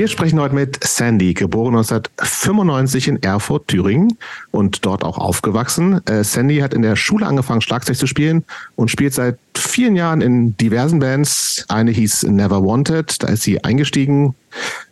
Wir sprechen heute mit Sandy, geboren 1995 in Erfurt, Thüringen und dort auch aufgewachsen. Äh, Sandy hat in der Schule angefangen, Schlagzeug zu spielen und spielt seit vielen Jahren in diversen Bands. Eine hieß Never Wanted, da ist sie eingestiegen.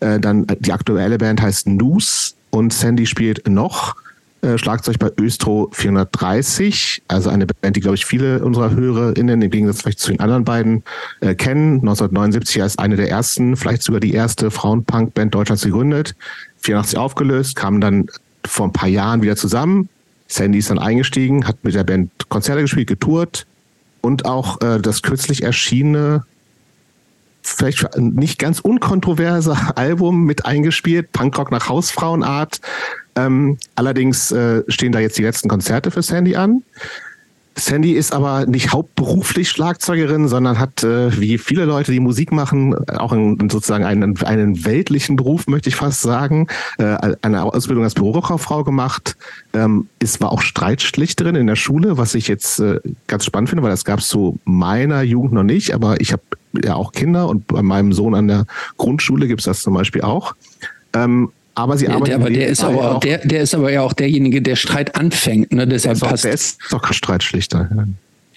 Äh, dann die aktuelle Band heißt Noose und Sandy spielt noch äh, Schlagzeug bei Östro 430, also eine Band, die, glaube ich, viele unserer HörerInnen im Gegensatz vielleicht zu den anderen beiden äh, kennen. 1979 als eine der ersten, vielleicht sogar die erste Frauenpunk-Band Deutschlands gegründet. 84 aufgelöst, kamen dann vor ein paar Jahren wieder zusammen. Sandy ist dann eingestiegen, hat mit der Band Konzerte gespielt, getourt und auch äh, das kürzlich erschienene vielleicht nicht ganz unkontroverse Album mit eingespielt, Punkrock nach Hausfrauenart. Ähm, allerdings äh, stehen da jetzt die letzten Konzerte für Sandy an. Sandy ist aber nicht hauptberuflich Schlagzeugerin, sondern hat, äh, wie viele Leute, die Musik machen, auch einen, sozusagen einen, einen weltlichen Beruf, möchte ich fast sagen. Äh, eine Ausbildung als Bürokauffrau gemacht, ähm, ist, war auch Streitschlichterin in der Schule, was ich jetzt äh, ganz spannend finde, weil das gab es zu meiner Jugend noch nicht, aber ich habe ja auch Kinder und bei meinem Sohn an der Grundschule gibt es das zum Beispiel auch. Ähm, aber sie arbeitet. Der, aber der ist aber auch, der, der ist aber ja auch derjenige, der Streit anfängt. Ne? Deshalb der, ist auch, der ist doch kein Streitschlichter.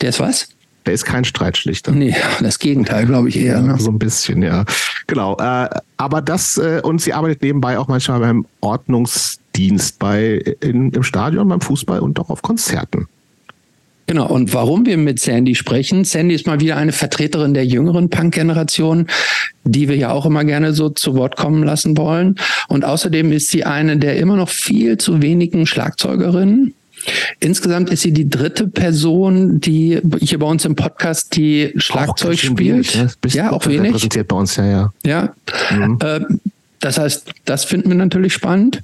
Der ist was? Der ist kein Streitschlichter. Nee, das Gegenteil, glaube ich eher. Ne? So ein bisschen, ja. Genau. Äh, aber das, äh, und sie arbeitet nebenbei auch manchmal beim Ordnungsdienst bei, in, im Stadion, beim Fußball und auch auf Konzerten. Genau, und warum wir mit Sandy sprechen, Sandy ist mal wieder eine Vertreterin der jüngeren Punk-Generation, die wir ja auch immer gerne so zu Wort kommen lassen wollen. Und außerdem ist sie eine der immer noch viel zu wenigen Schlagzeugerinnen. Insgesamt ist sie die dritte Person, die hier bei uns im Podcast die Schlagzeug spielt. Wenig, ne? Ja, auch wenig. Präsentiert bei uns ja, ja. Ja. Mhm. Äh, das heißt, das finden wir natürlich spannend.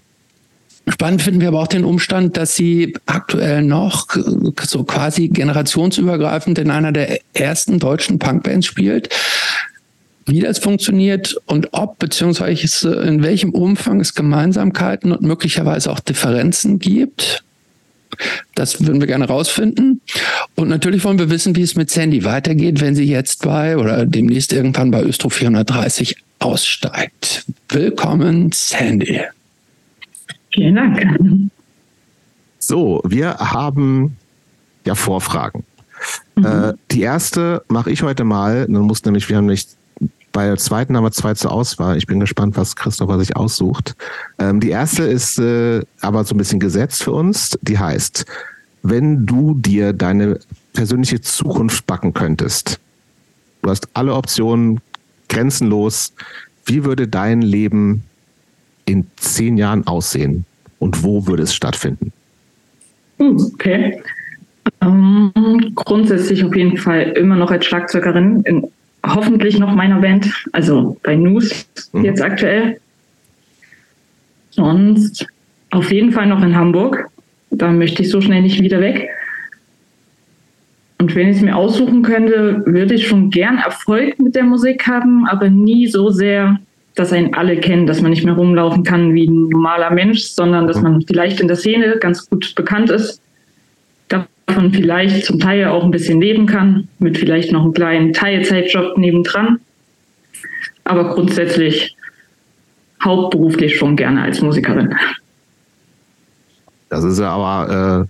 Spannend finden wir aber auch den Umstand, dass sie aktuell noch so quasi generationsübergreifend in einer der ersten deutschen Punkbands spielt. Wie das funktioniert und ob beziehungsweise in welchem Umfang es Gemeinsamkeiten und möglicherweise auch Differenzen gibt, das würden wir gerne rausfinden. Und natürlich wollen wir wissen, wie es mit Sandy weitergeht, wenn sie jetzt bei oder demnächst irgendwann bei Östro 430 aussteigt. Willkommen, Sandy. Vielen Dank. So, wir haben ja Vorfragen. Mhm. Äh, die erste mache ich heute mal. Dann muss nämlich, wir haben nicht bei der zweiten haben wir zwei zur Auswahl. Ich bin gespannt, was Christopher sich aussucht. Ähm, die erste ist äh, aber so ein bisschen gesetzt für uns. Die heißt, wenn du dir deine persönliche Zukunft backen könntest, du hast alle Optionen grenzenlos, wie würde dein Leben in zehn Jahren aussehen und wo würde es stattfinden? Hm, okay. Ähm, grundsätzlich auf jeden Fall immer noch als Schlagzeugerin, in, hoffentlich noch meiner Band, also bei News mhm. jetzt aktuell. Sonst auf jeden Fall noch in Hamburg. Da möchte ich so schnell nicht wieder weg. Und wenn ich es mir aussuchen könnte, würde ich schon gern Erfolg mit der Musik haben, aber nie so sehr, dass einen alle kennen, dass man nicht mehr rumlaufen kann wie ein normaler Mensch, sondern dass man vielleicht in der Szene ganz gut bekannt ist, davon vielleicht zum Teil auch ein bisschen leben kann, mit vielleicht noch einem kleinen Teilzeitjob nebendran. Aber grundsätzlich hauptberuflich schon gerne als Musikerin. Das ist ja aber,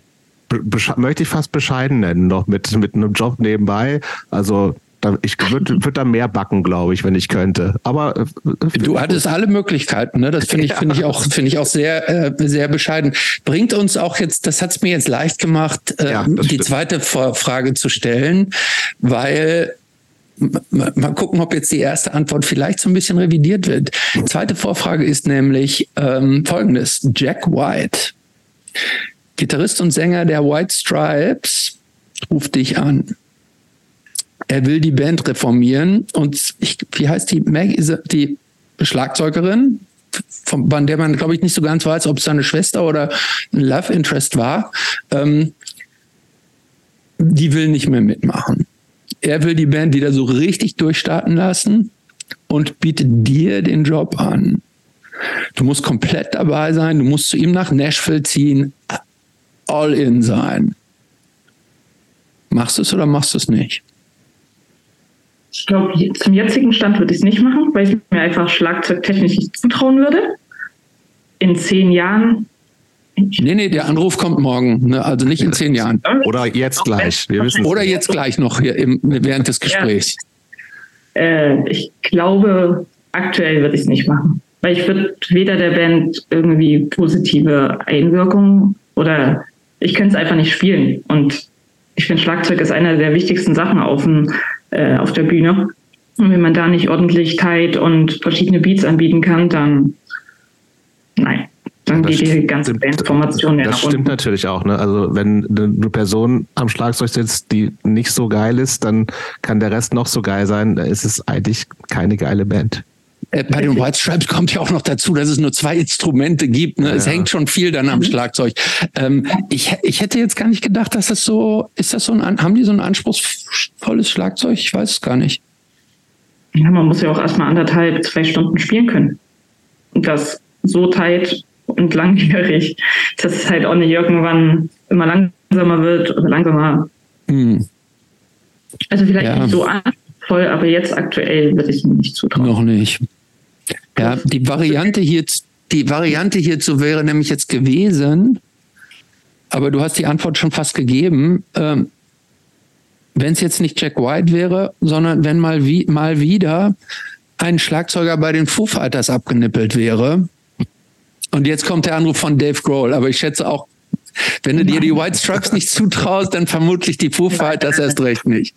äh, möchte ich fast bescheiden nennen, noch mit, mit einem Job nebenbei. Also ich würde würd da mehr backen, glaube ich, wenn ich könnte. Aber äh, du hattest alle Möglichkeiten, ne? Das finde ich, ja. finde ich auch, finde ich auch sehr, äh, sehr bescheiden. Bringt uns auch jetzt, das hat es mir jetzt leicht gemacht, äh, ja, die stimmt. zweite Frage zu stellen, weil mal gucken, ob jetzt die erste Antwort vielleicht so ein bisschen revidiert wird. Die zweite Vorfrage ist nämlich ähm, folgendes: Jack White, Gitarrist und Sänger der White Stripes, ruft dich an er will die Band reformieren und ich, wie heißt die Meg, die Schlagzeugerin, von, von der man, glaube ich, nicht so ganz weiß, ob es seine Schwester oder ein Love Interest war, ähm, die will nicht mehr mitmachen. Er will die Band wieder so richtig durchstarten lassen und bietet dir den Job an. Du musst komplett dabei sein, du musst zu ihm nach Nashville ziehen, all in sein. Machst du es oder machst du es nicht? Ich glaube, zum jetzigen Stand würde ich es nicht machen, weil ich mir einfach schlagzeugtechnisch nicht zutrauen würde. In zehn Jahren. Nee, nee, der Anruf kommt morgen, ne? also nicht in zehn Jahren. Oder jetzt gleich. Wir wissen Oder jetzt gleich noch hier im, während des Gesprächs. Ja. Äh, ich glaube, aktuell würde ich es nicht machen. Weil ich würde weder der Band irgendwie positive Einwirkungen oder ich könnte es einfach nicht spielen. Und ich finde, Schlagzeug ist eine der wichtigsten Sachen auf, dem, äh, auf der Bühne. Und wenn man da nicht ordentlich tight und verschiedene Beats anbieten kann, dann nein. Dann ja, geht die ganze Bandformation Das stimmt natürlich auch. Ne? Also wenn eine Person am Schlagzeug sitzt, die nicht so geil ist, dann kann der Rest noch so geil sein. Da ist es eigentlich keine geile Band. Äh, bei den White Stripes kommt ja auch noch dazu, dass es nur zwei Instrumente gibt. Ne? Ja. Es hängt schon viel dann am mhm. Schlagzeug. Ähm, ich, ich hätte jetzt gar nicht gedacht, dass das so, ist das so ein, haben die so ein anspruchsvolles Schlagzeug? Ich weiß es gar nicht. Ja, man muss ja auch erstmal anderthalb, zwei Stunden spielen können. Und das so tight und langjährig, dass es halt auch nicht irgendwann immer langsamer wird oder langsamer. Hm. Also vielleicht ja. nicht so anspruchsvoll, aber jetzt aktuell würde ich es mir nicht zutrauen. Noch nicht. Ja, die Variante hier, die Variante hierzu wäre nämlich jetzt gewesen, aber du hast die Antwort schon fast gegeben. Ähm, wenn es jetzt nicht Jack White wäre, sondern wenn mal, wie, mal wieder ein Schlagzeuger bei den Foo Fighters abgenippelt wäre. Und jetzt kommt der Anruf von Dave Grohl, aber ich schätze auch, wenn du dir die White Stripes nicht zutraust, dann vermutlich die Foo Fighters erst recht nicht.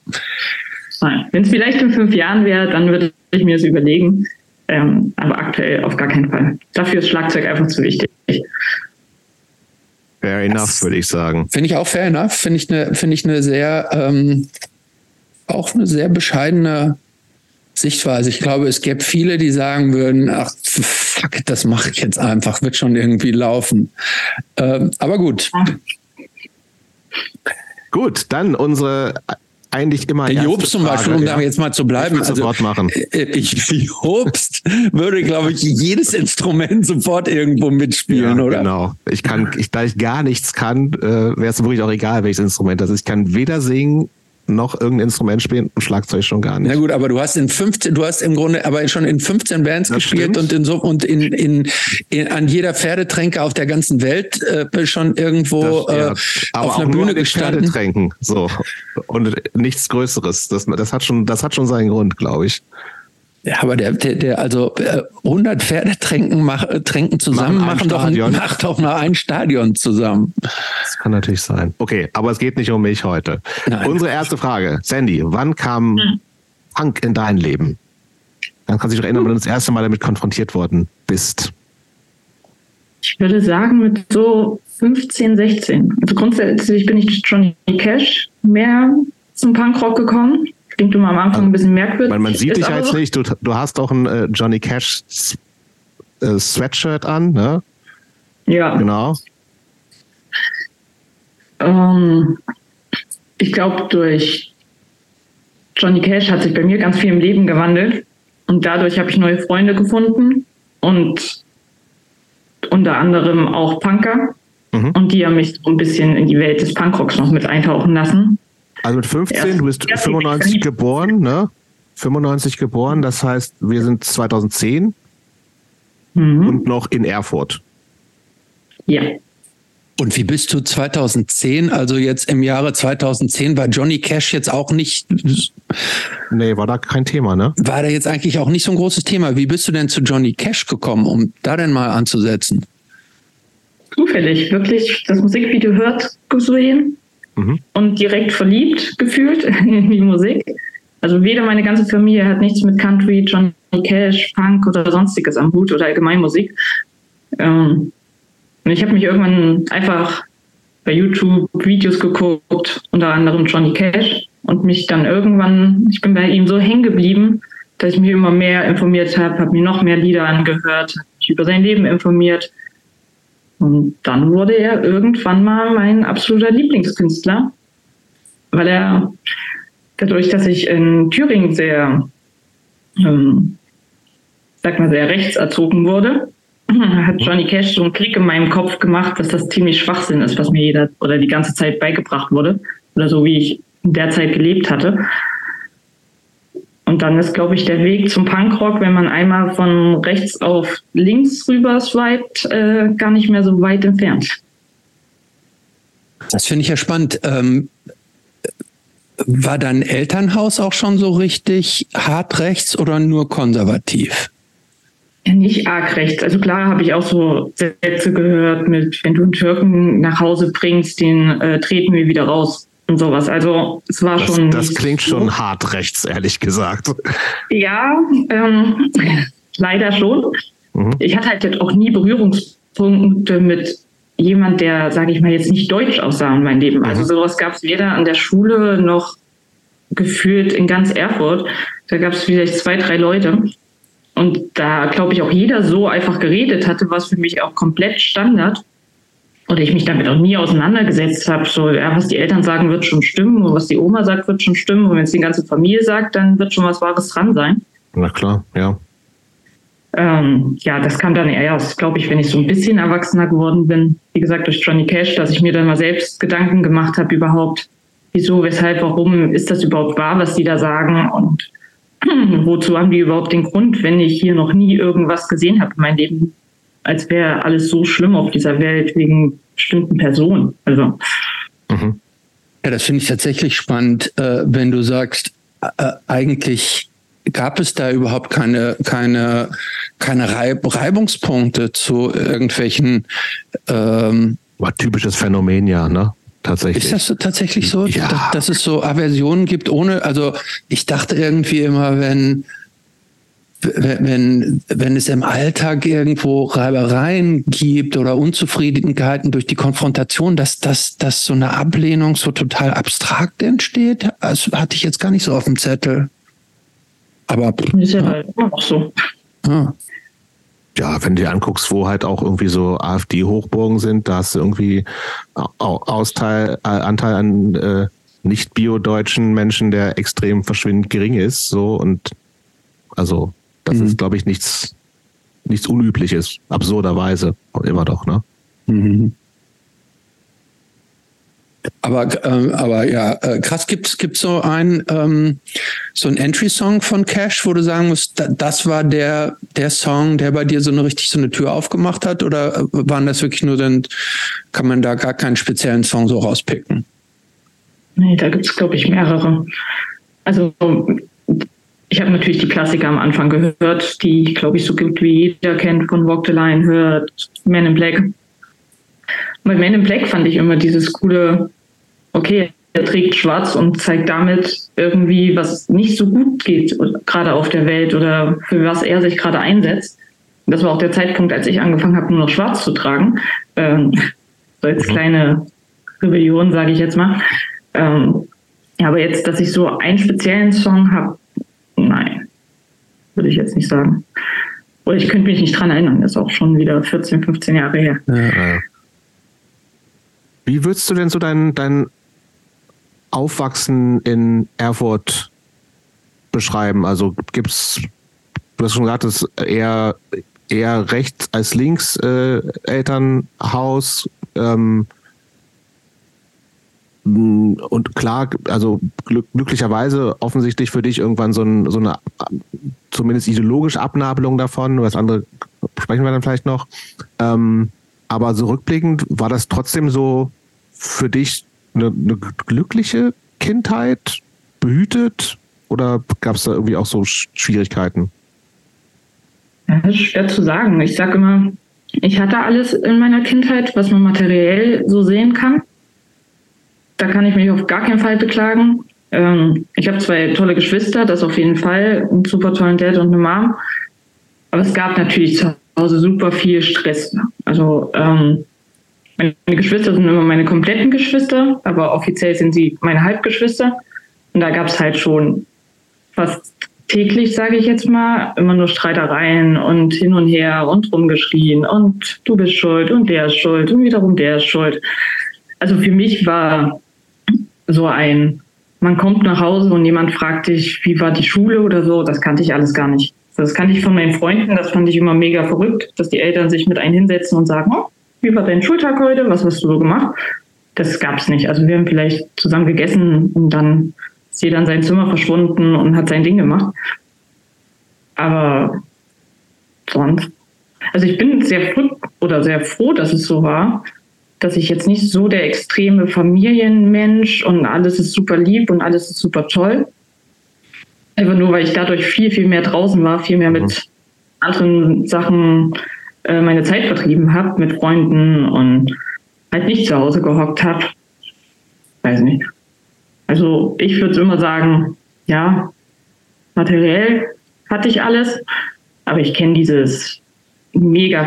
Wenn es vielleicht in fünf Jahren wäre, dann würde ich mir das überlegen. Ähm, aber aktuell auf gar keinen Fall. Dafür ist Schlagzeug einfach zu wichtig. Fair enough, würde ich sagen. Finde ich auch fair enough. Finde ich eine, finde ich eine sehr, ähm, auch eine sehr bescheidene Sichtweise. Ich glaube, es gäbe viele, die sagen würden, ach, fuck, das mache ich jetzt einfach, wird schon irgendwie laufen. Ähm, aber gut. Gut, dann unsere eigentlich immer. Der Jobst zum Beispiel, um ja. da jetzt mal zu bleiben. Ich also, sofort machen. Äh, ich, Jobst würde, glaube ich, jedes Instrument sofort irgendwo mitspielen, ja, oder? Genau. Ich kann, ich, da ich gar nichts kann, äh, wäre es wirklich auch egal, welches Instrument das ist. Ich kann weder singen noch irgendein Instrument spielen und Schlagzeug schon gar nicht. Na gut, aber du hast in 15, du hast im Grunde aber schon in 15 Bands das gespielt stimmt. und in so und in, in, in, an jeder Pferdetränke auf der ganzen Welt äh, schon irgendwo das, ja. äh, auf einer Bühne gestanden. Pferdetränken, so und nichts Größeres. Das, das hat schon, das hat schon seinen Grund, glaube ich. Ja, aber der, der, der also 100 äh, Pferdetränken mach, äh, Tränken zusammen machen, machen doch, ein, macht doch mal ein Stadion zusammen. Das kann natürlich sein. Okay, aber es geht nicht um mich heute. Nein. Unsere erste Frage, Sandy, wann kam hm. Punk in dein Leben? Dann kannst du dich doch erinnern, hm. wenn du das erste Mal damit konfrontiert worden bist. Ich würde sagen, mit so 15, 16. Also grundsätzlich bin ich Johnny Cash mehr zum Punkrock gekommen klingt immer am Anfang ein bisschen merkwürdig. Weil man sieht dich jetzt so. nicht, du, du hast auch ein äh, Johnny Cash äh, Sweatshirt an, ne? Ja. Genau. Ähm, ich glaube, durch Johnny Cash hat sich bei mir ganz viel im Leben gewandelt. Und dadurch habe ich neue Freunde gefunden und unter anderem auch Punker. Mhm. Und die haben mich so ein bisschen in die Welt des Punkrocks noch mit eintauchen lassen. Also mit 15, du bist 95 geboren, ne? 95 geboren, das heißt, wir sind 2010 mhm. und noch in Erfurt. Ja. Und wie bist du 2010, also jetzt im Jahre 2010, war Johnny Cash jetzt auch nicht. Nee, war da kein Thema, ne? War da jetzt eigentlich auch nicht so ein großes Thema. Wie bist du denn zu Johnny Cash gekommen, um da denn mal anzusetzen? Zufällig, wirklich das Musikvideo hört gesehen mhm. und direkt verliebt gefühlt in die Musik. Also weder meine ganze Familie hat nichts mit Country, Johnny Cash, Punk oder sonstiges am Hut oder allgemein Musik. Ähm, und ich habe mich irgendwann einfach bei YouTube Videos geguckt, unter anderem Johnny Cash, und mich dann irgendwann, ich bin bei ihm so hängen geblieben, dass ich mich immer mehr informiert habe, habe mir noch mehr Lieder angehört, habe mich über sein Leben informiert und dann wurde er irgendwann mal mein absoluter Lieblingskünstler, weil er dadurch, dass ich in Thüringen sehr, ähm, sag mal, sehr rechts erzogen wurde, hat Johnny Cash so einen Klick in meinem Kopf gemacht, dass das ziemlich Schwachsinn ist, was mir jeder oder die ganze Zeit beigebracht wurde. Oder so wie ich in der Zeit gelebt hatte. Und dann ist, glaube ich, der Weg zum Punkrock, wenn man einmal von rechts auf links rüber swiped, äh, gar nicht mehr so weit entfernt. Das finde ich ja spannend. Ähm, war dein Elternhaus auch schon so richtig hart rechts oder nur konservativ? Nicht arg rechts. Also klar habe ich auch so Sätze gehört mit, wenn du einen Türken nach Hause bringst, den äh, treten wir wieder raus und sowas. Also es war das, schon. Das klingt schon hart rechts, ehrlich gesagt. Ja, ähm, leider schon. Mhm. Ich hatte halt auch nie Berührungspunkte mit jemand, der, sage ich mal, jetzt nicht deutsch aussah in meinem Leben. Also mhm. sowas gab es weder an der Schule noch gefühlt in ganz Erfurt. Da gab es vielleicht zwei, drei Leute. Und da, glaube ich, auch jeder so einfach geredet hatte, was für mich auch komplett Standard. Oder ich mich damit auch nie auseinandergesetzt habe. So, ja, was die Eltern sagen, wird schon stimmen. Und was die Oma sagt, wird schon stimmen. Und wenn es die ganze Familie sagt, dann wird schon was Wahres dran sein. Na klar, ja. Ähm, ja, das kam dann erst, glaube ich, wenn ich so ein bisschen erwachsener geworden bin. Wie gesagt, durch Johnny Cash, dass ich mir dann mal selbst Gedanken gemacht habe überhaupt, wieso, weshalb, warum ist das überhaupt wahr, was die da sagen und wozu haben die überhaupt den Grund, wenn ich hier noch nie irgendwas gesehen habe in meinem Leben, als wäre alles so schlimm auf dieser Welt wegen bestimmten Personen. Also. Mhm. Ja, das finde ich tatsächlich spannend, äh, wenn du sagst, äh, eigentlich gab es da überhaupt keine, keine, keine Reib Reibungspunkte zu irgendwelchen. Ähm, War typisches Phänomen, ja, ne? Tatsächlich. Ist das so, tatsächlich so, ja. dass, dass, es so Aversionen gibt, ohne, also ich dachte irgendwie immer, wenn, wenn, wenn es im Alltag irgendwo Reibereien gibt oder Unzufriedenheiten durch die Konfrontation, dass, dass, dass so eine Ablehnung so total abstrakt entsteht, das hatte ich jetzt gar nicht so auf dem Zettel. Aber ist ja halt immer noch so. Ah. Ja, wenn du dir anguckst, wo halt auch irgendwie so AfD-Hochburgen sind, da hast du irgendwie Austeil, Anteil an äh, nicht biodeutschen Menschen, der extrem verschwindend gering ist. So und also das mhm. ist, glaube ich, nichts, nichts Unübliches, absurderweise immer doch, ne? Mhm. Aber, ähm, aber ja, äh, krass, gibt es so ein ähm, so ein Entry-Song von Cash, wo du sagen musst, da, das war der, der Song, der bei dir so eine richtig so eine Tür aufgemacht hat? Oder äh, waren das wirklich nur dann, kann man da gar keinen speziellen Song so rauspicken? Nee, da gibt es, glaube ich, mehrere. Also ich habe natürlich die Klassiker am Anfang gehört, die, glaube ich, so gut wie jeder kennt, von Walk the Line hört, Man in Black. Bei Man in Black fand ich immer dieses coole, okay, er trägt schwarz und zeigt damit irgendwie, was nicht so gut geht, gerade auf der Welt oder für was er sich gerade einsetzt. Das war auch der Zeitpunkt, als ich angefangen habe, nur noch schwarz zu tragen. Ähm, so als mhm. kleine Rebellion, sage ich jetzt mal. Ähm, aber jetzt, dass ich so einen speziellen Song habe, nein, würde ich jetzt nicht sagen. Oder ich könnte mich nicht dran erinnern, das ist auch schon wieder 14, 15 Jahre her. Ja, Wie würdest du denn so dein, dein Aufwachsen in Erfurt beschreiben? Also gibt's, du hast schon gesagt, es eher eher rechts als links äh, Elternhaus. Ähm, und klar, also glücklicherweise offensichtlich für dich irgendwann so, ein, so eine zumindest ideologische Abnabelung davon, das andere sprechen wir dann vielleicht noch. Ähm, aber so rückblickend war das trotzdem so für dich eine, eine glückliche Kindheit, behütet oder gab es da irgendwie auch so Schwierigkeiten? Das ist schwer zu sagen. Ich sage immer, ich hatte alles in meiner Kindheit, was man materiell so sehen kann. Da kann ich mich auf gar keinen Fall beklagen. Ähm, ich habe zwei tolle Geschwister, das auf jeden Fall, einen super tollen Dad und eine Mom. Aber es gab natürlich zu Hause super viel Stress. Also ähm, meine Geschwister sind immer meine kompletten Geschwister, aber offiziell sind sie meine Halbgeschwister. Und da gab es halt schon fast täglich, sage ich jetzt mal, immer nur Streitereien und hin und her und rumgeschrien und du bist schuld und der ist schuld und wiederum der ist schuld. Also für mich war so ein, man kommt nach Hause und jemand fragt dich, wie war die Schule oder so, das kannte ich alles gar nicht. Das kannte ich von meinen Freunden, das fand ich immer mega verrückt, dass die Eltern sich mit einem hinsetzen und sagen, oh, wie war dein Schultag heute? Was hast du so gemacht? Das gab es nicht. Also wir haben vielleicht zusammen gegessen und dann ist jeder in sein Zimmer verschwunden und hat sein Ding gemacht. Aber sonst. Also ich bin sehr froh oder sehr froh, dass es so war, dass ich jetzt nicht so der extreme Familienmensch und alles ist super lieb und alles ist super toll. Einfach nur, weil ich dadurch viel, viel mehr draußen war, viel mehr mit mhm. anderen Sachen äh, meine Zeit vertrieben habe, mit Freunden und halt nicht zu Hause gehockt habe. Weiß nicht. Also ich würde immer sagen, ja, materiell hatte ich alles, aber ich kenne dieses mega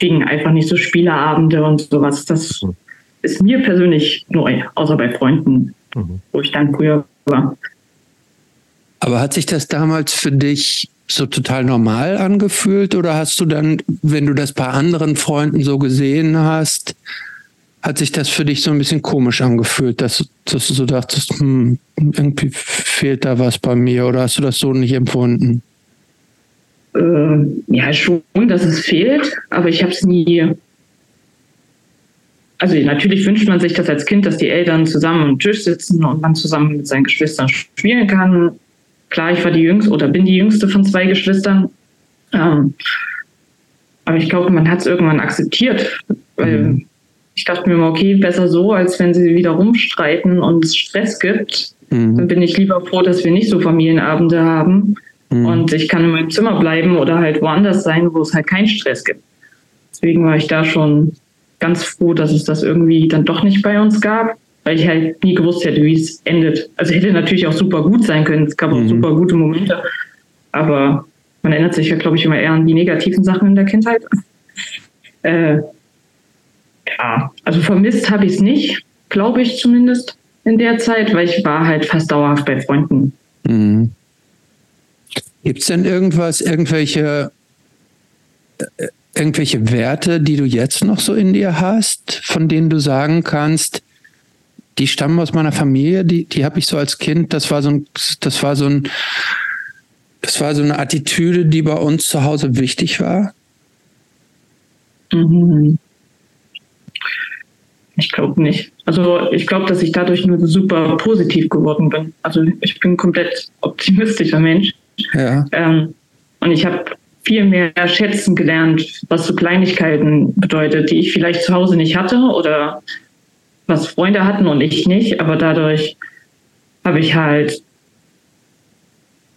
Familien-Ding, einfach nicht so Spieleabende und sowas. Das mhm. ist mir persönlich neu, außer bei Freunden, mhm. wo ich dann früher war. Aber hat sich das damals für dich so total normal angefühlt oder hast du dann, wenn du das bei anderen Freunden so gesehen hast, hat sich das für dich so ein bisschen komisch angefühlt, dass, dass du so dachtest, hm, irgendwie fehlt da was bei mir oder hast du das so nicht empfunden? Äh, ja, schon, dass es fehlt, aber ich habe es nie. Also natürlich wünscht man sich das als Kind, dass die Eltern zusammen am Tisch sitzen und man zusammen mit seinen Geschwistern spielen kann. Klar, ich war die jüngste oder bin die jüngste von zwei Geschwistern. Ähm, aber ich glaube, man hat es irgendwann akzeptiert, weil mhm. ich dachte mir immer, okay, besser so, als wenn sie wieder rumstreiten und es Stress gibt. Mhm. Dann bin ich lieber froh, dass wir nicht so Familienabende haben, Mhm. Und ich kann in meinem Zimmer bleiben oder halt woanders sein, wo es halt keinen Stress gibt. Deswegen war ich da schon ganz froh, dass es das irgendwie dann doch nicht bei uns gab, weil ich halt nie gewusst hätte, wie es endet. Also hätte natürlich auch super gut sein können. Es gab auch mhm. super gute Momente. Aber man erinnert sich ja, glaube ich, immer eher an die negativen Sachen in der Kindheit. Äh, ja, also vermisst habe ich es nicht, glaube ich zumindest in der Zeit, weil ich war halt fast dauerhaft bei Freunden. Mhm. Gibt es denn irgendwas, irgendwelche, äh, irgendwelche Werte, die du jetzt noch so in dir hast, von denen du sagen kannst, die stammen aus meiner Familie, die, die habe ich so als Kind, das war so ein, das war so ein, das war so eine Attitüde, die bei uns zu Hause wichtig war? Mhm. Ich glaube nicht. Also ich glaube, dass ich dadurch nur super positiv geworden bin. Also ich bin komplett optimistischer Mensch. Ja. Ähm, und ich habe viel mehr schätzen gelernt, was so Kleinigkeiten bedeutet, die ich vielleicht zu Hause nicht hatte oder was Freunde hatten und ich nicht. Aber dadurch habe ich halt,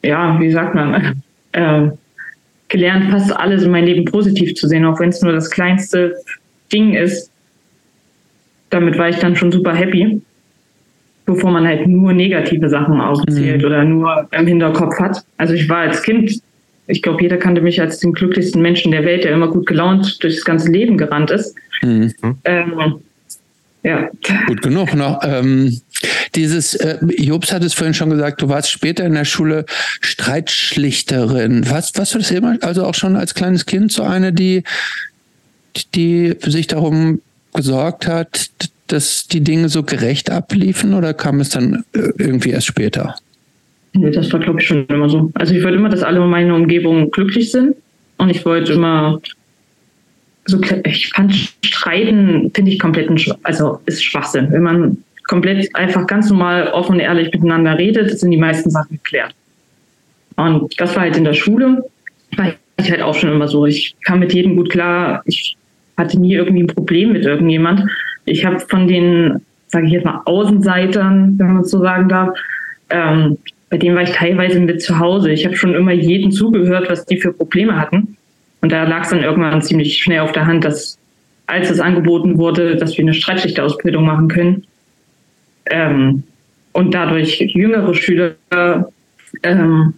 ja, wie sagt man, äh, gelernt, fast alles in meinem Leben positiv zu sehen, auch wenn es nur das kleinste Ding ist. Damit war ich dann schon super happy bevor man halt nur negative Sachen aufzählt mhm. oder nur im Hinterkopf hat. Also ich war als Kind, ich glaube, jeder kannte mich als den glücklichsten Menschen der Welt, der immer gut gelaunt durch das ganze Leben gerannt ist. Mhm. Ähm, ja. Gut genug. Noch, ähm, dieses, äh, Jobs hat es vorhin schon gesagt, du warst später in der Schule Streitschlichterin. Was, was du das immer, also auch schon als kleines Kind so eine, die, die sich darum gesorgt hat, dass die Dinge so gerecht abliefen oder kam es dann äh, irgendwie erst später? Nee, das war, glaube ich, schon immer so. Also ich wollte immer, dass alle in meiner Umgebung glücklich sind und ich wollte immer so, ich fand Streiten, finde ich komplett, ein, also ist Schwachsinn. Wenn man komplett einfach ganz normal offen und ehrlich miteinander redet, sind die meisten Sachen geklärt. Und das war halt in der Schule, war ich halt auch schon immer so. Ich kam mit jedem gut klar. Ich hatte nie irgendwie ein Problem mit irgendjemand ich habe von den, sage ich jetzt mal, Außenseitern, wenn man so sagen darf, ähm, bei denen war ich teilweise mit zu Hause. Ich habe schon immer jeden zugehört, was die für Probleme hatten. Und da lag es dann irgendwann ziemlich schnell auf der Hand, dass als es angeboten wurde, dass wir eine Streitschlichterausbildung machen können ähm, und dadurch jüngere Schüler ähm,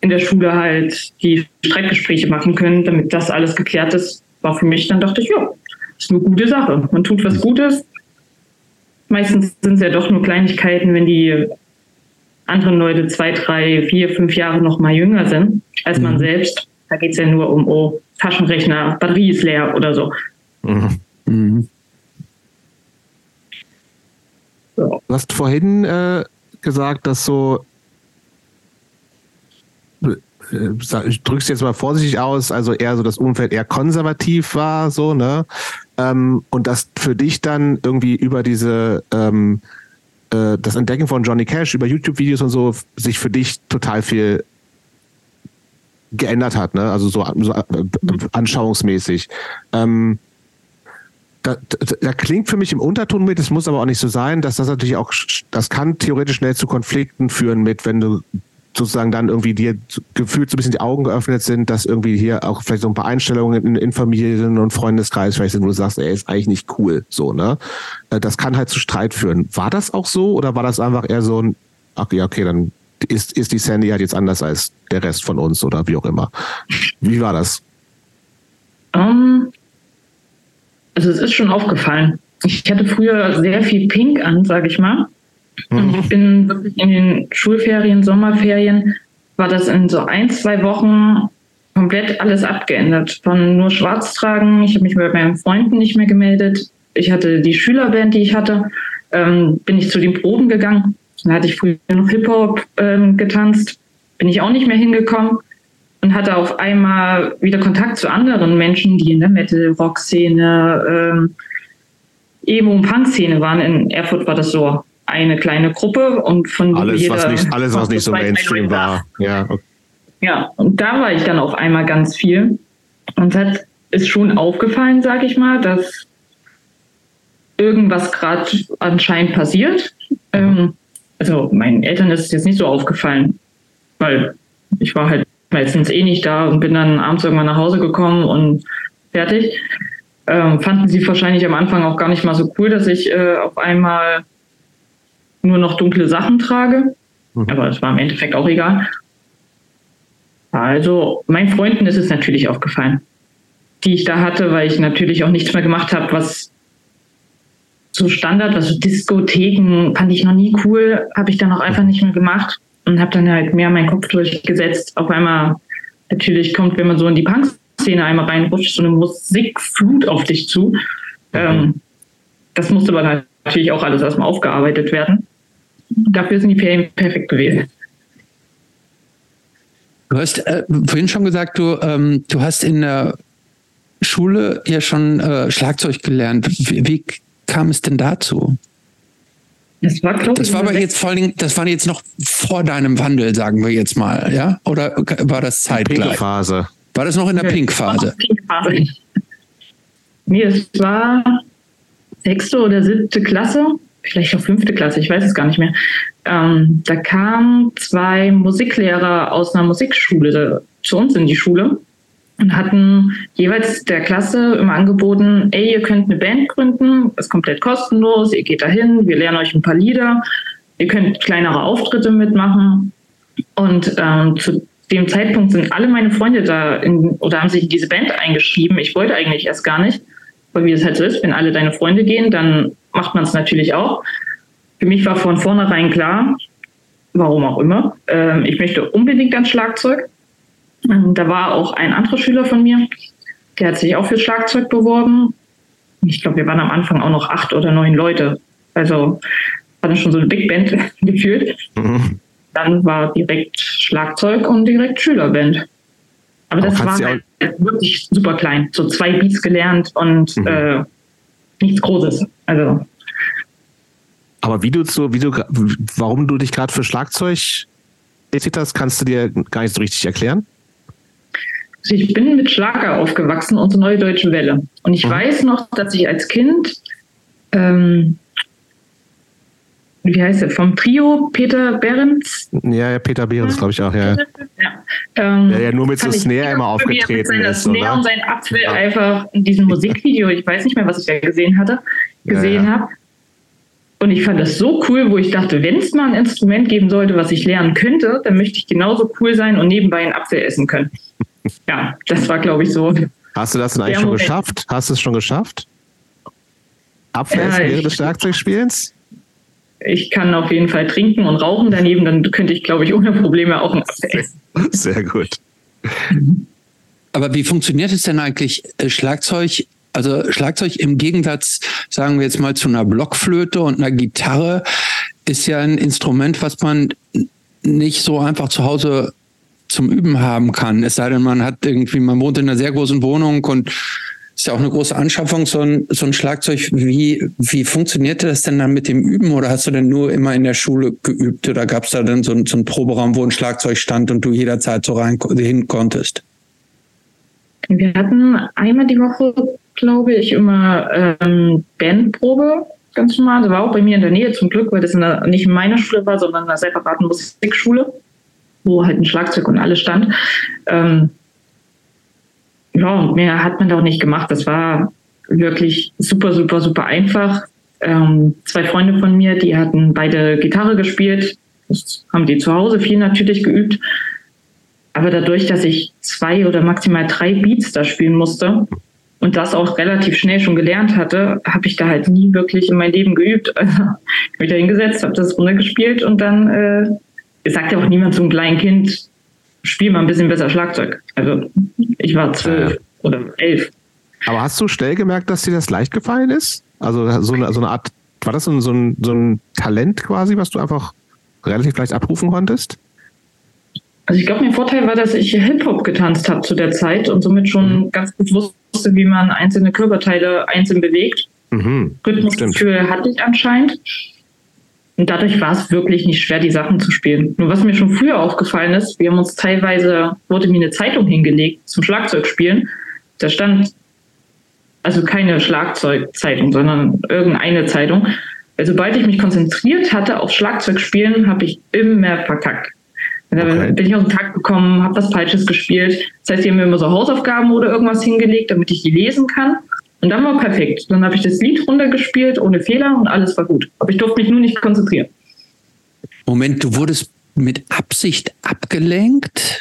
in der Schule halt die Streitgespräche machen können, damit das alles geklärt ist, war für mich, dann dachte ich, ja, ist eine gute Sache. Man tut was Gutes. Meistens sind es ja doch nur Kleinigkeiten, wenn die anderen Leute zwei, drei, vier, fünf Jahre noch mal jünger sind als man mhm. selbst. Da geht es ja nur um, oh, Taschenrechner, Batterie ist leer oder so. Mhm. Mhm. Du hast vorhin äh, gesagt, dass so ich drück's jetzt mal vorsichtig aus, also eher so das Umfeld eher konservativ war, so, ne? Ähm, und das für dich dann irgendwie über diese ähm, äh, das Entdecken von Johnny Cash über YouTube-Videos und so sich für dich total viel geändert hat, ne? Also so, so äh, anschauungsmäßig. Ähm, da, da, da, klingt für mich im Unterton mit, es muss aber auch nicht so sein, dass das natürlich auch, das kann theoretisch schnell zu Konflikten führen mit, wenn du sozusagen dann irgendwie dir gefühlt so ein bisschen die Augen geöffnet sind, dass irgendwie hier auch vielleicht so ein paar Einstellungen in, in Familien und Freundeskreis vielleicht sind, wo du sagst, ey, ist eigentlich nicht cool, so, ne? Äh, das kann halt zu Streit führen. War das auch so oder war das einfach eher so ein, ja, okay, dann ist, ist die Sandy halt jetzt anders als der Rest von uns oder wie auch immer. Wie war das? Um, ähm, also es ist schon aufgefallen. Ich hatte früher sehr viel Pink an, sage ich mal. Und ich bin wirklich in den Schulferien, Sommerferien, war das in so ein, zwei Wochen komplett alles abgeändert. Von nur schwarz tragen, ich habe mich bei meinen Freunden nicht mehr gemeldet. Ich hatte die Schülerband, die ich hatte, ähm, bin ich zu den Proben gegangen. Dann hatte ich früher noch Hip-Hop ähm, getanzt, bin ich auch nicht mehr hingekommen und hatte auf einmal wieder Kontakt zu anderen Menschen, die in der Metal-Rock-Szene, ähm, Emo- und Punk-Szene waren. In Erfurt war das so eine kleine Gruppe und von alles, jeder, was nicht, alles, was nicht so Mainstream war. Ja, ja, und da war ich dann auf einmal ganz viel. Und es hat, ist schon aufgefallen, sag ich mal, dass irgendwas gerade anscheinend passiert. Ähm, also meinen Eltern ist es jetzt nicht so aufgefallen, weil ich war halt meistens eh nicht da und bin dann abends irgendwann nach Hause gekommen und fertig. Ähm, fanden sie wahrscheinlich am Anfang auch gar nicht mal so cool, dass ich äh, auf einmal nur noch dunkle Sachen trage. Mhm. Aber es war im Endeffekt auch egal. Also, meinen Freunden ist es natürlich aufgefallen, die ich da hatte, weil ich natürlich auch nichts mehr gemacht habe, was so Standard, also Diskotheken fand ich noch nie cool, habe ich dann auch einfach nicht mehr gemacht und habe dann halt mehr meinen Kopf durchgesetzt. Auf einmal natürlich kommt, wenn man so in die Punk-Szene einmal reinrutscht, so eine Musikflut auf dich zu. Mhm. Ähm, das musste aber natürlich auch alles erstmal aufgearbeitet werden dafür sind die Ferien perfekt gewesen. Du hast äh, vorhin schon gesagt, du, ähm, du hast in der Schule ja schon äh, Schlagzeug gelernt. Wie, wie, kam es denn dazu? Das war, glaube das war aber jetzt vor allem, das war jetzt noch vor deinem Wandel, sagen wir jetzt mal, ja? Oder war das zeitgleich? Pink Phase. War das noch in der Pink Phase? Pink Phase. Nee, es war sechste oder siebte Klasse vielleicht auch fünfte Klasse, ich weiß es gar nicht mehr. Ähm, da kamen zwei Musiklehrer aus einer Musikschule zu uns in die Schule und hatten jeweils der Klasse immer angeboten, ey, ihr könnt eine Band gründen, ist komplett kostenlos, ihr geht dahin, wir lernen euch ein paar Lieder, ihr könnt kleinere Auftritte mitmachen. Und ähm, zu dem Zeitpunkt sind alle meine Freunde da in, oder haben sich in diese Band eingeschrieben. Ich wollte eigentlich erst gar nicht, weil wie es halt so ist, wenn alle deine Freunde gehen, dann macht man es natürlich auch. Für mich war von vornherein klar, warum auch immer, äh, ich möchte unbedingt ans Schlagzeug. Ähm, da war auch ein anderer Schüler von mir, der hat sich auch für Schlagzeug beworben. Ich glaube, wir waren am Anfang auch noch acht oder neun Leute. Also war dann schon so eine Big Band gefühlt. Mhm. Dann war direkt Schlagzeug und direkt Schülerband. Aber, Aber das war halt wirklich super klein. So zwei Beats gelernt und mhm. äh, nichts Großes. Also. Aber wie du so, wie du, warum du dich gerade für Schlagzeug interessiert hast, kannst du dir gar nicht so richtig erklären? Also ich bin mit Schlager aufgewachsen und so Neue Deutsche Welle. Und ich mhm. weiß noch, dass ich als Kind, ähm, wie heißt er, vom Trio Peter Behrens? Ja, ja Peter Behrens, glaube ich auch, ja. Ja, ähm, ja, ja nur mit so Snare immer aufgetreten ist. Snare und sein Apfel ja. einfach in diesem Musikvideo, ich weiß nicht mehr, was ich da gesehen hatte, gesehen habe. Und ich fand das so cool, wo ich dachte, wenn es mal ein Instrument geben sollte, was ich lernen könnte, dann möchte ich genauso cool sein und nebenbei einen Apfel essen können. Ja, das war, glaube ich, so. Hast du das denn eigentlich schon geschafft? Hast du es schon geschafft? Apfel essen während des Schlagzeugspielens? Ich kann auf jeden Fall trinken und rauchen daneben, dann könnte ich, glaube ich, ohne Probleme auch einen Apfel essen. Sehr gut. Aber wie funktioniert es denn eigentlich, äh, Schlagzeug also Schlagzeug im Gegensatz, sagen wir jetzt mal, zu einer Blockflöte und einer Gitarre ist ja ein Instrument, was man nicht so einfach zu Hause zum Üben haben kann. Es sei denn, man hat irgendwie, man wohnt in einer sehr großen Wohnung und Ist ja auch eine große Anschaffung, so ein, so ein Schlagzeug. Wie, wie funktionierte das denn dann mit dem Üben? Oder hast du denn nur immer in der Schule geübt? Oder gab es da dann so, so einen Proberaum, wo ein Schlagzeug stand und du jederzeit so rein hin konntest? Wir hatten einmal die Woche, glaube ich, immer ähm, Bandprobe, ganz normal. Das war auch bei mir in der Nähe zum Glück, weil das in der, nicht in meiner Schule war, sondern in einer separaten Musikschule, wo halt ein Schlagzeug und alles stand. Ähm, ja, mehr hat man da auch nicht gemacht. Das war wirklich super, super, super einfach. Ähm, zwei Freunde von mir, die hatten beide Gitarre gespielt. Das haben die zu Hause viel natürlich geübt. Aber dadurch, dass ich zwei oder maximal drei Beats da spielen musste und das auch relativ schnell schon gelernt hatte, habe ich da halt nie wirklich in mein Leben geübt. Also, ich bin da hingesetzt, habe das runtergespielt und dann äh, sagt ja auch niemand zum kleinen Kind, spiel mal ein bisschen besser Schlagzeug. Also ich war zwölf ja. oder elf. Aber hast du schnell gemerkt, dass dir das leicht gefallen ist? Also so eine, so eine Art, war das so ein, so ein, so ein Talent quasi, was du einfach relativ leicht abrufen konntest? Also ich glaube, mein Vorteil war, dass ich Hip-Hop getanzt habe zu der Zeit und somit schon mhm. ganz gut wusste, wie man einzelne Körperteile einzeln bewegt. Mhm. Rhythmusgefühl hatte ich anscheinend. Und dadurch war es wirklich nicht schwer, die Sachen zu spielen. Nur was mir schon früher aufgefallen ist, wir haben uns teilweise, wurde mir eine Zeitung hingelegt zum Schlagzeugspielen. Da stand also keine Schlagzeugzeitung, sondern irgendeine Zeitung. Weil sobald ich mich konzentriert hatte auf Schlagzeugspielen, habe ich immer verkackt. Okay. bin ich aus dem Takt gekommen, habe was Falsches gespielt. Das heißt, die haben mir immer so Hausaufgaben oder irgendwas hingelegt, damit ich die lesen kann. Und dann war perfekt. Dann habe ich das Lied runtergespielt ohne Fehler und alles war gut. Aber ich durfte mich nur nicht konzentrieren. Moment, du wurdest mit Absicht abgelenkt?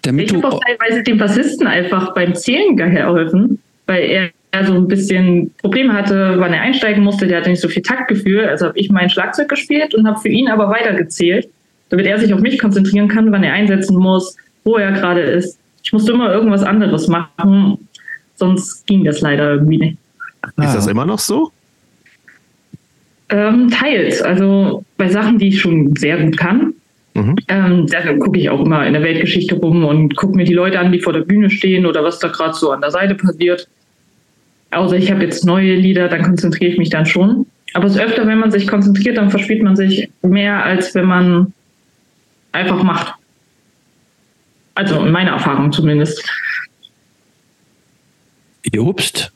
Damit ich habe auch teilweise dem Bassisten einfach beim Zählen geholfen, weil er so ein bisschen Probleme hatte, wann er einsteigen musste. Der hatte nicht so viel Taktgefühl. Also habe ich mein Schlagzeug gespielt und habe für ihn aber weitergezählt, damit er sich auf mich konzentrieren kann, wann er einsetzen muss, wo er gerade ist. Ich musste immer irgendwas anderes machen sonst ging das leider irgendwie nicht. Ist das immer noch so? Ähm, teils. Also bei Sachen, die ich schon sehr gut kann. Mhm. Ähm, da gucke ich auch immer in der Weltgeschichte rum und gucke mir die Leute an, die vor der Bühne stehen oder was da gerade so an der Seite passiert. Außer ich habe jetzt neue Lieder, dann konzentriere ich mich dann schon. Aber es ist öfter, wenn man sich konzentriert, dann verspielt man sich mehr, als wenn man einfach macht. Also in meiner Erfahrung zumindest. Jobst,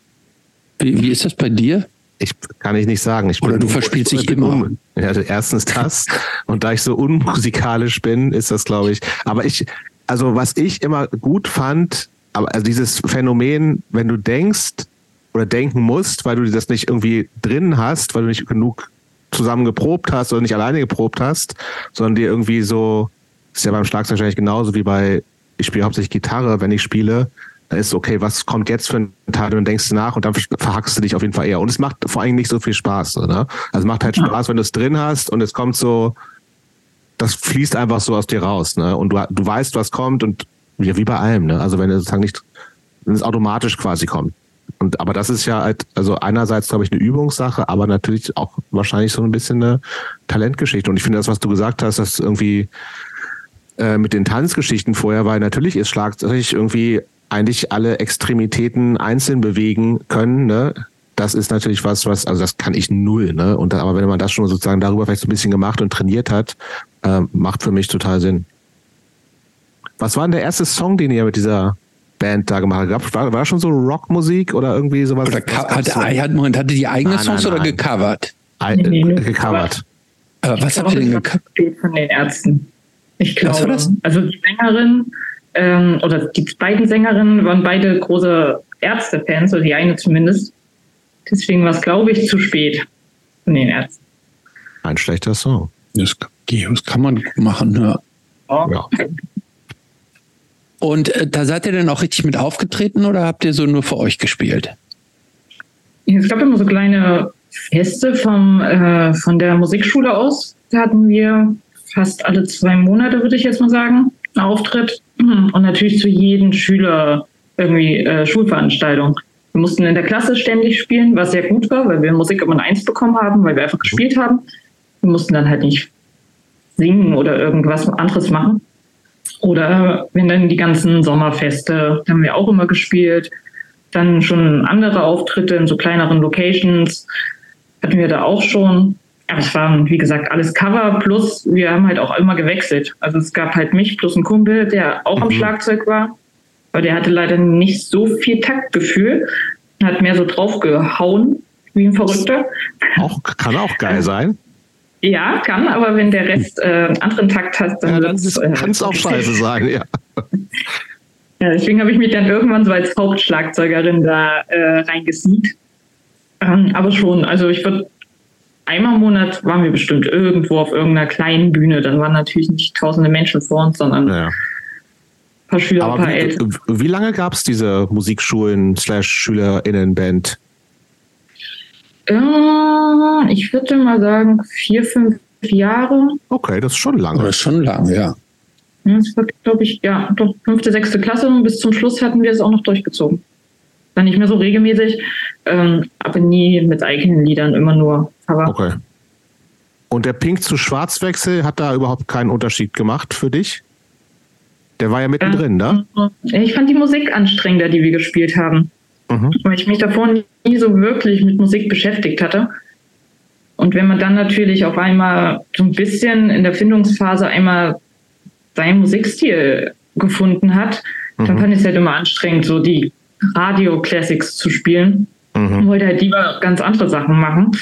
wie, wie ist das bei dir? Ich kann ich nicht sagen. Ich Oder du verspielst dich immer. Ja, also erstens das. und da ich so unmusikalisch bin, ist das, glaube ich. Aber ich, also was ich immer gut fand, aber also dieses Phänomen, wenn du denkst oder denken musst, weil du das nicht irgendwie drin hast, weil du nicht genug zusammen geprobt hast oder nicht alleine geprobt hast, sondern dir irgendwie so, ist ja beim Schlagzeug wahrscheinlich genauso wie bei, ich spiele hauptsächlich Gitarre, wenn ich spiele, ist okay, was kommt jetzt für ein Teil und denkst du nach und dann verhackst du dich auf jeden Fall eher. Und es macht vor allem nicht so viel Spaß, oder? Ne? Also es macht halt Spaß, wenn du es drin hast und es kommt so, das fließt einfach so aus dir raus, ne? Und du, du weißt, was kommt und ja, wie bei allem, ne? Also wenn es sozusagen nicht, wenn es automatisch quasi kommt. Und aber das ist ja halt, also einerseits glaube ich eine Übungssache, aber natürlich auch wahrscheinlich so ein bisschen eine Talentgeschichte. Und ich finde das, was du gesagt hast, dass irgendwie äh, mit den Tanzgeschichten vorher, weil natürlich ist Schlagzeug irgendwie eigentlich alle Extremitäten einzeln bewegen können, ne? Das ist natürlich was, was, also das kann ich null, ne? Und aber wenn man das schon sozusagen darüber vielleicht so ein bisschen gemacht und trainiert hat, äh, macht für mich total Sinn. Was war denn der erste Song, den ihr mit dieser Band da gemacht habt? War, war schon so Rockmusik oder irgendwie sowas? Oder was hatte, hat, Moment, hatte die eigene nein, Songs nein, nein. oder gecovert? I, nee, nee, gecovert. Aber was habt ihr denn gecovert? Von den Ärzten. Ich glaube. Was war das? Also die Sängerin ähm, oder die beiden Sängerinnen waren beide große Ärztefans, oder die eine zumindest. Deswegen war es, glaube ich, zu spät von den Ärzten. Ein schlechter Song. Das, das kann man machen, ja. Oh. ja. Und äh, da seid ihr dann auch richtig mit aufgetreten oder habt ihr so nur für euch gespielt? Es gab immer so kleine Feste vom, äh, von der Musikschule aus. Da hatten wir fast alle zwei Monate, würde ich jetzt mal sagen, einen Auftritt. Und natürlich zu jedem Schüler irgendwie äh, Schulveranstaltung. Wir mussten in der Klasse ständig spielen, was sehr gut war, weil wir Musik immer eine Eins bekommen haben, weil wir einfach gespielt haben. Wir mussten dann halt nicht singen oder irgendwas anderes machen. Oder wenn dann die ganzen Sommerfeste, da haben wir auch immer gespielt. Dann schon andere Auftritte in so kleineren Locations hatten wir da auch schon. Aber es waren, wie gesagt, alles Cover plus wir haben halt auch immer gewechselt. Also es gab halt mich plus einen Kumpel, der auch mhm. am Schlagzeug war. Aber der hatte leider nicht so viel Taktgefühl. Hat mehr so draufgehauen wie ein Verrückter. Auch, kann auch geil sein. Ja, kann, aber wenn der Rest äh, anderen Takt hat, dann, ja, dann äh, kann es auch scheiße sein, ja. ja deswegen habe ich mich dann irgendwann so als Hauptschlagzeugerin da äh, reingesneakt. Ähm, aber schon, also ich würde einmal im Monat waren wir bestimmt irgendwo auf irgendeiner kleinen Bühne. Dann waren natürlich nicht tausende Menschen vor uns, sondern ja. ein paar Schüler, Aber ein paar wie, Eltern. Wie lange gab es diese Musikschulen slash SchülerInnenband? Äh, ich würde mal sagen vier, fünf Jahre. Okay, das ist schon lange. Das ist schon lange, ja. Das war, glaube ich, ja, doch fünfte, sechste Klasse und bis zum Schluss hatten wir es auch noch durchgezogen. Dann nicht mehr so regelmäßig, ähm, aber nie mit eigenen Liedern, immer nur Cover. Okay. Und der Pink zu Schwarzwechsel hat da überhaupt keinen Unterschied gemacht für dich? Der war ja mittendrin, ne? Ich fand die Musik anstrengender, die wir gespielt haben. Mhm. Weil ich mich davor nie so wirklich mit Musik beschäftigt hatte. Und wenn man dann natürlich auf einmal so ein bisschen in der Findungsphase einmal seinen Musikstil gefunden hat, mhm. dann fand ich es halt immer anstrengend, so die Radio-Classics zu spielen. Mhm. Und wollte halt lieber ganz andere Sachen machen.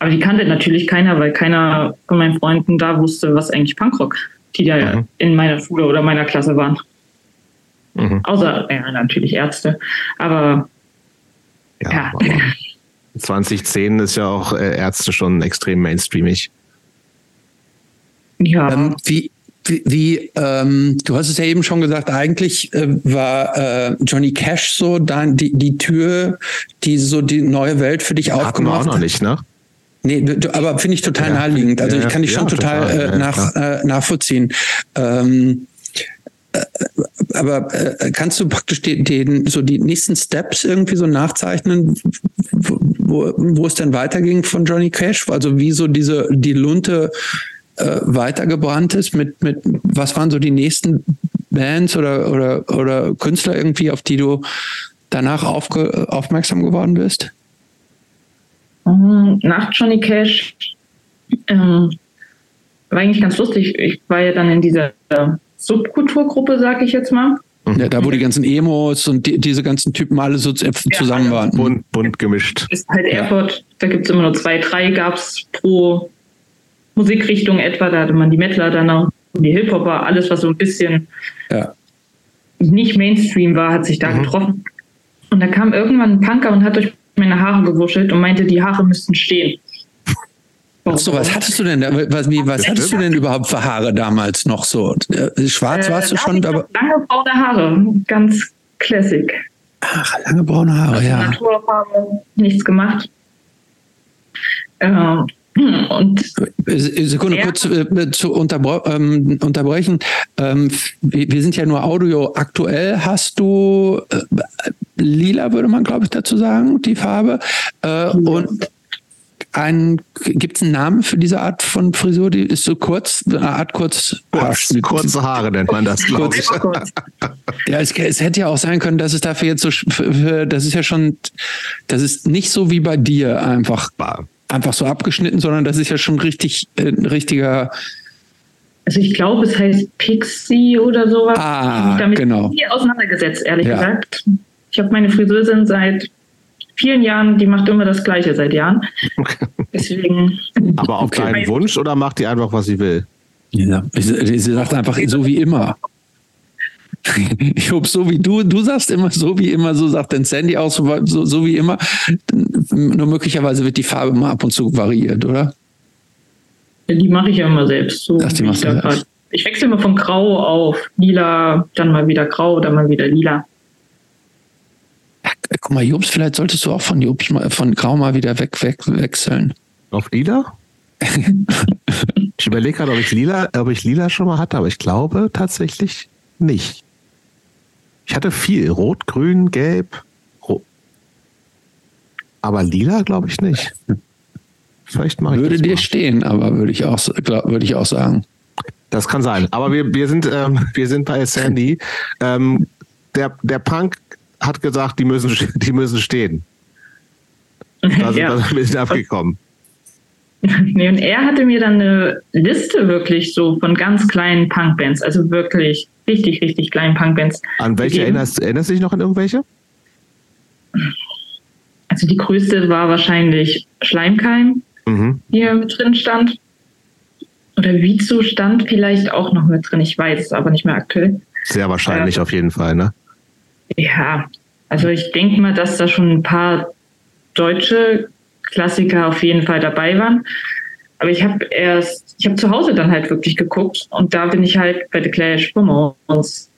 Aber die kannte natürlich keiner, weil keiner von meinen Freunden da wusste, was eigentlich Punkrock, die da mhm. in meiner Schule oder meiner Klasse waren. Mhm. Außer, ja, natürlich Ärzte. Aber ja. ja. Aber 2010 ist ja auch äh, Ärzte schon extrem mainstreamig. Ja. Ähm, wie, wie, wie ähm, du hast es ja eben schon gesagt, eigentlich äh, war äh, Johnny Cash so dann die, die Tür, die so die neue Welt für dich Hatten aufgemacht hat. auch noch nicht, ne? Nee, aber finde ich total ja, naheliegend. Also ja, ich kann dich schon total, total äh, nach, äh, nachvollziehen. Ähm, äh, aber äh, kannst du praktisch den, den, so die nächsten Steps irgendwie so nachzeichnen, wo, wo es denn weiterging von Johnny Cash? Also wie so diese die Lunte äh, weitergebrannt ist mit mit was waren so die nächsten Bands oder oder oder Künstler irgendwie, auf die du danach aufge, aufmerksam geworden bist? Mhm, nach Johnny Cash ähm, war eigentlich ganz lustig. Ich war ja dann in dieser Subkulturgruppe, sag ich jetzt mal. Ja, da wo die ganzen Emos und die, diese ganzen Typen alle so zusammen ja, waren. Bunt, bunt gemischt. Ist halt Erfurt, da gibt es immer nur zwei, drei gab es pro Musikrichtung etwa. Da hatte man die Mettler dann auch, die Hip-Hopper, alles, was so ein bisschen ja. nicht Mainstream war, hat sich da mhm. getroffen. Und da kam irgendwann ein Punker und hat durch meine Haare gewuschelt und meinte, die Haare müssten stehen. Ach so, was hattest du denn? Was, wie, was hattest du denn überhaupt für Haare damals noch so? Äh, schwarz äh, warst du schon, aber lange braune Haare, ganz classic. Ach, lange braune Haare, also ja. Naturfarbe, nichts gemacht. Äh, und Sekunde ja. kurz äh, zu unterbre ähm, unterbrechen. Ähm, wir, sind ja nur Audio aktuell. Hast du äh, lila, würde man glaube ich dazu sagen, die Farbe. Äh, ja. Und ein, gibt es einen Namen für diese Art von Frisur? Die ist so kurz, eine Art kurz, kurz kurze Haare nennt man das, glaube ich. ja, es, es, hätte ja auch sein können, dass es dafür jetzt so, für, das ist ja schon, das ist nicht so wie bei dir einfach, einfach so abgeschnitten, sondern das ist ja schon richtig, äh, ein richtiger, also ich glaube, es heißt Pixie oder sowas. Ah, ich habe mich damit genau. nie auseinandergesetzt, ehrlich ja. gesagt. Ich habe meine Friseurin seit vielen Jahren, die macht immer das Gleiche seit Jahren. Deswegen. Aber auf okay. deinen Wunsch oder macht die einfach, was sie will? Ja, sie, sie sagt einfach so wie immer. Ich hoffe, so wie du, du sagst immer so wie immer, so sagt dann Sandy auch so, so, so wie immer. Nur möglicherweise wird die Farbe mal ab und zu variiert, oder? Ja, die mache ich ja immer selbst. So Ach, die machst du selbst. Ich wechsle immer von Grau auf Lila, dann mal wieder Grau, dann mal wieder Lila. Guck mal, Jobs, vielleicht solltest du auch von Jobs mal, von Grau mal wieder weg, weg wechseln. Auf lila? ich überlege gerade, ob ich lila, ob ich lila schon mal hatte, aber ich glaube tatsächlich nicht. Ich hatte viel. Rot, grün, gelb. Rot. Aber lila glaube ich nicht. Vielleicht mache ich Würde dir mal. stehen, aber würde ich auch, würde ich auch sagen. Das kann sein. Aber wir, wir, sind, ähm, wir sind bei Sandy. Ähm, der, der Punk hat gesagt, die müssen, die müssen stehen. Da sind ja. wir ein bisschen abgekommen. Nee, und er hatte mir dann eine Liste wirklich so von ganz kleinen Punkbands, also wirklich richtig, richtig kleinen Punkbands. An welche erinnerst, erinnerst du dich noch an irgendwelche? Also die größte war wahrscheinlich Schleimkeim, mhm. die hier mit drin stand. Oder Vizu stand vielleicht auch noch mit drin, ich weiß es aber nicht mehr aktuell. Sehr wahrscheinlich äh, auf jeden Fall, ne? Ja, also ich denke mal, dass da schon ein paar deutsche Klassiker auf jeden Fall dabei waren. Aber ich habe erst, ich habe zu Hause dann halt wirklich geguckt und da bin ich halt bei The Clash Ramones.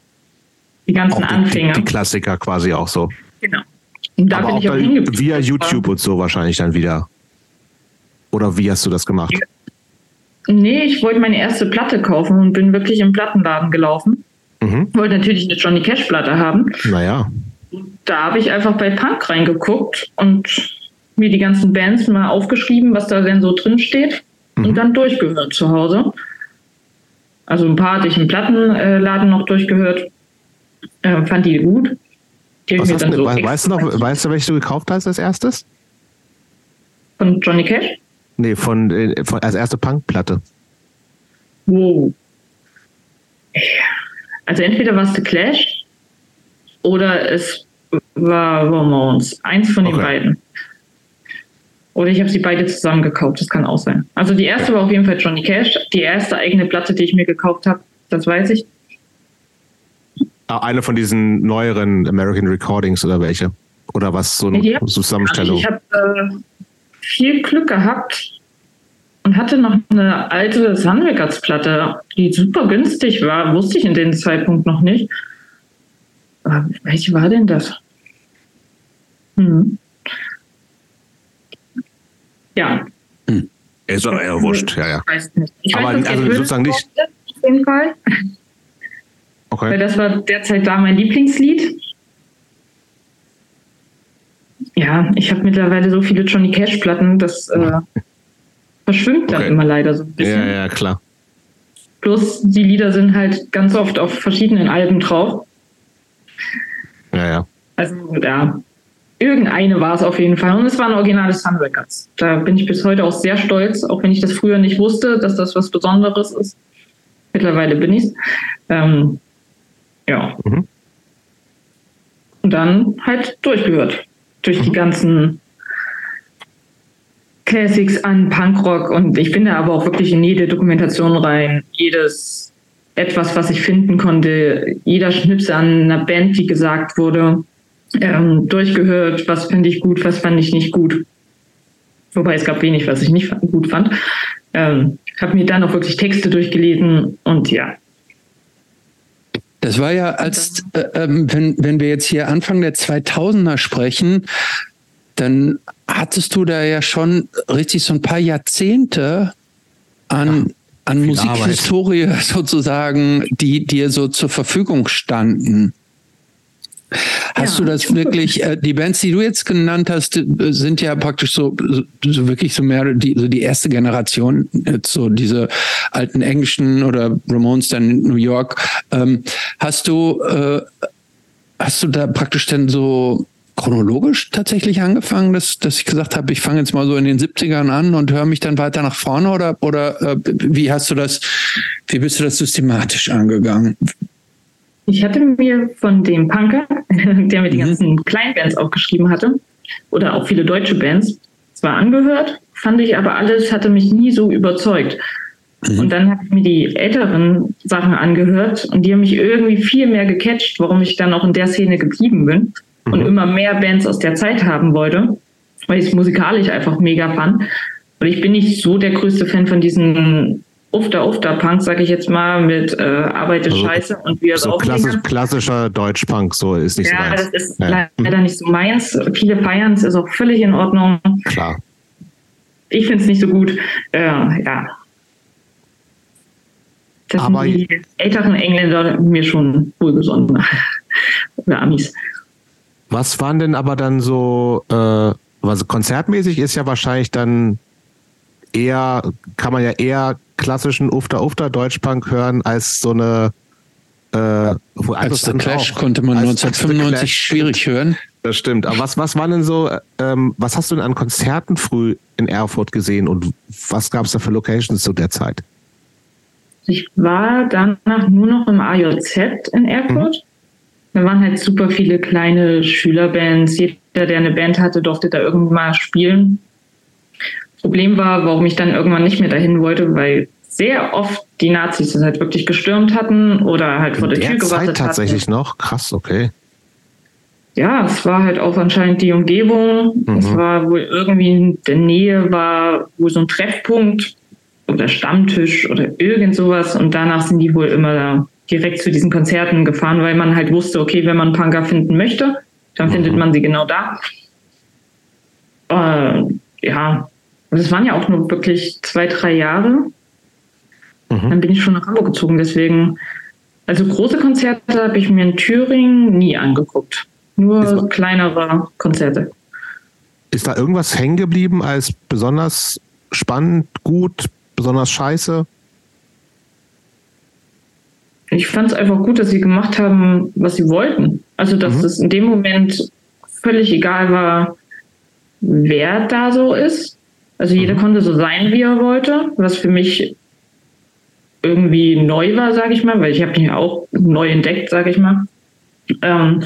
Die ganzen die, Anfänger. Die, die, Klassiker quasi auch so. Genau. Und da Aber bin auch ich auch hingeblieben. Via YouTube und so wahrscheinlich dann wieder. Oder wie hast du das gemacht? Nee, ich wollte meine erste Platte kaufen und bin wirklich im Plattenladen gelaufen. Mhm. Wollte natürlich eine Johnny Cash Platte haben. Naja. Da habe ich einfach bei Punk reingeguckt und mir die ganzen Bands mal aufgeschrieben, was da denn so drin steht mhm. und dann durchgehört zu Hause. Also ein paar hatte ich im Plattenladen noch durchgehört, äh, fand die gut. Die was hast du, so weißt, du noch, weißt du, welche du gekauft hast als erstes? Von Johnny Cash? Nee, von, äh, von als erste Punkplatte. Wow. Also entweder war es The Clash oder es war Ramones. Eins von den okay. beiden. Oder ich habe sie beide zusammen gekauft, das kann auch sein. Also die erste war auf jeden Fall Johnny Cash, die erste eigene Platte, die ich mir gekauft habe, das weiß ich. Ah, eine von diesen neueren American Recordings oder welche? Oder was, so eine ja, Zusammenstellung? Ich habe äh, viel Glück gehabt und hatte noch eine alte Sun Records Platte, die super günstig war, wusste ich in dem Zeitpunkt noch nicht. Aber welche war denn das? Hm. Ja. Hm. Ist aber eher wurscht, ja, ja. Weiß nicht. Ich aber weiß, also sozusagen nicht. Auf jeden Fall. Okay. Weil das war derzeit da mein Lieblingslied. Ja, ich habe mittlerweile so viele Johnny Cash-Platten, das äh, verschwimmt dann okay. immer leider so ein bisschen. Ja, ja, klar. Plus die Lieder sind halt ganz oft auf verschiedenen Alben drauf. Ja, ja. Also, ja, Irgendeine war es auf jeden Fall. Und es waren originale Sun Records. Da bin ich bis heute auch sehr stolz, auch wenn ich das früher nicht wusste, dass das was Besonderes ist. Mittlerweile bin ich es. Ähm, ja. Mhm. Und dann halt durchgehört. Durch mhm. die ganzen Classics an Punkrock. Und ich bin da aber auch wirklich in jede Dokumentation rein. Jedes etwas, was ich finden konnte. Jeder Schnipsel an einer Band, die gesagt wurde ähm, durchgehört, was finde ich gut, was fand ich nicht gut. Wobei es gab wenig, was ich nicht gut fand. Ähm, habe mir dann auch wirklich Texte durchgelesen und ja. Das war ja als, äh, ähm, wenn, wenn wir jetzt hier Anfang der 2000er sprechen, dann hattest du da ja schon richtig so ein paar Jahrzehnte an, ja, an Musikhistorie Arbeit. sozusagen, die dir so zur Verfügung standen. Hast ja. du das wirklich, äh, die Bands, die du jetzt genannt hast, äh, sind ja praktisch so, so wirklich so mehr die, so die erste Generation, jetzt so diese alten englischen oder Ramones dann in New York. Ähm, hast du, äh, hast du da praktisch denn so chronologisch tatsächlich angefangen, dass, dass ich gesagt habe, ich fange jetzt mal so in den 70ern an und höre mich dann weiter nach vorne oder, oder äh, wie hast du das, wie bist du das systematisch angegangen? Ich hatte mir von dem Punker, der mir die mhm. ganzen Kleinbands aufgeschrieben hatte, oder auch viele deutsche Bands, zwar angehört, fand ich aber alles hatte mich nie so überzeugt. Mhm. Und dann habe ich mir die älteren Sachen angehört und die haben mich irgendwie viel mehr gecatcht, warum ich dann auch in der Szene geblieben bin mhm. und immer mehr Bands aus der Zeit haben wollte, weil ich es musikalisch einfach mega fand. Und ich bin nicht so der größte Fan von diesen Ufter Ufter Punk, sag ich jetzt mal, mit äh, Arbeit ist also, scheiße und wir so klassisch, klassischer Deutsch-Punk, so ist nicht ja, so meins. Ja, das ist ja. leider nicht so meins. Viele feiern es, ist auch völlig in Ordnung. Klar. Ich finde es nicht so gut. Äh, ja. Das aber sind die älteren Engländer mir schon wohlgesonnen. Oder Amis. Was waren denn aber dann so, äh, also konzertmäßig ist ja wahrscheinlich dann eher, kann man ja eher klassischen Ufter Ufter Deutschpunk hören als so eine Äh, wo Als The Clash auch, konnte man 1995 schwierig hören. Das stimmt. Aber was, was war denn so, ähm, was hast du denn an Konzerten früh in Erfurt gesehen und was gab es da für Locations zu der Zeit? Ich war danach nur noch im AJZ in Erfurt. Mhm. Da waren halt super viele kleine Schülerbands. Jeder, der eine Band hatte, durfte da irgendwann mal spielen. Problem war, warum ich dann irgendwann nicht mehr dahin wollte, weil sehr oft die Nazis das halt wirklich gestürmt hatten oder halt vor der, der Tür gewartet Zeit tatsächlich hatten. noch? Krass, okay. Ja, es war halt auch anscheinend die Umgebung. Mhm. Es war wohl irgendwie in der Nähe war wohl so ein Treffpunkt oder Stammtisch oder irgend sowas und danach sind die wohl immer da direkt zu diesen Konzerten gefahren, weil man halt wusste, okay, wenn man Punker finden möchte, dann mhm. findet man sie genau da. Äh, ja, das waren ja auch nur wirklich zwei, drei Jahre. Mhm. Dann bin ich schon nach Hamburg gezogen. Deswegen, also große Konzerte habe ich mir in Thüringen nie angeguckt. Nur ist, kleinere Konzerte. Ist da irgendwas hängen geblieben als besonders spannend, gut, besonders scheiße? Ich fand es einfach gut, dass sie gemacht haben, was sie wollten. Also, dass mhm. es in dem Moment völlig egal war, wer da so ist. Also jeder mhm. konnte so sein, wie er wollte, was für mich irgendwie neu war, sage ich mal, weil ich habe ihn ja auch neu entdeckt, sage ich mal. Ähm,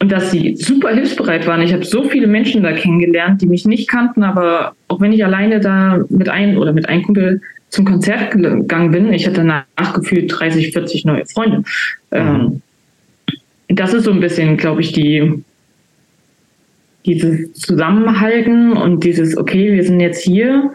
und dass sie super hilfsbereit waren. Ich habe so viele Menschen da kennengelernt, die mich nicht kannten, aber auch wenn ich alleine da mit einem oder mit einem Kumpel zum Konzert gegangen bin, ich hatte danach gefühlt 30, 40 neue Freunde. Mhm. Ähm, das ist so ein bisschen, glaube ich, die dieses Zusammenhalten und dieses, okay, wir sind jetzt hier,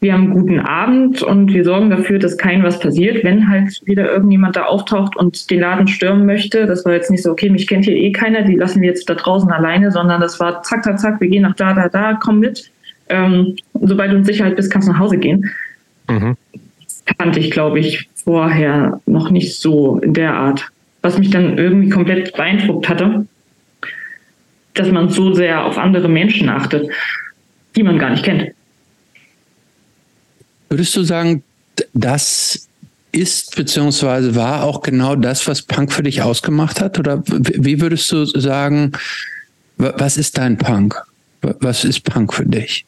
wir haben einen guten Abend und wir sorgen dafür, dass kein was passiert, wenn halt wieder irgendjemand da auftaucht und den Laden stürmen möchte. Das war jetzt nicht so, okay, mich kennt hier eh keiner, die lassen wir jetzt da draußen alleine, sondern das war zack, zack, zack, wir gehen nach da, da, da, komm mit. Ähm, sobald du in Sicherheit bist, kannst du nach Hause gehen. Mhm. Das kannte ich, glaube ich, vorher noch nicht so in der Art. Was mich dann irgendwie komplett beeindruckt hatte, dass man so sehr auf andere Menschen achtet, die man gar nicht kennt. Würdest du sagen, das ist beziehungsweise war auch genau das, was Punk für dich ausgemacht hat? Oder wie würdest du sagen, was ist dein Punk? Was ist Punk für dich?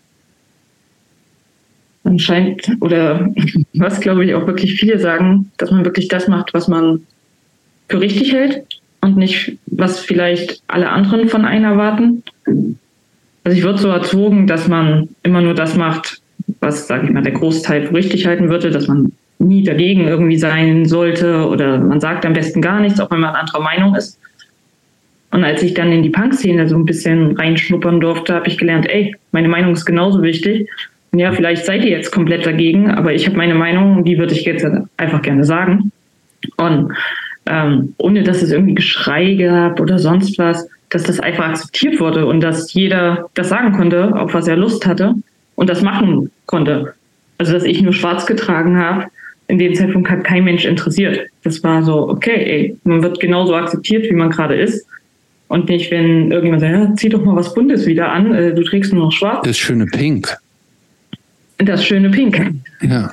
Anscheinend, oder was glaube ich auch wirklich viele sagen, dass man wirklich das macht, was man für richtig hält und nicht, was vielleicht alle anderen von einem erwarten. Also ich wurde so erzogen, dass man immer nur das macht, was, sage ich mal, der Großteil für richtig halten würde, dass man nie dagegen irgendwie sein sollte oder man sagt am besten gar nichts, auch wenn man anderer Meinung ist. Und als ich dann in die Punk-Szene so ein bisschen reinschnuppern durfte, habe ich gelernt, ey, meine Meinung ist genauso wichtig. Und ja, vielleicht seid ihr jetzt komplett dagegen, aber ich habe meine Meinung und die würde ich jetzt einfach gerne sagen. Und ähm, ohne dass es irgendwie Geschrei gab oder sonst was, dass das einfach akzeptiert wurde und dass jeder das sagen konnte, auf was er Lust hatte und das machen konnte. Also dass ich nur schwarz getragen habe, in dem Zeitpunkt hat kein Mensch interessiert. Das war so, okay, ey, man wird genauso akzeptiert, wie man gerade ist. Und nicht, wenn irgendjemand sagt, ja, zieh doch mal was Buntes wieder an, äh, du trägst nur noch schwarz. Das schöne Pink. Das schöne Pink. Ja.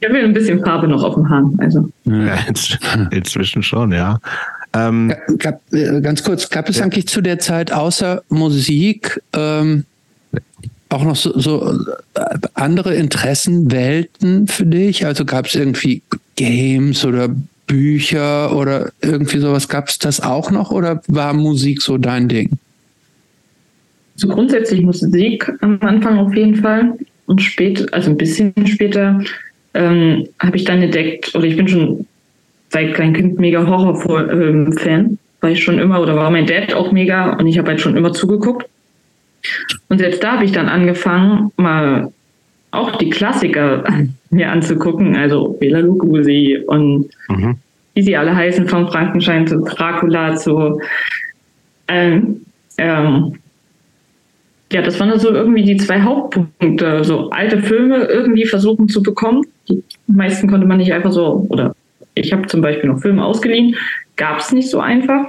Ich habe ein bisschen Farbe noch auf dem Hahn. Also. Ja, inzwischen schon, ja. Ähm, gab, äh, ganz kurz, gab es ja. eigentlich zu der Zeit außer Musik ähm, auch noch so, so äh, andere Interessenwelten für dich? Also gab es irgendwie Games oder Bücher oder irgendwie sowas? Gab es das auch noch oder war Musik so dein Ding? So grundsätzlich Musik am Anfang auf jeden Fall und später, also ein bisschen später, ähm, habe ich dann entdeckt, oder ich bin schon seit kleinem Kind mega Horror-Fan, ähm, war ich schon immer, oder war mein Dad auch mega und ich habe halt schon immer zugeguckt. Und selbst da habe ich dann angefangen, mal auch die Klassiker mir anzugucken, also Bela Lugosi und mhm. wie sie alle heißen, vom Frankenstein zu Dracula zu ähm, ähm, ja, das waren so irgendwie die zwei Hauptpunkte. So alte Filme irgendwie versuchen zu bekommen. Die meisten konnte man nicht einfach so, oder ich habe zum Beispiel noch Filme ausgeliehen, gab es nicht so einfach.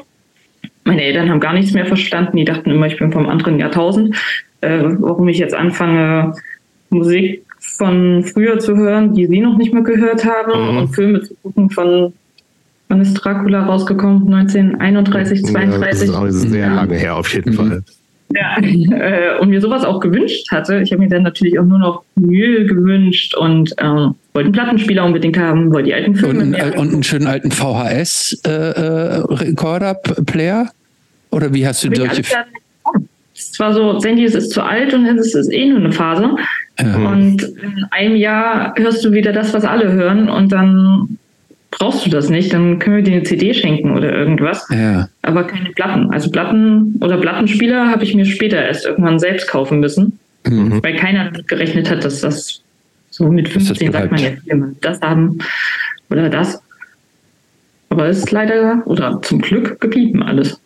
Meine Eltern haben gar nichts mehr verstanden. Die dachten immer, ich bin vom anderen Jahrtausend. Äh, warum ich jetzt anfange, Musik von früher zu hören, die sie noch nicht mehr gehört haben mhm. und Filme zu gucken von Wann ist Dracula rausgekommen? 1931, 32? Ja, das ist auch sehr lange her auf jeden mhm. Fall. Ja, äh, und mir sowas auch gewünscht hatte. Ich habe mir dann natürlich auch nur noch Mühe gewünscht und äh, wollte einen Plattenspieler unbedingt haben, wollte die alten Filme. Und, einen, und einen schönen alten VHS-Recorder-Player? Äh, äh Oder wie hast du solche. Es war so, Sandy, es ist zu alt und es ist eh nur eine Phase. Ja. Und in einem Jahr hörst du wieder das, was alle hören und dann brauchst du das nicht, dann können wir dir eine CD schenken oder irgendwas. Ja. Aber keine Platten. Also Platten oder Plattenspieler habe ich mir später erst irgendwann selbst kaufen müssen, mhm. weil keiner damit gerechnet hat, dass das so mit 15 sagt man jetzt, wir das haben oder das. Aber es ist leider oder zum Glück geblieben alles.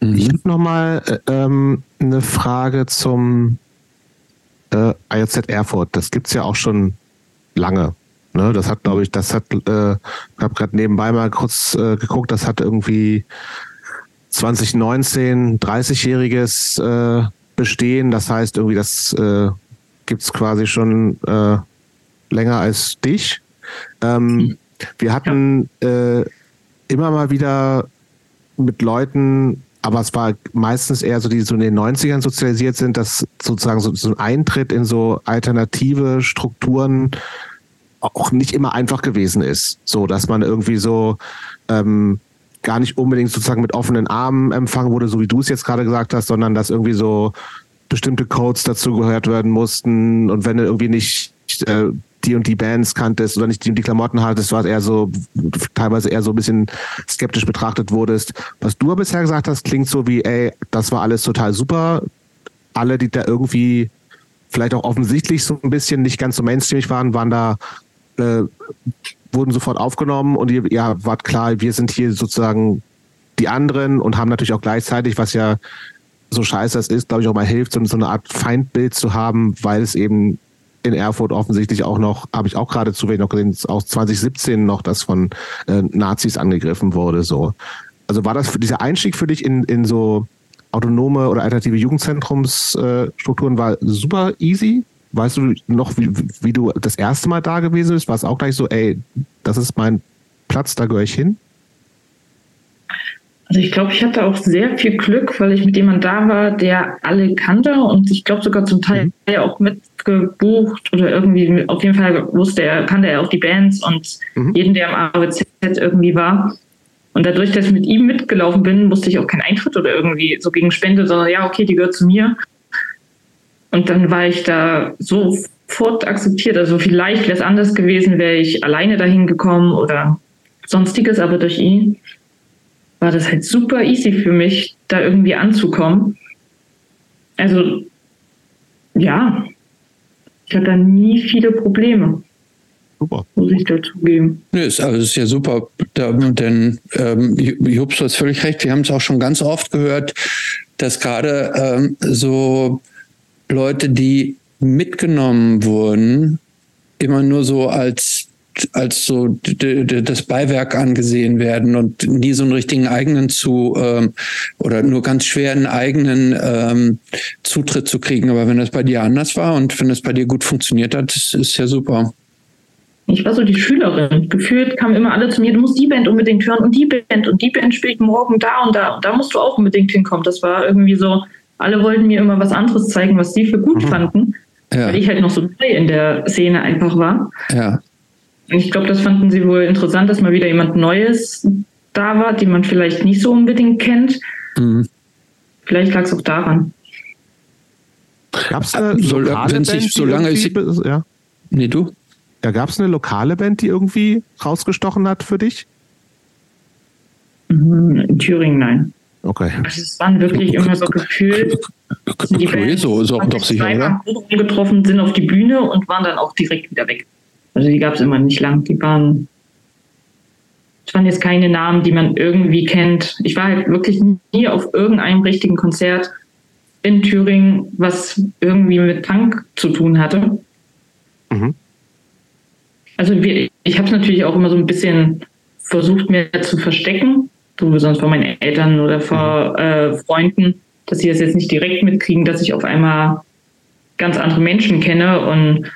Mhm. Ich habe nochmal äh, ähm, eine Frage zum äh, IOZ Erfurt. Das gibt es ja auch schon lange. Ne, das hat, glaube ich, das hat, äh, ich habe gerade nebenbei mal kurz äh, geguckt, das hat irgendwie 2019 30-jähriges äh, Bestehen. Das heißt, irgendwie, das äh, gibt's quasi schon äh, länger als dich. Ähm, wir hatten äh, immer mal wieder mit Leuten, aber es war meistens eher so, die so in den 90ern sozialisiert sind, dass sozusagen so, so ein Eintritt in so alternative Strukturen auch nicht immer einfach gewesen ist. So, dass man irgendwie so ähm, gar nicht unbedingt sozusagen mit offenen Armen empfangen wurde, so wie du es jetzt gerade gesagt hast, sondern dass irgendwie so bestimmte Codes dazu gehört werden mussten und wenn du irgendwie nicht äh, die und die Bands kanntest oder nicht die und die Klamotten hattest, du eher so teilweise eher so ein bisschen skeptisch betrachtet wurdest. Was du bisher gesagt hast, klingt so wie, ey, das war alles total super. Alle, die da irgendwie vielleicht auch offensichtlich so ein bisschen nicht ganz so mainstreamig waren, waren da äh, wurden sofort aufgenommen und ihr, ihr wart klar, wir sind hier sozusagen die anderen und haben natürlich auch gleichzeitig, was ja so scheiße das ist, glaube ich, auch mal hilft, so, so eine Art Feindbild zu haben, weil es eben in Erfurt offensichtlich auch noch, habe ich auch gerade zu wenig noch gesehen, auch 2017 noch das von äh, Nazis angegriffen wurde. So. Also war das dieser Einstieg für dich in, in so autonome oder alternative Jugendzentrumsstrukturen äh, war super easy? Weißt du noch, wie, wie du das erste Mal da gewesen bist? War es auch gleich so, ey, das ist mein Platz, da gehöre ich hin? Also ich glaube, ich hatte auch sehr viel Glück, weil ich mit jemandem da war, der alle kannte und ich glaube sogar zum Teil mhm. auch mitgebucht oder irgendwie, auf jeden Fall wusste er, kannte er auch die Bands und mhm. jeden, der am AWZ irgendwie war. Und dadurch, dass ich mit ihm mitgelaufen bin, musste ich auch keinen Eintritt oder irgendwie so gegen Spende, sondern ja, okay, die gehört zu mir. Und dann war ich da sofort akzeptiert. Also vielleicht wäre es anders gewesen, wäre ich alleine dahin gekommen oder sonstiges, aber durch ihn war das halt super easy für mich, da irgendwie anzukommen. Also ja, ich hatte da nie viele Probleme. Super. Muss ich dazugeben. Nee, ist, also ist ja super, da, denn ähm, Jobs, du hast völlig recht, wir haben es auch schon ganz oft gehört, dass gerade ähm, so Leute, die mitgenommen wurden, immer nur so als als so das Beiwerk angesehen werden und nie so einen richtigen eigenen zu ähm, oder nur ganz schwer einen eigenen ähm, Zutritt zu kriegen. Aber wenn das bei dir anders war und wenn das bei dir gut funktioniert hat, ist, ist ja super. Ich war so die Schülerin. Gefühlt kamen immer alle zu mir, du musst die Band unbedingt hören und die Band und die Band spielt morgen da und da und da musst du auch unbedingt hinkommen. Das war irgendwie so, alle wollten mir immer was anderes zeigen, was sie für gut mhm. fanden, ja. weil ich halt noch so neu in der Szene einfach war. Ja. Und ich glaube, das fanden sie wohl interessant, dass mal wieder jemand Neues da war, den man vielleicht nicht so unbedingt kennt. Mhm. Vielleicht lag es auch daran. Gab es eine so, lokale Band, sich, solange ich, ja? Nee, du? Ja, gab es eine lokale Band, die irgendwie rausgestochen hat für dich? Mhm, in Thüringen, nein. Okay. Also es waren wirklich immer so gefühlt. Die Bands so ist auch doch sicher, oder? getroffen sind auf die Bühne und waren dann auch direkt wieder weg. Also die gab es immer nicht lang. Die waren, es waren jetzt keine Namen, die man irgendwie kennt. Ich war halt wirklich nie auf irgendeinem richtigen Konzert in Thüringen, was irgendwie mit Punk zu tun hatte. Mhm. Also wir, ich habe es natürlich auch immer so ein bisschen versucht, mir zu verstecken besonders von meinen Eltern oder vor mhm. äh, Freunden, dass sie das jetzt nicht direkt mitkriegen, dass ich auf einmal ganz andere Menschen kenne und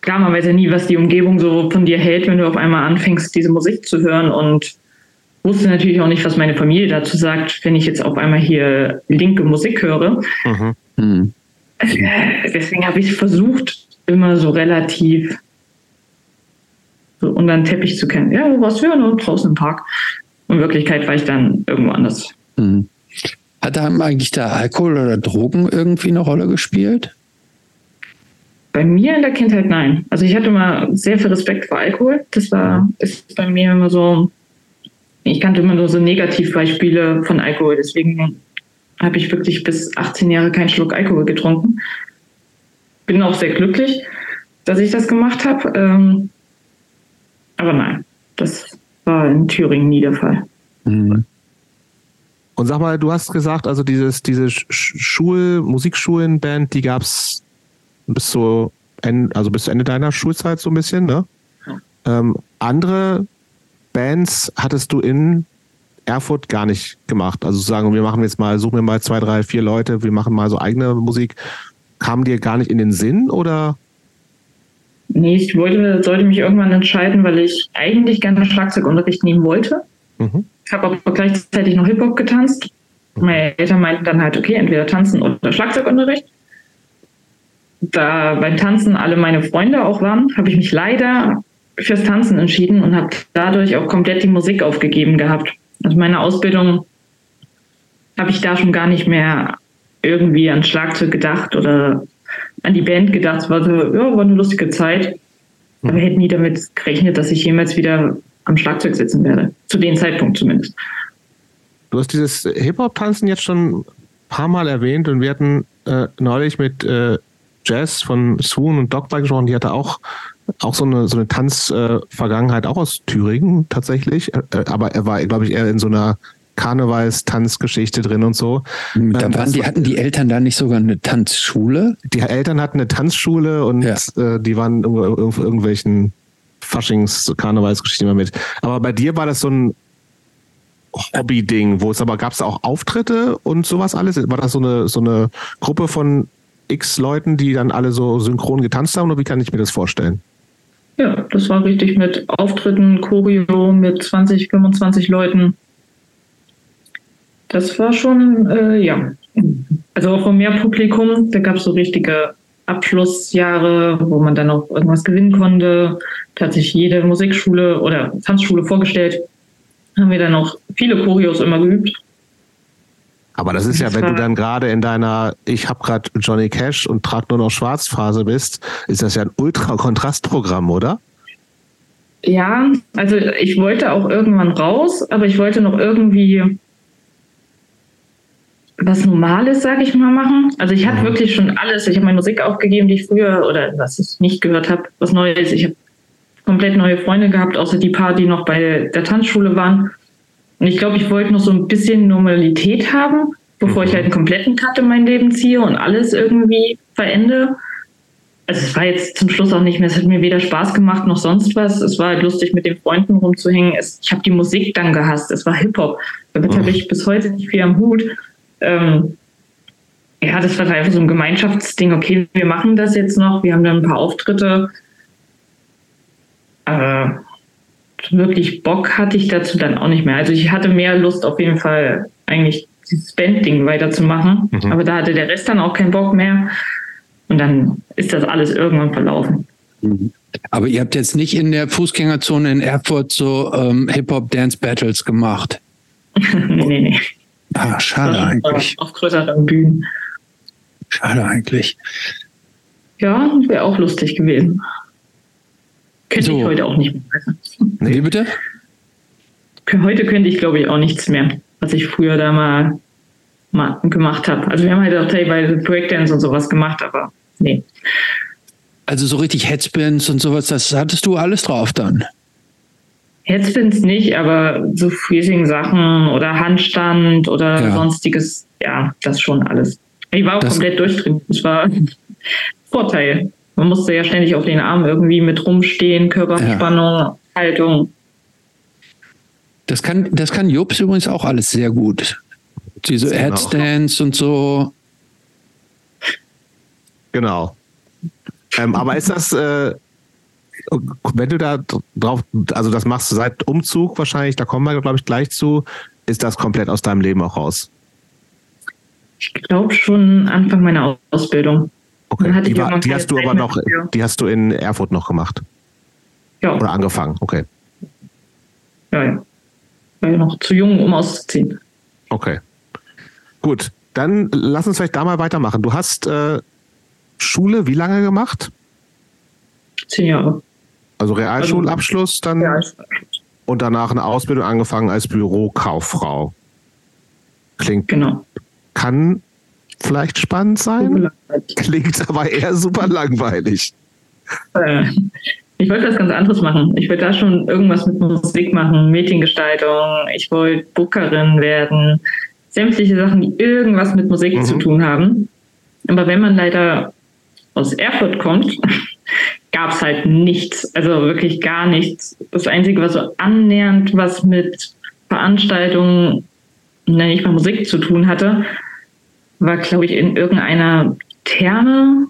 klar, man weiß ja nie, was die Umgebung so von dir hält, wenn du auf einmal anfängst, diese Musik zu hören und wusste natürlich auch nicht, was meine Familie dazu sagt, wenn ich jetzt auf einmal hier linke Musik höre. Mhm. Mhm. Deswegen habe ich versucht, immer so relativ so unter den Teppich zu kennen. Ja, was hören und draußen im Park. In Wirklichkeit war ich dann irgendwo anders. Mhm. Hat da eigentlich da Alkohol oder Drogen irgendwie eine Rolle gespielt? Bei mir in der Kindheit nein. Also ich hatte immer sehr viel Respekt vor Alkohol. Das war ist bei mir immer so. Ich kannte immer nur so Negativbeispiele von Alkohol. Deswegen habe ich wirklich bis 18 Jahre keinen Schluck Alkohol getrunken. Bin auch sehr glücklich, dass ich das gemacht habe. Ähm, aber nein, das war in Thüringen nie der Fall. Mhm. Und sag mal, du hast gesagt, also dieses, diese Schul, Musikschulenband, die gab es bis zu Ende, also bis Ende deiner Schulzeit so ein bisschen, ne? Ja. Ähm, andere Bands hattest du in Erfurt gar nicht gemacht. Also sagen, wir machen jetzt mal, suchen wir mal zwei, drei, vier Leute, wir machen mal so eigene Musik. Kam dir gar nicht in den Sinn oder? Nee, ich wollte, sollte mich irgendwann entscheiden, weil ich eigentlich gerne Schlagzeugunterricht nehmen wollte. Mhm. Ich habe aber gleichzeitig noch Hip-Hop getanzt. Meine Eltern meinten dann halt, okay, entweder tanzen oder Schlagzeugunterricht. Da beim Tanzen alle meine Freunde auch waren, habe ich mich leider fürs Tanzen entschieden und habe dadurch auch komplett die Musik aufgegeben gehabt. Also meine Ausbildung habe ich da schon gar nicht mehr irgendwie an Schlagzeug gedacht oder an die Band gedacht. Es war so, ja, war eine lustige Zeit. Aber ich hätte nie damit gerechnet, dass ich jemals wieder am Schlagzeug sitzen werde. Zu dem Zeitpunkt zumindest. Du hast dieses Hip-Hop-Tanzen jetzt schon ein paar Mal erwähnt und wir hatten äh, neulich mit äh, Jazz von Swoon und Dogby gesprochen, die hatte auch auch so eine, so eine Tanzvergangenheit, äh, auch aus Thüringen tatsächlich. Äh, aber er war, glaube ich, eher in so einer Karnevals-Tanzgeschichte drin und so. Hm, da ähm, waren die, hatten die Eltern da nicht sogar eine Tanzschule? Die Eltern hatten eine Tanzschule und ja. äh, die waren auf irgendwelchen Faschings-Karnevalsgeschichten immer mit. Aber bei dir war das so ein Hobby-Ding, wo es aber gab es auch Auftritte und sowas alles? War das so eine, so eine Gruppe von x Leuten, die dann alle so synchron getanzt haben oder wie kann ich mir das vorstellen? Ja, das war richtig mit Auftritten, Choreo mit 20, 25 Leuten. Das war schon, äh, ja. Also auch von mehr Publikum. Da gab es so richtige Abschlussjahre, wo man dann auch irgendwas gewinnen konnte. Da hat sich jede Musikschule oder Tanzschule vorgestellt. Haben wir dann auch viele Choreos immer geübt. Aber das ist ja, wenn du dann gerade in deiner, ich habe gerade Johnny Cash und trage nur noch Schwarzphase bist, ist das ja ein Ultra-Kontrastprogramm, oder? Ja, also ich wollte auch irgendwann raus, aber ich wollte noch irgendwie was Normales, sage ich mal, machen. Also ich hatte mhm. wirklich schon alles. Ich habe meine Musik aufgegeben, die ich früher oder was ich nicht gehört habe, was Neues. Ich habe komplett neue Freunde gehabt, außer die paar, die noch bei der Tanzschule waren. Und ich glaube, ich wollte noch so ein bisschen Normalität haben, bevor mhm. ich halt einen kompletten Cut in mein Leben ziehe und alles irgendwie verende. Also es war jetzt zum Schluss auch nicht mehr, es hat mir weder Spaß gemacht noch sonst was. Es war halt lustig, mit den Freunden rumzuhängen. Es, ich habe die Musik dann gehasst. Es war Hip-Hop. Damit mhm. habe ich bis heute nicht viel am Hut. Ähm, ja, das war einfach so ein Gemeinschaftsding. Okay, wir machen das jetzt noch. Wir haben dann ein paar Auftritte. Aber wirklich Bock hatte ich dazu dann auch nicht mehr. Also ich hatte mehr Lust auf jeden Fall eigentlich dieses Band-Ding weiterzumachen. Mhm. Aber da hatte der Rest dann auch keinen Bock mehr. Und dann ist das alles irgendwann verlaufen. Mhm. Aber ihr habt jetzt nicht in der Fußgängerzone in Erfurt so ähm, Hip-Hop-Dance-Battles gemacht? nee, nee, nee. Ah, schade eigentlich. Auf größeren Bühnen. Schade eigentlich. Ja, wäre auch lustig gewesen. Könnte so. ich heute auch nicht mehr. Nee, bitte? Heute könnte ich, glaube ich, auch nichts mehr, was ich früher da mal, mal gemacht habe. Also wir haben halt auch teilweise Breakdance und sowas gemacht, aber nee. Also so richtig Headspins und sowas, das hattest du alles drauf dann? Headspins nicht, aber so Freezing-Sachen oder Handstand oder ja. sonstiges, ja, das schon alles. Ich war auch das komplett durchdringend. Das war ein Vorteil. Man musste ja ständig auf den Arm irgendwie mit rumstehen, Körperspannung, ja. Haltung. Das kann, das kann Jobs übrigens auch alles sehr gut. Diese genau. Headstands und so. Genau. Ähm, aber ist das, äh, wenn du da drauf, also das machst du seit Umzug wahrscheinlich, da kommen wir, glaube ich, gleich zu, ist das komplett aus deinem Leben auch raus? Ich glaube schon Anfang meiner Ausbildung. Okay. Die, war, die hast du aber noch, dafür. die hast du in Erfurt noch gemacht? Ja. Oder angefangen, okay. Ja, ja. War ja noch zu jung, um auszuziehen. Okay. Gut, dann lass uns vielleicht da mal weitermachen. Du hast äh, Schule wie lange gemacht? Zehn Jahre. Also Realschulabschluss dann? Realschulabschluss. Und danach eine Ausbildung angefangen als Bürokauffrau. Klingt. Genau. Kann vielleicht spannend sein. Klingt aber eher super langweilig. Äh, ich wollte was ganz anderes machen. Ich wollte da schon irgendwas mit Musik machen, Mediengestaltung. Ich wollte Bookerin werden. Sämtliche Sachen, die irgendwas mit Musik mhm. zu tun haben. Aber wenn man leider aus Erfurt kommt, gab es halt nichts. Also wirklich gar nichts. Das Einzige, was so annähernd was mit Veranstaltungen, nenne ich mal Musik zu tun hatte, war, glaube ich, in irgendeiner Therme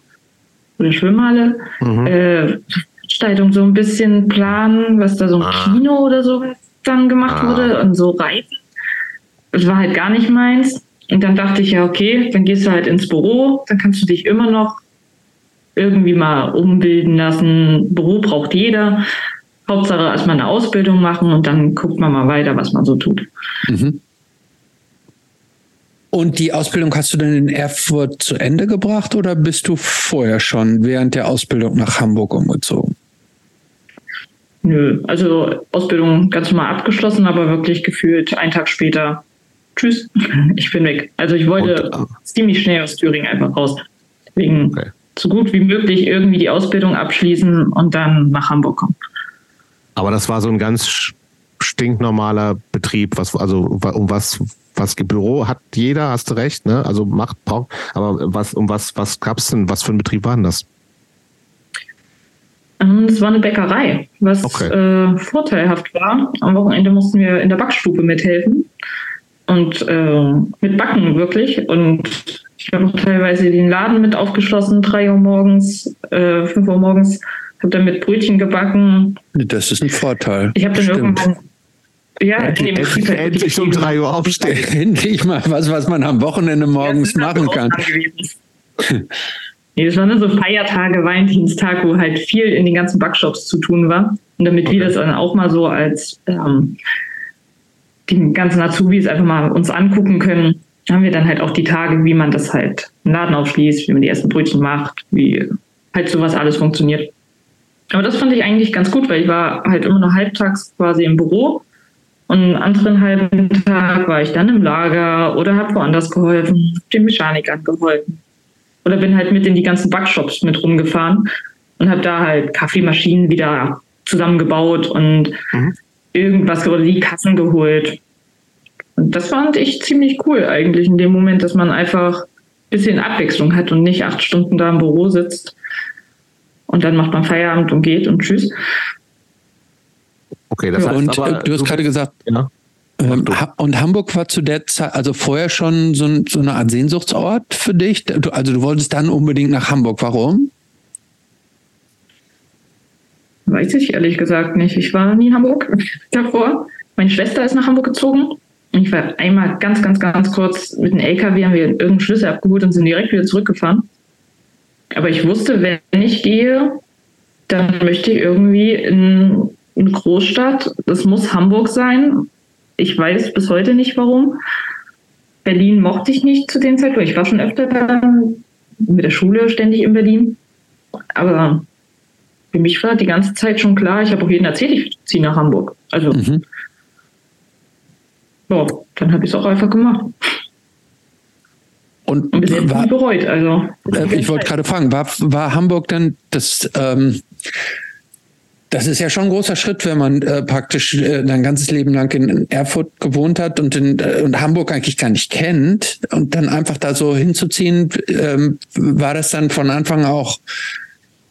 oder Schwimmhalle. Mhm. Äh, Veranstaltung so ein bisschen planen, was da so ein ah. Kino oder sowas dann gemacht ah. wurde und so Reisen. Das war halt gar nicht meins. Und dann dachte ich ja, okay, dann gehst du halt ins Büro, dann kannst du dich immer noch irgendwie mal umbilden lassen. Büro braucht jeder. Hauptsache erstmal eine Ausbildung machen und dann guckt man mal weiter, was man so tut. Mhm. Und die Ausbildung hast du denn in Erfurt zu Ende gebracht oder bist du vorher schon während der Ausbildung nach Hamburg umgezogen? Nö, also Ausbildung ganz normal abgeschlossen, aber wirklich gefühlt einen Tag später, tschüss, ich bin weg. Also ich wollte Und, äh, ziemlich schnell aus Thüringen einfach raus. Deswegen okay. So gut wie möglich irgendwie die Ausbildung abschließen und dann nach Hamburg kommen. Aber das war so ein ganz stinknormaler Betrieb, was also um was was Büro hat jeder, hast du recht, ne? Also macht aber was um was was gab's denn, was für ein Betrieb war denn das? Ähm, es war eine Bäckerei, was okay. äh, vorteilhaft war. Am Wochenende mussten wir in der Backstube mithelfen und äh, mit Backen wirklich. Und ich habe auch teilweise den Laden mit aufgeschlossen, drei Uhr morgens, äh, fünf Uhr morgens, habe dann mit Brötchen gebacken. Das ist ein Vorteil. Ich habe dann Stimmt. irgendwann ja, endlich, endlich um drei Uhr aufstehen. Endlich mal was, was man am Wochenende morgens machen kann. nee, das waren dann so Feiertage, Valentinstag, wo halt viel in den ganzen Backshops zu tun war. Und damit okay. wir das dann auch mal so als ähm, die ganzen Azubis einfach mal uns angucken können, haben wir dann halt auch die Tage, wie man das halt im Laden aufschließt, wie man die ersten Brötchen macht, wie halt sowas alles funktioniert. Aber das fand ich eigentlich ganz gut, weil ich war halt immer nur halbtags quasi im Büro und einen anderen halben Tag war ich dann im Lager oder habe woanders geholfen, den Mechanikern geholfen. Oder bin halt mit in die ganzen Backshops mit rumgefahren und habe da halt Kaffeemaschinen wieder zusammengebaut und mhm. irgendwas oder die Kassen geholt. Und das fand ich ziemlich cool eigentlich in dem Moment, dass man einfach ein bisschen Abwechslung hat und nicht acht Stunden da im Büro sitzt und dann macht man Feierabend und geht und tschüss, Okay, das ja, heißt und aber, äh, du hast gerade gesagt, ja. Ähm, und Hamburg war zu der Zeit, also vorher schon so, so, eine Art Sehnsuchtsort für dich. Du, also du wolltest dann unbedingt nach Hamburg. Warum? Weiß ich ehrlich gesagt nicht. Ich war nie in Hamburg davor. Meine Schwester ist nach Hamburg gezogen. Ich war einmal ganz, ganz, ganz kurz mit dem LKW, haben wir irgendeinen Schlüssel abgeholt und sind direkt wieder zurückgefahren. Aber ich wusste, wenn ich gehe, dann möchte ich irgendwie in eine Großstadt. Das muss Hamburg sein. Ich weiß bis heute nicht warum. Berlin mochte ich nicht zu dem Zeitpunkt. Ich war schon öfter da mit der Schule ständig in Berlin. Aber für mich war die ganze Zeit schon klar, ich habe auch jeden erzählt, ich ziehe nach Hamburg. Also, mhm. Ja, dann habe ich es auch einfach gemacht. Und, Und bis jetzt war, bereut. Also, äh, ich wollte gerade fragen, war, war Hamburg dann das ähm, das ist ja schon ein großer Schritt, wenn man äh, praktisch äh, ganzes Leben lang in Erfurt gewohnt hat und in äh, und Hamburg eigentlich gar nicht kennt und dann einfach da so hinzuziehen, ähm, war das dann von Anfang auch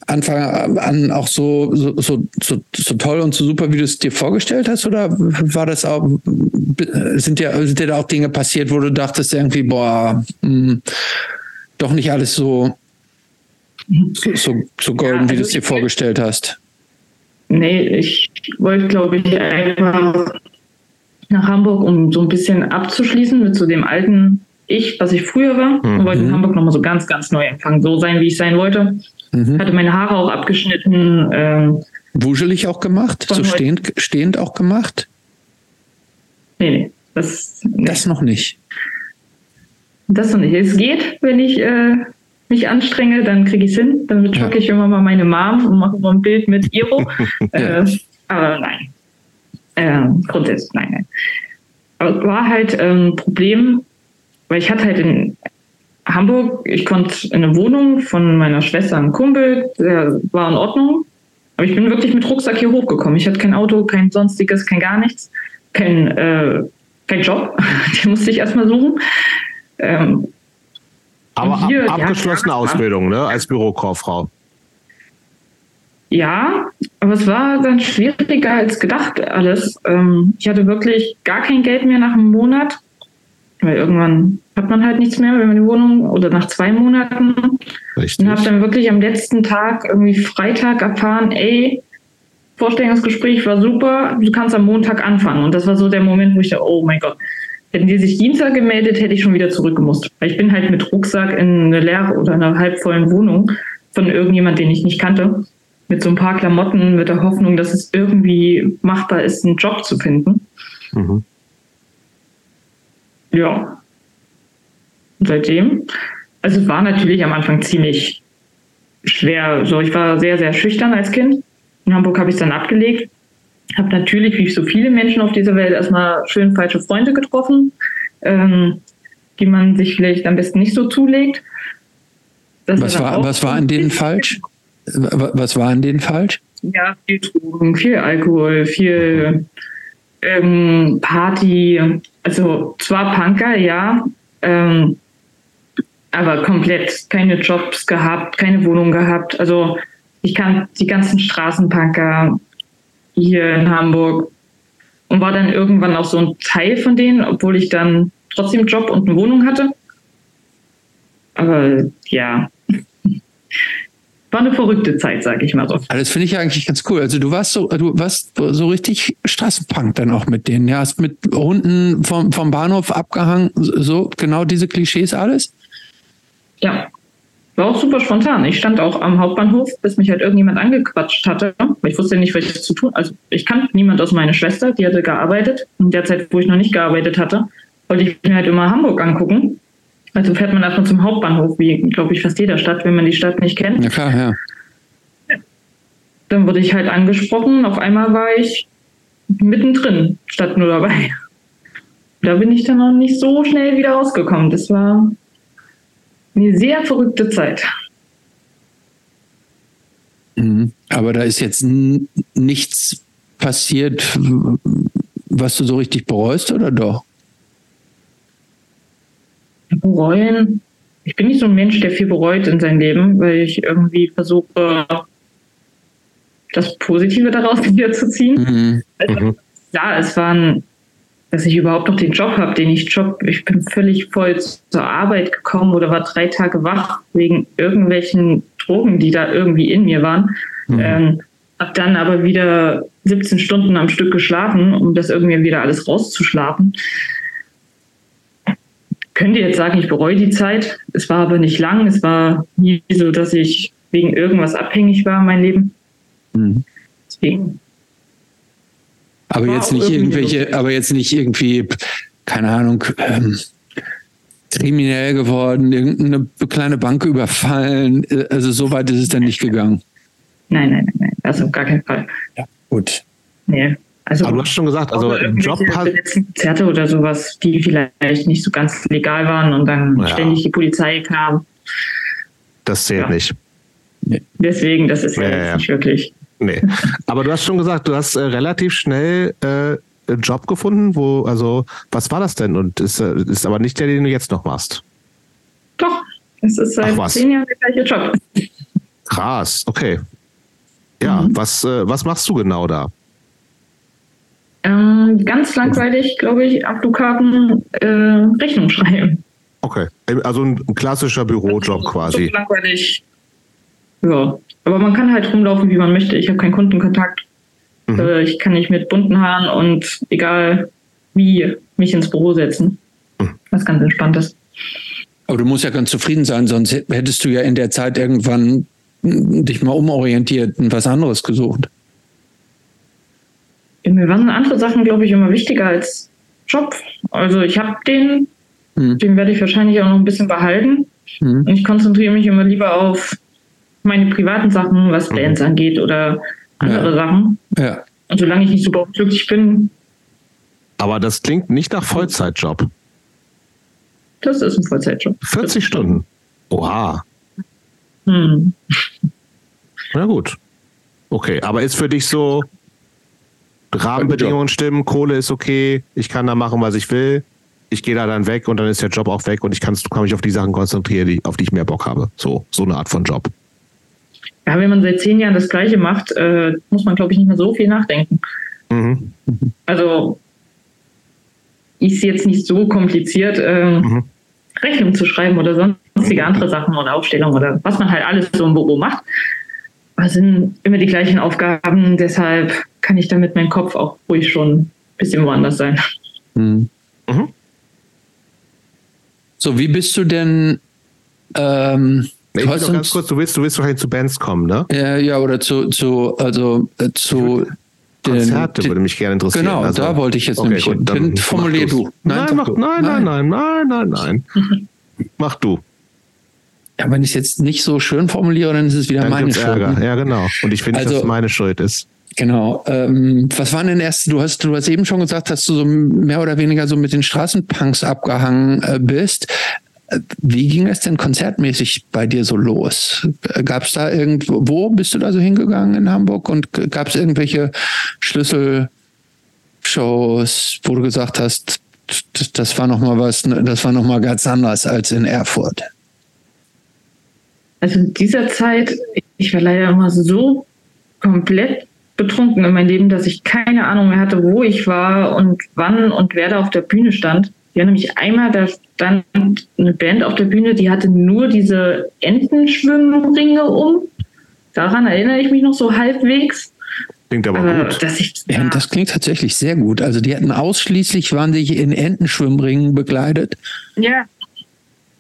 Anfang an auch so, so, so, so, toll und so super, wie du es dir vorgestellt hast? Oder war das auch, sind dir, sind dir da auch Dinge passiert, wo du dachtest irgendwie, boah, mh, hm, doch nicht alles so, so, so golden, ja, also wie du es dir vorgestellt hast? Nee, ich wollte, glaube ich, einfach nach Hamburg, um so ein bisschen abzuschließen mit so dem alten Ich, was ich früher war. Mhm. Und wollte in Hamburg nochmal so ganz, ganz neu empfangen. So sein, wie ich sein wollte. Mhm. Hatte meine Haare auch abgeschnitten. Ähm, Wuschelig auch gemacht? So stehend, stehend auch gemacht? Nee, nee. Das, nee. das noch nicht. Das noch nicht. Es geht, wenn ich äh, mich anstrenge, dann kriege ich es hin. Dann jogge ja. ich immer mal meine Mom und mache mal ein Bild mit Iro. äh, aber nein. Äh, grundsätzlich, nein, nein. Aber es war halt ein ähm, Problem, weil ich hatte halt in Hamburg, ich konnte in eine Wohnung von meiner Schwester einen Kumpel, der war in Ordnung. Aber ich bin wirklich mit Rucksack hier hochgekommen. Ich hatte kein Auto, kein sonstiges, kein gar nichts, kein, äh, kein Job. Den musste ich erstmal suchen. Ähm, aber hier, ab, abgeschlossene ja, Ausbildung, ne, als Bürokauffrau. Ja, aber es war dann schwieriger als gedacht alles. Ähm, ich hatte wirklich gar kein Geld mehr nach einem Monat, weil irgendwann hat man halt nichts mehr, wenn man die Wohnung oder nach zwei Monaten. Richtig. Und habe dann wirklich am letzten Tag, irgendwie Freitag, erfahren, ey, Vorstellungsgespräch war super, du kannst am Montag anfangen. Und das war so der Moment, wo ich dachte, oh mein Gott, Hätten die sich Dienstag gemeldet, hätte ich schon wieder zurückgemusst. Weil ich bin halt mit Rucksack in eine leere oder einer halbvollen Wohnung von irgendjemand, den ich nicht kannte. Mit so ein paar Klamotten, mit der Hoffnung, dass es irgendwie machbar ist, einen Job zu finden. Mhm. Ja. Seitdem. Also es war natürlich am Anfang ziemlich schwer. So, ich war sehr, sehr schüchtern als Kind. In Hamburg habe ich es dann abgelegt habe natürlich, wie so viele Menschen auf dieser Welt, erstmal schön falsche Freunde getroffen, ähm, die man sich vielleicht am besten nicht so zulegt. was war, was war an denen falsch? Was war an denen falsch? Ja, viel Drogen, viel Alkohol, viel ähm, Party. Also zwar Punker, ja, ähm, aber komplett keine Jobs gehabt, keine Wohnung gehabt. Also ich kann die ganzen Straßenpunker, hier in Hamburg und war dann irgendwann auch so ein Teil von denen, obwohl ich dann trotzdem Job und eine Wohnung hatte. Aber ja, war eine verrückte Zeit, sage ich mal so. Also das finde ich eigentlich ganz cool. Also du warst so, du warst so richtig Straßenpunk dann auch mit denen. Ja, hast mit Hunden vom, vom Bahnhof abgehangen, so genau diese Klischees alles? Ja, war auch super spontan. Ich stand auch am Hauptbahnhof, bis mich halt irgendjemand angequatscht hatte. Ich wusste nicht, was ich zu tun. Also ich kannte niemand aus meiner Schwester, die hatte gearbeitet. In der Zeit, wo ich noch nicht gearbeitet hatte, wollte ich mir halt immer Hamburg angucken. Also fährt man erstmal zum Hauptbahnhof, wie glaube ich fast jeder Stadt, wenn man die Stadt nicht kennt. Ja klar, ja. Dann wurde ich halt angesprochen. Auf einmal war ich mittendrin, statt nur dabei. Da bin ich dann noch nicht so schnell wieder rausgekommen. Das war eine sehr verrückte Zeit. Mhm. Aber da ist jetzt nichts passiert, was du so richtig bereust, oder doch? Bereuen. Ich bin nicht so ein Mensch, der viel bereut in seinem Leben, weil ich irgendwie versuche, das Positive daraus wieder zu ziehen. Mhm. Also, mhm. ja, es waren dass ich überhaupt noch den Job habe, den ich Job, ich bin völlig voll zur Arbeit gekommen oder war drei Tage wach wegen irgendwelchen Drogen, die da irgendwie in mir waren. Mhm. Ähm, hab dann aber wieder 17 Stunden am Stück geschlafen, um das irgendwie wieder alles rauszuschlafen. Könnt ihr jetzt sagen, ich bereue die Zeit. Es war aber nicht lang. Es war nie so, dass ich wegen irgendwas abhängig war, mein Leben. Mhm. Deswegen aber jetzt nicht irgendwelche, aber jetzt nicht irgendwie, keine Ahnung, ähm, kriminell geworden, irgendeine kleine Bank überfallen. Also so weit ist es dann nicht gegangen. Nein, nein, nein, nein. Also auf gar keinen Fall. Ja, gut. Nee. Also, Aber du hast schon gesagt, also Job hat. Konzerte oder sowas, die vielleicht nicht so ganz legal waren und dann ja. ständig die Polizei kam. Das zählt ja. nicht. Deswegen, das ist ja, ja nicht wirklich. Nee. Aber du hast schon gesagt, du hast äh, relativ schnell äh, einen Job gefunden, wo, also, was war das denn? Und ist, äh, ist aber nicht der, den du jetzt noch machst. Doch, es ist seit Ach, zehn Jahren der gleiche Job. Krass, okay. Ja, mhm. was, äh, was machst du genau da? Ähm, ganz langweilig, glaube ich, Flughafen äh, Rechnung schreiben. Okay, also ein, ein klassischer Bürojob quasi. So langweilig. Ja, aber man kann halt rumlaufen, wie man möchte. Ich habe keinen Kundenkontakt. Mhm. Äh, ich kann nicht mit bunten Haaren und egal wie mich ins Büro setzen. Mhm. Was ganz Entspanntes. Aber du musst ja ganz zufrieden sein, sonst hättest du ja in der Zeit irgendwann dich mal umorientiert und was anderes gesucht. Mir waren andere Sachen, glaube ich, immer wichtiger als Job. Also ich habe den, hm. den werde ich wahrscheinlich auch noch ein bisschen behalten. Hm. Und ich konzentriere mich immer lieber auf meine privaten Sachen, was mhm. Bands angeht oder andere ja. Sachen. Ja. Und solange ich nicht super glücklich bin. Aber das klingt nicht nach Vollzeitjob. Das ist ein Vollzeitjob. 40 Stunden. Oha. Hm. Na gut. Okay, aber ist für dich so, Rahmenbedingungen stimmen, Kohle ist okay, ich kann da machen, was ich will, ich gehe da dann weg und dann ist der Job auch weg und ich kann, kann mich auf die Sachen konzentrieren, die, auf die ich mehr Bock habe. So, so eine Art von Job. Ja, wenn man seit zehn Jahren das Gleiche macht, äh, muss man, glaube ich, nicht mehr so viel nachdenken. Mhm. Also ist jetzt nicht so kompliziert, äh, mhm. Rechnung zu schreiben oder sonstige andere Sachen oder Aufstellungen oder was man halt alles so im Büro macht. Aber es sind immer die gleichen Aufgaben, deshalb kann ich damit meinen Kopf auch ruhig schon ein bisschen woanders sein. Mhm. Mhm. So, wie bist du denn ähm, ich will ganz kurz, du willst, du willst wahrscheinlich zu Bands kommen, ne? Ja, ja, oder zu, zu also äh, zu Konzerte den, würde mich gerne interessieren. Genau, also, da wollte ich jetzt okay, nämlich gut, dann formulier du. Nein, nein, mach, du. nein, nein, nein, nein, nein, nein, nein. mach du. Ja, wenn ich es jetzt nicht so schön formuliere, dann ist es wieder dann meine Schuld. Ärger. Ja, genau. Und ich finde, also, dass es meine Schuld ist. Genau. Ähm, was waren denn erst? Du hast, du hast eben schon gesagt, dass du so mehr oder weniger so mit den Straßenpunks abgehangen äh, bist. Wie ging es denn konzertmäßig bei dir so los? Gab es da irgendwo, wo bist du da so hingegangen in Hamburg und gab es irgendwelche Schlüsselshows, wo du gesagt hast, das war noch mal was, das war noch mal ganz anders als in Erfurt? Also in dieser Zeit, ich war leider immer so komplett betrunken in meinem Leben, dass ich keine Ahnung mehr hatte, wo ich war und wann und wer da auf der Bühne stand. Ja, nämlich einmal, da stand eine Band auf der Bühne, die hatte nur diese Entenschwimmringe um. Daran erinnere ich mich noch so halbwegs. Klingt aber, aber gut. Ich, ja. ja. das klingt tatsächlich sehr gut. Also die hatten ausschließlich, waren sich in Entenschwimmringen begleitet. Ja.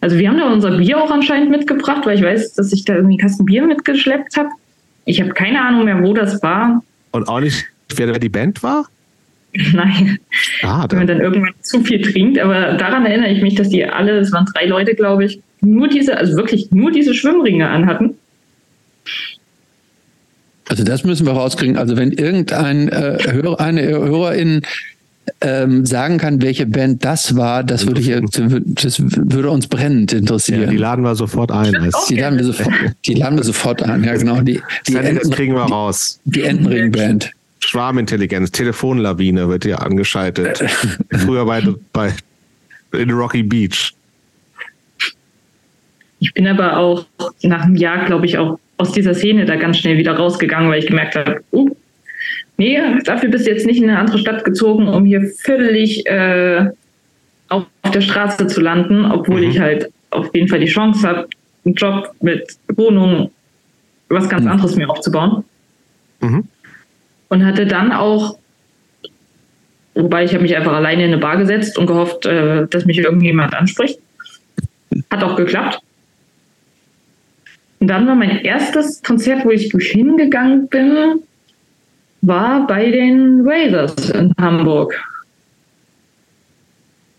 Also wir haben da unser Bier auch anscheinend mitgebracht, weil ich weiß, dass ich da irgendwie Kasten Bier mitgeschleppt habe. Ich habe keine Ahnung mehr, wo das war. Und auch nicht, wer die Band war? Nein. Ah, Wenn man dann irgendwann zu viel trinkt. Aber daran erinnere ich mich, dass die alle, es waren drei Leute, glaube ich, nur diese, also wirklich nur diese Schwimmringe anhatten. Also das müssen wir rauskriegen. Also wenn irgendein äh, Hörer, eine Hörerin ähm, sagen kann, welche Band das war, das würde, hier, das würde uns brennend interessieren. Ja, die laden wir sofort ein. Die laden wir sofort, die laden wir sofort ein, ja genau. Die, die Enten, kriegen wir raus. Die, die Entenring-Band. Schwarmintelligenz, Telefonlawine wird hier angeschaltet. Früher bei, bei in Rocky Beach. Ich bin aber auch nach einem Jahr, glaube ich, auch aus dieser Szene da ganz schnell wieder rausgegangen, weil ich gemerkt habe, uh, nee, dafür bist du jetzt nicht in eine andere Stadt gezogen, um hier völlig äh, auf der Straße zu landen, obwohl mhm. ich halt auf jeden Fall die Chance habe, einen Job mit Wohnung, was ganz mhm. anderes mir aufzubauen. Mhm und hatte dann auch, wobei ich habe mich einfach alleine in eine Bar gesetzt und gehofft, äh, dass mich irgendjemand anspricht. Hat auch geklappt. Und dann war mein erstes Konzert, wo ich hingegangen bin, war bei den Razors in Hamburg.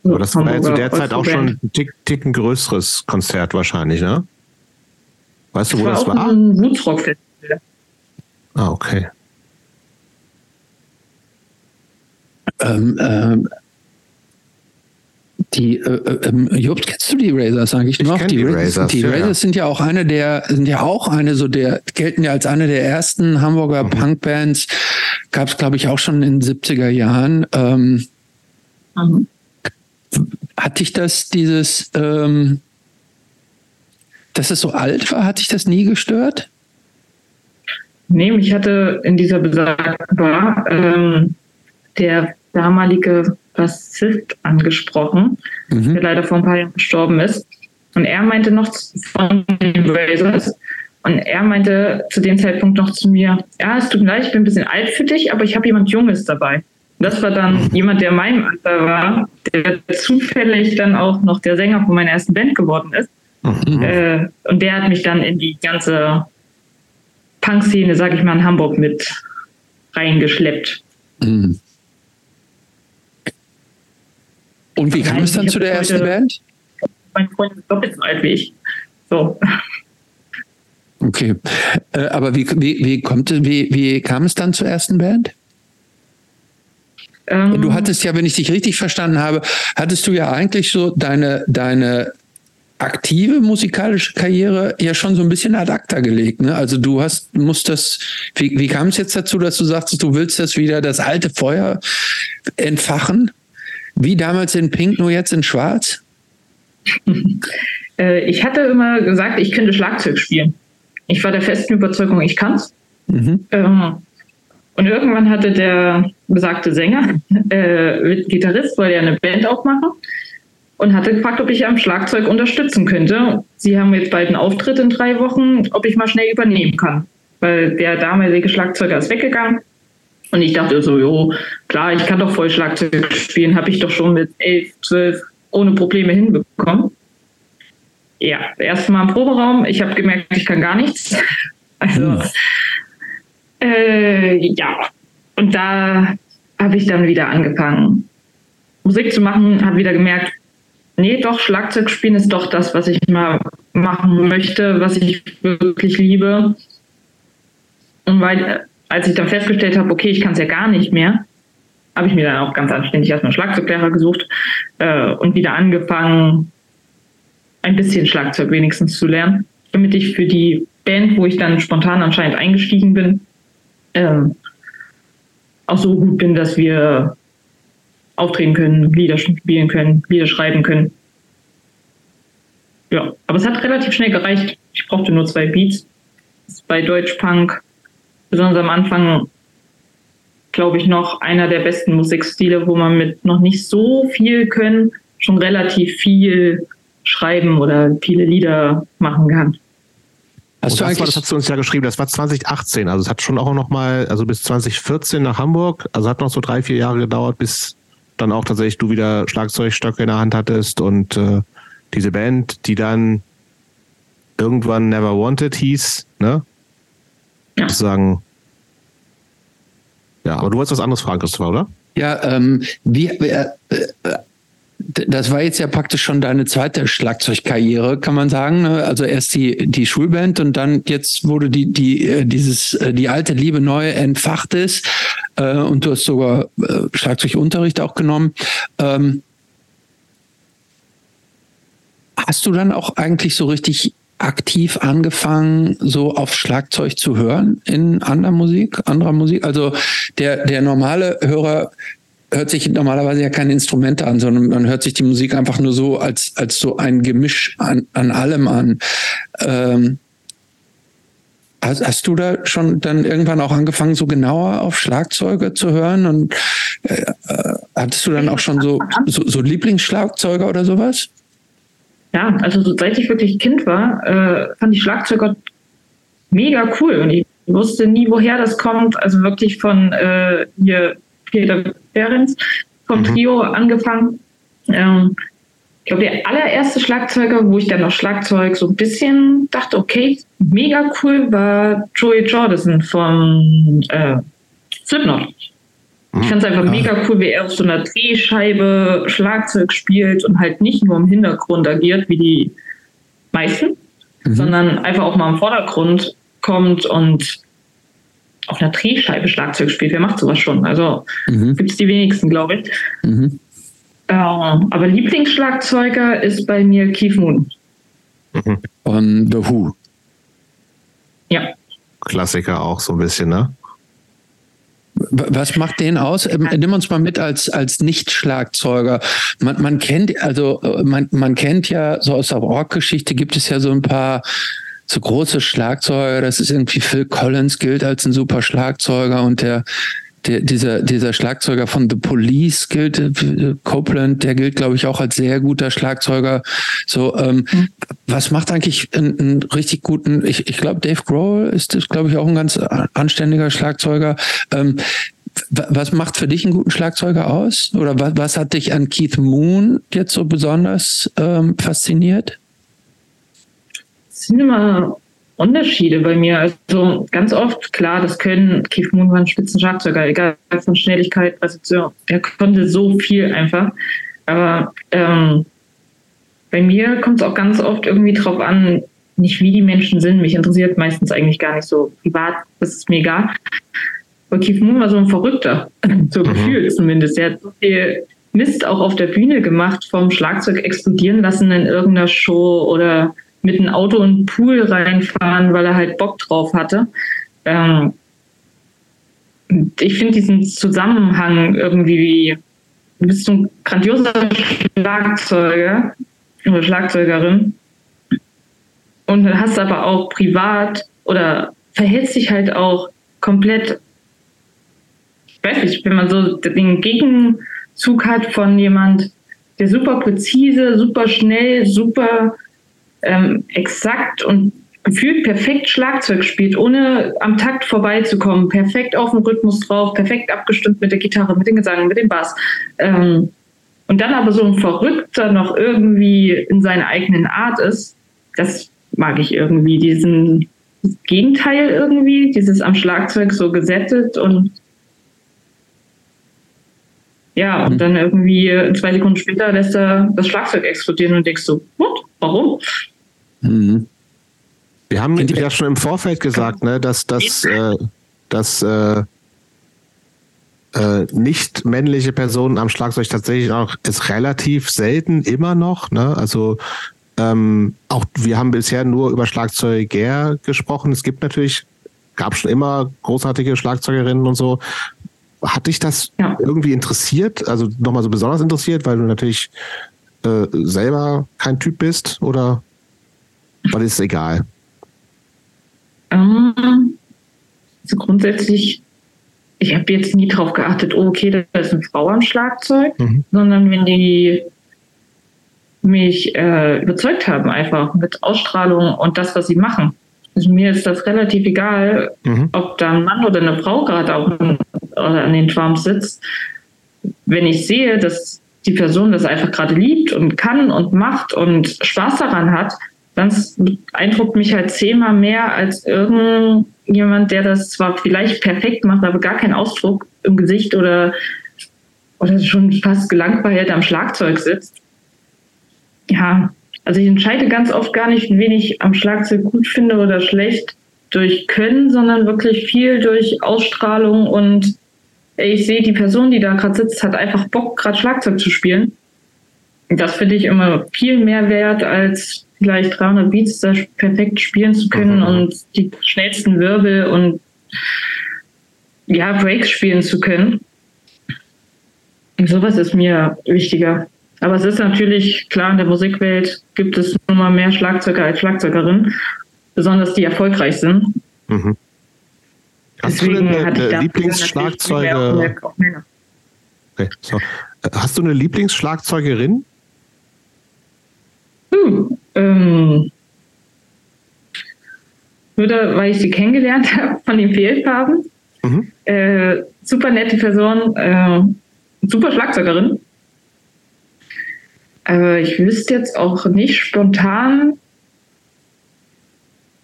Aber das war ja zu der Zeit auch schon ein Tick, Ticken größeres Konzert wahrscheinlich, ne? Weißt du, wo das war? Das war ein. Ah, okay. Ähm, ähm, die, äh, äh, ähm, Jupp, kennst du die Razors eigentlich noch? die, die Razors, die Razors ja. sind ja auch eine der, sind ja auch eine so der, gelten ja als eine der ersten Hamburger mhm. Punkbands. Gab es, glaube ich, auch schon in den 70er Jahren. Ähm, mhm. Hat dich das, dieses, ähm, dass es so alt war, hat dich das nie gestört? Nee, mich hatte in dieser besagten Bar ähm, der damalige Bassist angesprochen, mhm. der leider vor ein paar Jahren gestorben ist. Und er meinte noch von den Razors, Und er meinte zu dem Zeitpunkt noch zu mir, ja, es tut mir leid, ich bin ein bisschen alt für dich, aber ich habe jemand Junges dabei. Das war dann jemand, der meinem Alter war, der zufällig dann auch noch der Sänger von meiner ersten Band geworden ist. Mhm. Äh, und der hat mich dann in die ganze Punk-Szene, sag ich mal, in Hamburg mit reingeschleppt. Mhm. Und wie kam es dann zu der ersten Band? Mein Freund ist doppelt so alt wie ich. So. Okay. Äh, aber wie, wie, wie, kommt, wie, wie kam es dann zur ersten Band? Ähm, du hattest ja, wenn ich dich richtig verstanden habe, hattest du ja eigentlich so deine, deine aktive musikalische Karriere ja schon so ein bisschen ad acta gelegt. Ne? Also du hast, musst das, wie, wie kam es jetzt dazu, dass du sagst, du willst das wieder, das alte Feuer entfachen? Wie damals in Pink, nur jetzt in Schwarz? Äh, ich hatte immer gesagt, ich könnte Schlagzeug spielen. Ich war der festen Überzeugung, ich kann's. Mhm. Ähm, und irgendwann hatte der besagte Sänger, äh, Gitarrist, wollte ja eine Band aufmachen und hatte gefragt, ob ich am Schlagzeug unterstützen könnte. Sie haben jetzt bald einen Auftritt in drei Wochen, ob ich mal schnell übernehmen kann. Weil der damalige Schlagzeuger ist weggegangen. Und ich dachte so, jo, klar, ich kann doch voll Schlagzeug spielen, habe ich doch schon mit elf, zwölf ohne Probleme hinbekommen. Ja, erst mal im Proberaum. Ich habe gemerkt, ich kann gar nichts. Also, hm. äh, ja. Und da habe ich dann wieder angefangen, Musik zu machen, habe wieder gemerkt, nee, doch, Schlagzeug spielen ist doch das, was ich mal machen möchte, was ich wirklich liebe. Und weil, als ich dann festgestellt habe, okay, ich kann es ja gar nicht mehr, habe ich mir dann auch ganz anständig erstmal Schlagzeuglehrer gesucht äh, und wieder angefangen, ein bisschen Schlagzeug wenigstens zu lernen, damit ich für die Band, wo ich dann spontan anscheinend eingestiegen bin, ähm, auch so gut bin, dass wir auftreten können, Lieder spielen können, Lieder schreiben können. Ja, aber es hat relativ schnell gereicht. Ich brauchte nur zwei Beats. Bei Deutschpunk, besonders am Anfang, glaube ich, noch einer der besten Musikstile, wo man mit noch nicht so viel können, schon relativ viel schreiben oder viele Lieder machen kann. Hast du das, war, das hast du uns ja geschrieben, das war 2018, also es hat schon auch noch mal, also bis 2014 nach Hamburg, also hat noch so drei, vier Jahre gedauert, bis dann auch tatsächlich du wieder Schlagzeugstöcke in der Hand hattest und äh, diese Band, die dann irgendwann Never Wanted hieß, ne? Ja. Sozusagen. Ja, aber du wolltest was anderes fragen, Christopher, oder? Ja, ähm, wie, äh, äh, das war jetzt ja praktisch schon deine zweite Schlagzeugkarriere, kann man sagen. Ne? Also erst die, die Schulband und dann jetzt wurde die, die, äh, dieses, äh, die alte Liebe neu entfacht ist. Äh, und du hast sogar Schlagzeugunterricht auch genommen. Ähm, hast du dann auch eigentlich so richtig aktiv angefangen, so auf Schlagzeug zu hören in anderer Musik, anderer Musik? Also der, der normale Hörer hört sich normalerweise ja keine Instrumente an, sondern man hört sich die Musik einfach nur so als, als so ein Gemisch an, an allem an. Ähm, hast, du da schon dann irgendwann auch angefangen, so genauer auf Schlagzeuge zu hören? Und äh, äh hattest du dann auch schon so, so, so Lieblingsschlagzeuger oder sowas? Ja, also seit ich wirklich Kind war, äh, fand ich Schlagzeuger mega cool und ich wusste nie, woher das kommt. Also wirklich von äh, hier Peter Behrens vom mhm. Trio angefangen. Ähm, ich glaube, der allererste Schlagzeuger, wo ich dann noch Schlagzeug so ein bisschen dachte, okay, mega cool, war Joey Jordison vom äh, Slipknot. Ich mhm. fand es einfach mega cool, wie er auf so einer Drehscheibe Schlagzeug spielt und halt nicht nur im Hintergrund agiert, wie die meisten, mhm. sondern einfach auch mal im Vordergrund kommt und auf einer Drehscheibe Schlagzeug spielt. Wer macht sowas schon? Also mhm. gibt es die wenigsten, glaube ich. Mhm. Äh, aber Lieblingsschlagzeuger ist bei mir Keith Moon. Mhm. The Who. Ja. Klassiker auch so ein bisschen, ne? Was macht den aus? Ähm, nimm uns mal mit als, als Nicht-Schlagzeuger. Man, man kennt, also man, man kennt ja, so aus der Rockgeschichte gibt es ja so ein paar so große Schlagzeuger, das ist irgendwie Phil Collins gilt als ein super Schlagzeuger und der der, dieser, dieser Schlagzeuger von The Police gilt, äh, Copeland, der gilt, glaube ich, auch als sehr guter Schlagzeuger. So, ähm, mhm. was macht eigentlich einen, einen richtig guten, ich, ich glaube, Dave Grohl ist, glaube ich, auch ein ganz anständiger Schlagzeuger. Ähm, was macht für dich einen guten Schlagzeuger aus? Oder was, was hat dich an Keith Moon jetzt so besonders ähm, fasziniert? Es sind immer Unterschiede bei mir. Also ganz oft, klar, das können, Keith Moon war ein Spitzenschlagzeuger, egal von Schnelligkeit, Präzision, er konnte so viel einfach. Aber ähm, bei mir kommt es auch ganz oft irgendwie drauf an, nicht wie die Menschen sind. Mich interessiert meistens eigentlich gar nicht so privat, das ist mir egal. Aber Keith Moon war so ein Verrückter, so mhm. gefühlt zumindest. Er hat so viel Mist auch auf der Bühne gemacht, vom Schlagzeug explodieren lassen in irgendeiner Show oder mit einem Auto in den Pool reinfahren, weil er halt Bock drauf hatte. Ähm, ich finde diesen Zusammenhang irgendwie, du bist so ein grandioser Schlagzeuger oder Schlagzeugerin und hast aber auch privat oder verhältst dich halt auch komplett, ich weiß nicht, wenn man so den Gegenzug hat von jemand, der super präzise, super schnell, super ähm, exakt und gefühlt perfekt Schlagzeug spielt, ohne am Takt vorbeizukommen, perfekt auf dem Rhythmus drauf, perfekt abgestimmt mit der Gitarre, mit dem Gesang, mit dem Bass. Ähm, und dann aber so ein Verrückter noch irgendwie in seiner eigenen Art ist, das mag ich irgendwie, diesen Gegenteil irgendwie, dieses am Schlagzeug so gesettet und ja, und mhm. dann irgendwie zwei Sekunden später lässt er das Schlagzeug explodieren und denkst so, what? Warum? Mhm. Wir haben ja schon im Vorfeld gesagt, ne, dass, dass, äh, dass äh, äh, nicht männliche Personen am Schlagzeug tatsächlich auch ist relativ selten immer noch. Ne? Also ähm, auch wir haben bisher nur über Schlagzeuger gesprochen. Es gibt natürlich, gab schon immer großartige Schlagzeugerinnen und so. Hat dich das ja. irgendwie interessiert? Also nochmal so besonders interessiert, weil du natürlich äh, selber kein Typ bist oder? Oder ist es egal? Ähm, also grundsätzlich, ich habe jetzt nie darauf geachtet, oh, okay, da ist eine Frau am Schlagzeug, mhm. sondern wenn die mich äh, überzeugt haben, einfach mit Ausstrahlung und das, was sie machen. Also mir ist das relativ egal, mhm. ob da ein Mann oder eine Frau gerade auch an, den Drums sitzt. Wenn ich sehe, dass die Person das einfach gerade liebt und kann und macht und Spaß daran hat, das beeindruckt mich halt zehnmal mehr als irgendjemand, der das zwar vielleicht perfekt macht, aber gar keinen Ausdruck im Gesicht oder, oder schon fast gelangweilt am Schlagzeug sitzt. Ja, also ich entscheide ganz oft gar nicht, wen ich am Schlagzeug gut finde oder schlecht durch Können, sondern wirklich viel durch Ausstrahlung und ich sehe, die Person, die da gerade sitzt, hat einfach Bock, gerade Schlagzeug zu spielen. Das finde ich immer viel mehr wert als vielleicht 300 Beats da perfekt spielen zu können mhm. und die schnellsten Wirbel und ja, Breaks spielen zu können. Und sowas ist mir wichtiger. Aber es ist natürlich klar, in der Musikwelt gibt es nun mal mehr Schlagzeuger als Schlagzeugerinnen, besonders die erfolgreich sind. Mhm. Hast Deswegen du eine, eine Lieblingsschlagzeuger? Okay, so. Hast du eine Lieblingsschlagzeugerin? Hm, ähm, nur da, weil ich sie kennengelernt habe von den Fehlfarben. Mhm. Äh, super nette Person, äh, super Schlagzeugerin. Aber ich wüsste jetzt auch nicht spontan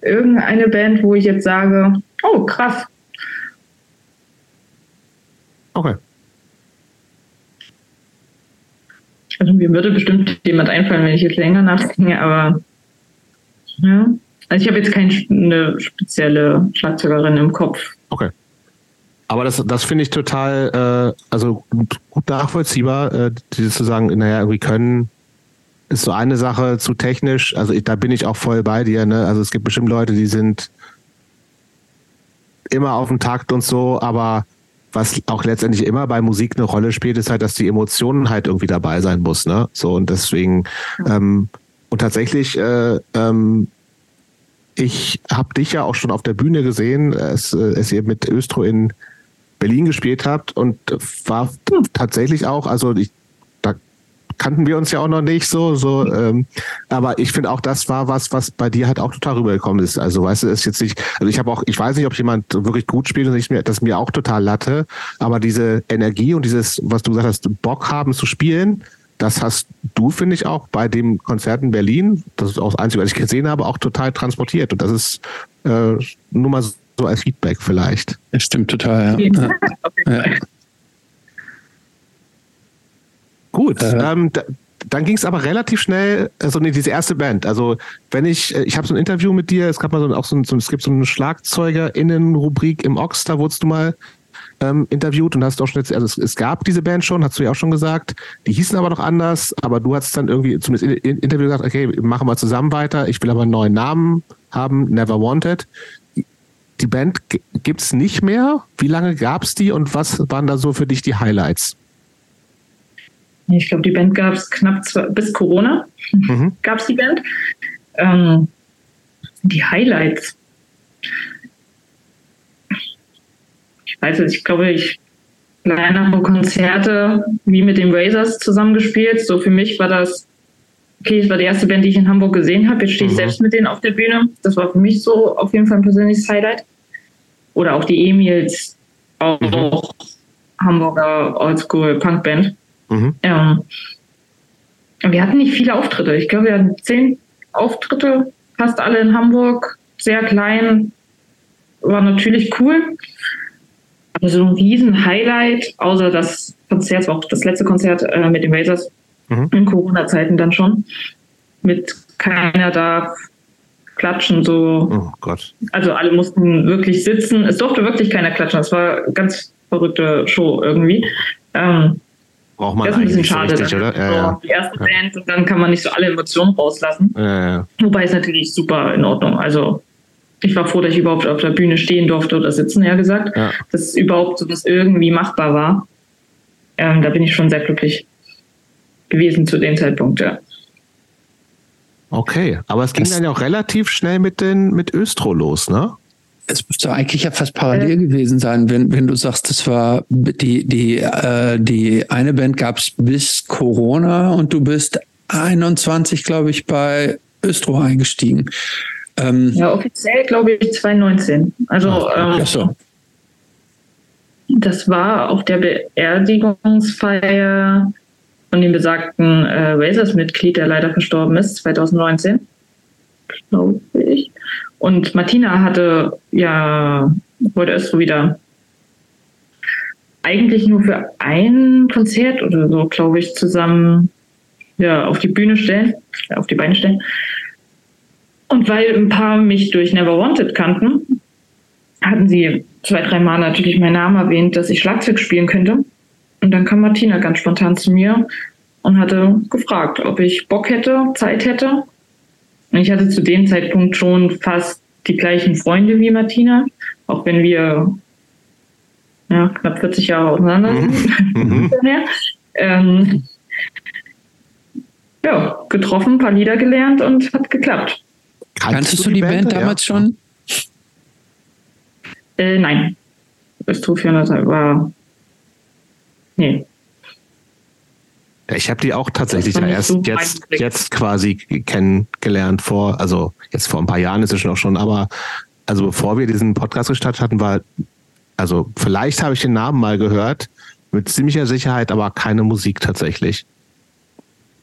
irgendeine Band, wo ich jetzt sage, oh krass. Okay. Also mir würde bestimmt jemand einfallen, wenn ich jetzt länger nachdenke, aber ja. Also ich habe jetzt keine spezielle Schlagzeugerin im Kopf. Okay. Aber das, das finde ich total, äh, also gut nachvollziehbar, äh, dieses zu sagen, naja, irgendwie können ist so eine Sache zu technisch. Also ich, da bin ich auch voll bei dir. Ne? Also es gibt bestimmt Leute, die sind immer auf dem Takt und so, aber was auch letztendlich immer bei Musik eine Rolle spielt, ist halt, dass die Emotionen halt irgendwie dabei sein muss, ne? So und deswegen ähm, und tatsächlich, äh, ähm, ich habe dich ja auch schon auf der Bühne gesehen, es, äh, es ihr mit Östro in Berlin gespielt habt und war tatsächlich auch, also ich, kannten wir uns ja auch noch nicht so, so, ähm, aber ich finde auch, das war was, was bei dir halt auch total rübergekommen ist. Also weißt du, ist jetzt nicht, also ich habe auch, ich weiß nicht, ob jemand wirklich gut spielt und ich mir, das mir auch total latte, aber diese Energie und dieses, was du gesagt hast, Bock haben zu spielen, das hast du, finde ich, auch bei dem Konzert in Berlin, das ist auch das Einzige, was ich gesehen habe, auch total transportiert. Und das ist äh, nur mal so als Feedback vielleicht. Das stimmt total, ja. ja. Gut, äh, ähm, da, dann ging es aber relativ schnell, also nee, diese erste Band. Also wenn ich, äh, ich habe so ein Interview mit dir, es gab mal so, auch so, ein, so es gibt so eine Schlagzeugerinnen-Rubrik im Ox, da wurdest du mal ähm, interviewt und hast auch schon jetzt, also es, es, gab diese Band schon, hast du ja auch schon gesagt, die hießen aber noch anders, aber du hast dann irgendwie zumindest in, in Interview gesagt, okay, machen wir zusammen weiter, ich will aber einen neuen Namen haben, Never Wanted. Die Band gibt es nicht mehr. Wie lange gab es die und was waren da so für dich die Highlights? Ich glaube, die Band gab es knapp zwei, bis Corona. Mhm. gab es die Band. Ähm, die Highlights. Also ich glaube, ich kleinere Konzerte wie mit den Razors zusammengespielt. So für mich war das, okay, es war die erste Band, die ich in Hamburg gesehen habe. Jetzt stehe ich mhm. selbst mit denen auf der Bühne. Das war für mich so auf jeden Fall ein persönliches Highlight. Oder auch die Emils, auch mhm. Hamburger Oldschool Punkband. Mhm. Ähm, wir hatten nicht viele Auftritte. Ich glaube, wir hatten zehn Auftritte, fast alle in Hamburg, sehr klein. War natürlich cool. Also ein riesen Highlight, außer das Konzert, war auch das letzte Konzert äh, mit den Razors mhm. in Corona-Zeiten dann schon. Mit keiner da klatschen, so. Oh Gott. Also alle mussten wirklich sitzen. Es durfte wirklich keiner klatschen. Es war eine ganz verrückte Show irgendwie. Ähm, Braucht man das ist ein bisschen schade. Richtig, oder? Ja, ja. Die erste Band und dann kann man nicht so alle Emotionen rauslassen. Ja, Wobei es natürlich super in Ordnung. Also ich war froh, dass ich überhaupt auf der Bühne stehen durfte oder sitzen, ja gesagt, ja. dass überhaupt so was irgendwie machbar war. Ähm, da bin ich schon sehr glücklich gewesen zu dem Zeitpunkt, ja. Okay, aber es ging das dann ja auch relativ schnell mit den mit Östro los, ne? Es müsste eigentlich ja fast parallel gewesen sein, wenn, wenn du sagst, das war die, die, äh, die eine Band gab es bis Corona und du bist 21, glaube ich, bei Östro eingestiegen. Ähm, ja, offiziell glaube ich 2019. Also ach, ähm, so. das war auf der Beerdigungsfeier von dem besagten äh, Razors-Mitglied, der leider verstorben ist, 2019, glaube ich. Und Martina hatte ja heute erst so wieder eigentlich nur für ein Konzert oder so, glaube ich, zusammen ja, auf die Bühne stellen, auf die Beine stellen. Und weil ein paar mich durch Never Wanted kannten, hatten sie zwei, drei Mal natürlich meinen Namen erwähnt, dass ich Schlagzeug spielen könnte. Und dann kam Martina ganz spontan zu mir und hatte gefragt, ob ich Bock hätte, Zeit hätte. Und ich hatte zu dem Zeitpunkt schon fast die gleichen Freunde wie Martina, auch wenn wir ja, knapp 40 Jahre auseinander sind. Mhm. ähm, ja, getroffen, ein paar Lieder gelernt und hat geklappt. Kanntest du die, Band, Band damals ja. schon? Äh, nein. Östro 400 war. Nee. Ich habe die auch tatsächlich ja erst so jetzt, jetzt quasi kennengelernt vor, also jetzt vor ein paar Jahren ist es schon auch schon, aber also bevor wir diesen Podcast gestartet hatten, war, also vielleicht habe ich den Namen mal gehört, mit ziemlicher Sicherheit, aber keine Musik tatsächlich.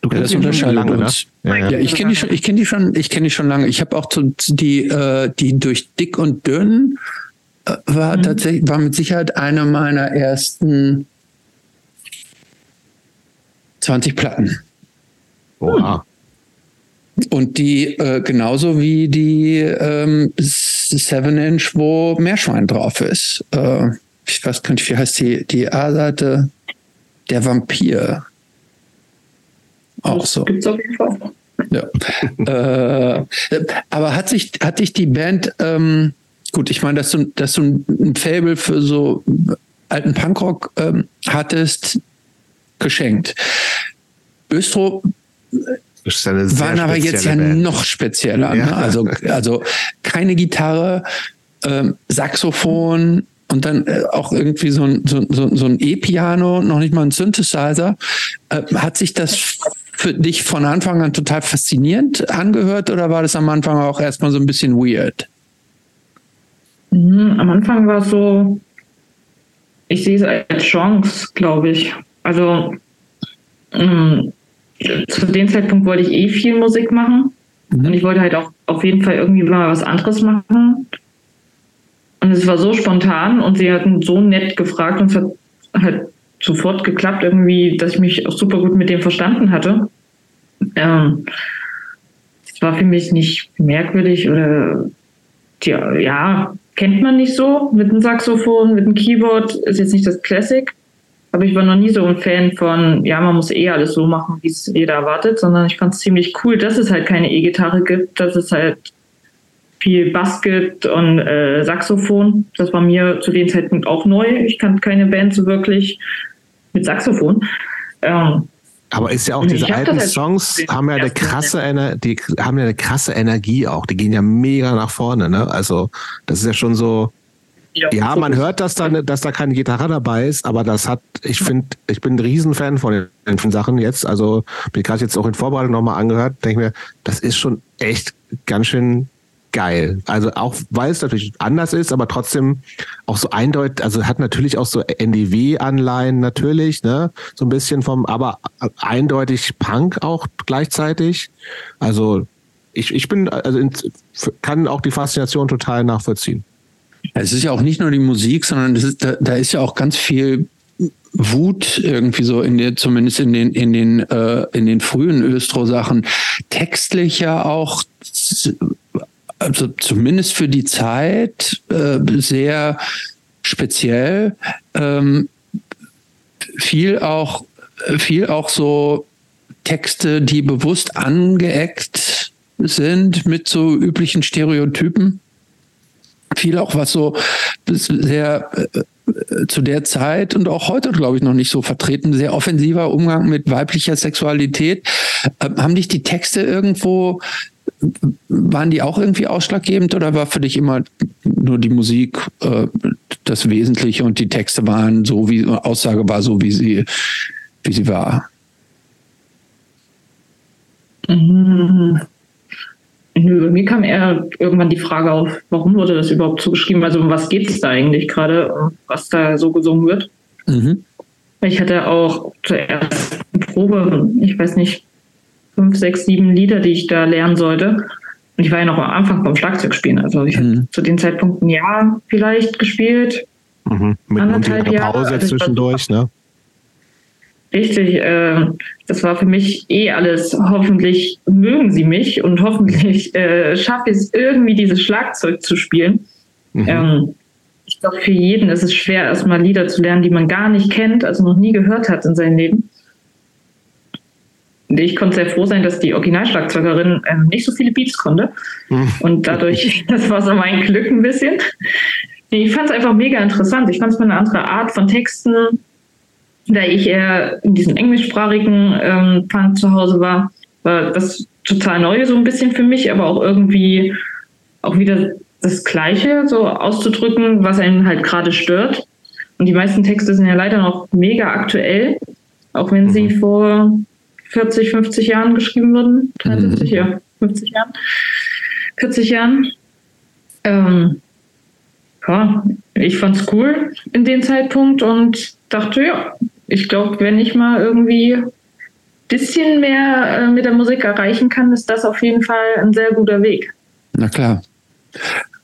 Du kennst ja, das schon lange, ne? Ja, ja. ja, ich kenne die schon, ich kenne die schon, ich kenne die schon lange. Ich habe auch die, äh, die durch dick und dünn äh, war mhm. tatsächlich, war mit Sicherheit einer meiner ersten 20 Platten. Oha. Und die äh, genauso wie die ähm, Seven Inch, wo Meerschwein drauf ist. Äh, ich weiß gar nicht, wie heißt die, die A-Seite? Der Vampir. Auch so. Gibt's auf jeden Fall. Ja. äh, aber hat sich, hat dich die Band, ähm, gut, ich meine, dass du, dass du ein Fable für so alten Punkrock ähm, hattest, geschenkt. Östro waren aber jetzt ja Band. noch spezieller. Ne? Ja. Ne? Also, also keine Gitarre, ähm, Saxophon, und dann äh, auch irgendwie so ein, so, so, so ein E-Piano, noch nicht mal ein Synthesizer. Äh, hat sich das für dich von Anfang an total faszinierend angehört oder war das am Anfang auch erstmal so ein bisschen weird? Mhm, am Anfang war es so, ich sehe es als Chance, glaube ich. Also mh, zu dem Zeitpunkt wollte ich eh viel Musik machen mhm. und ich wollte halt auch auf jeden Fall irgendwie mal was anderes machen. Und es war so spontan und sie hatten so nett gefragt und es hat halt sofort geklappt, irgendwie, dass ich mich auch super gut mit dem verstanden hatte. Ähm, es war für mich nicht merkwürdig oder tja, ja, kennt man nicht so mit dem Saxophon, mit dem Keyboard, ist jetzt nicht das Classic. Aber ich war noch nie so ein Fan von, ja, man muss eh alles so machen, wie es jeder erwartet, sondern ich fand es ziemlich cool, dass es halt keine E-Gitarre gibt, dass es halt viel Bass gibt und äh, Saxophon. Das war mir zu dem Zeitpunkt auch neu. Ich kannte keine Band so wirklich mit Saxophon. Ähm, aber ist ja auch diese alten Songs haben ja eine krasse die haben ja eine krasse Energie auch. Die gehen ja mega nach vorne, ne? Also das ist ja schon so. Ja, ja man hört, dass da, dass da keine Gitarre dabei ist, aber das hat, ich finde, ich bin ein Riesenfan von den Sachen jetzt. Also bin gerade jetzt auch in Vorbereitung nochmal angehört, denke mir, das ist schon echt ganz schön geil. Also auch, weil es natürlich anders ist, aber trotzdem auch so eindeutig, also hat natürlich auch so NDW-Anleihen natürlich, ne, so ein bisschen vom, aber eindeutig Punk auch gleichzeitig. Also ich, ich bin, also kann auch die Faszination total nachvollziehen. Es ist ja auch nicht nur die Musik, sondern ist, da, da ist ja auch ganz viel Wut irgendwie so in der, zumindest in den, in den, äh, in den frühen Östro-Sachen, textlich ja auch also zumindest für die Zeit äh, sehr speziell. Ähm, viel auch, viel auch so Texte, die bewusst angeeckt sind mit so üblichen Stereotypen. Viel auch was so sehr äh, zu der Zeit und auch heute, glaube ich, noch nicht so vertreten, sehr offensiver Umgang mit weiblicher Sexualität. Äh, haben dich die Texte irgendwo waren die auch irgendwie ausschlaggebend oder war für dich immer nur die Musik äh, das Wesentliche und die Texte waren so, wie Aussage war so, wie sie, wie sie war? Mhm. Nö, mir kam eher irgendwann die Frage auf, warum wurde das überhaupt zugeschrieben? Also um was geht es da eigentlich gerade, was da so gesungen wird? Mhm. Ich hatte auch zur ersten Probe, ich weiß nicht, fünf, sechs, sieben Lieder, die ich da lernen sollte. Und ich war ja noch am Anfang vom Schlagzeugspielen. Also ich mhm. habe zu dem Zeitpunkt ein Jahr vielleicht gespielt. Mhm. Mit anderthalb Jahre. Pause also zwischendurch, ne? Richtig, äh, das war für mich eh alles. Hoffentlich mögen sie mich und hoffentlich äh, schaffe ich es irgendwie, dieses Schlagzeug zu spielen. Mhm. Ähm, ich glaube, für jeden ist es schwer, erstmal Lieder zu lernen, die man gar nicht kennt, also noch nie gehört hat in seinem Leben ich konnte sehr froh sein, dass die Originalschlagzeugerin ähm, nicht so viele Beats konnte. Hm. Und dadurch, das war so mein Glück ein bisschen. Ich fand es einfach mega interessant. Ich fand es mal eine andere Art von Texten, da ich eher in diesem englischsprachigen ähm, Punk zu Hause war, war das total neu so ein bisschen für mich, aber auch irgendwie auch wieder das Gleiche so auszudrücken, was einen halt gerade stört. Und die meisten Texte sind ja leider noch mega aktuell, auch wenn sie mhm. vor 40, 50 Jahren geschrieben wurden. 73, mhm. ja, 50 Jahren. 40 Jahren. Ähm, ja, ich fand's cool in dem Zeitpunkt und dachte, ja, ich glaube, wenn ich mal irgendwie ein bisschen mehr äh, mit der Musik erreichen kann, ist das auf jeden Fall ein sehr guter Weg. Na klar.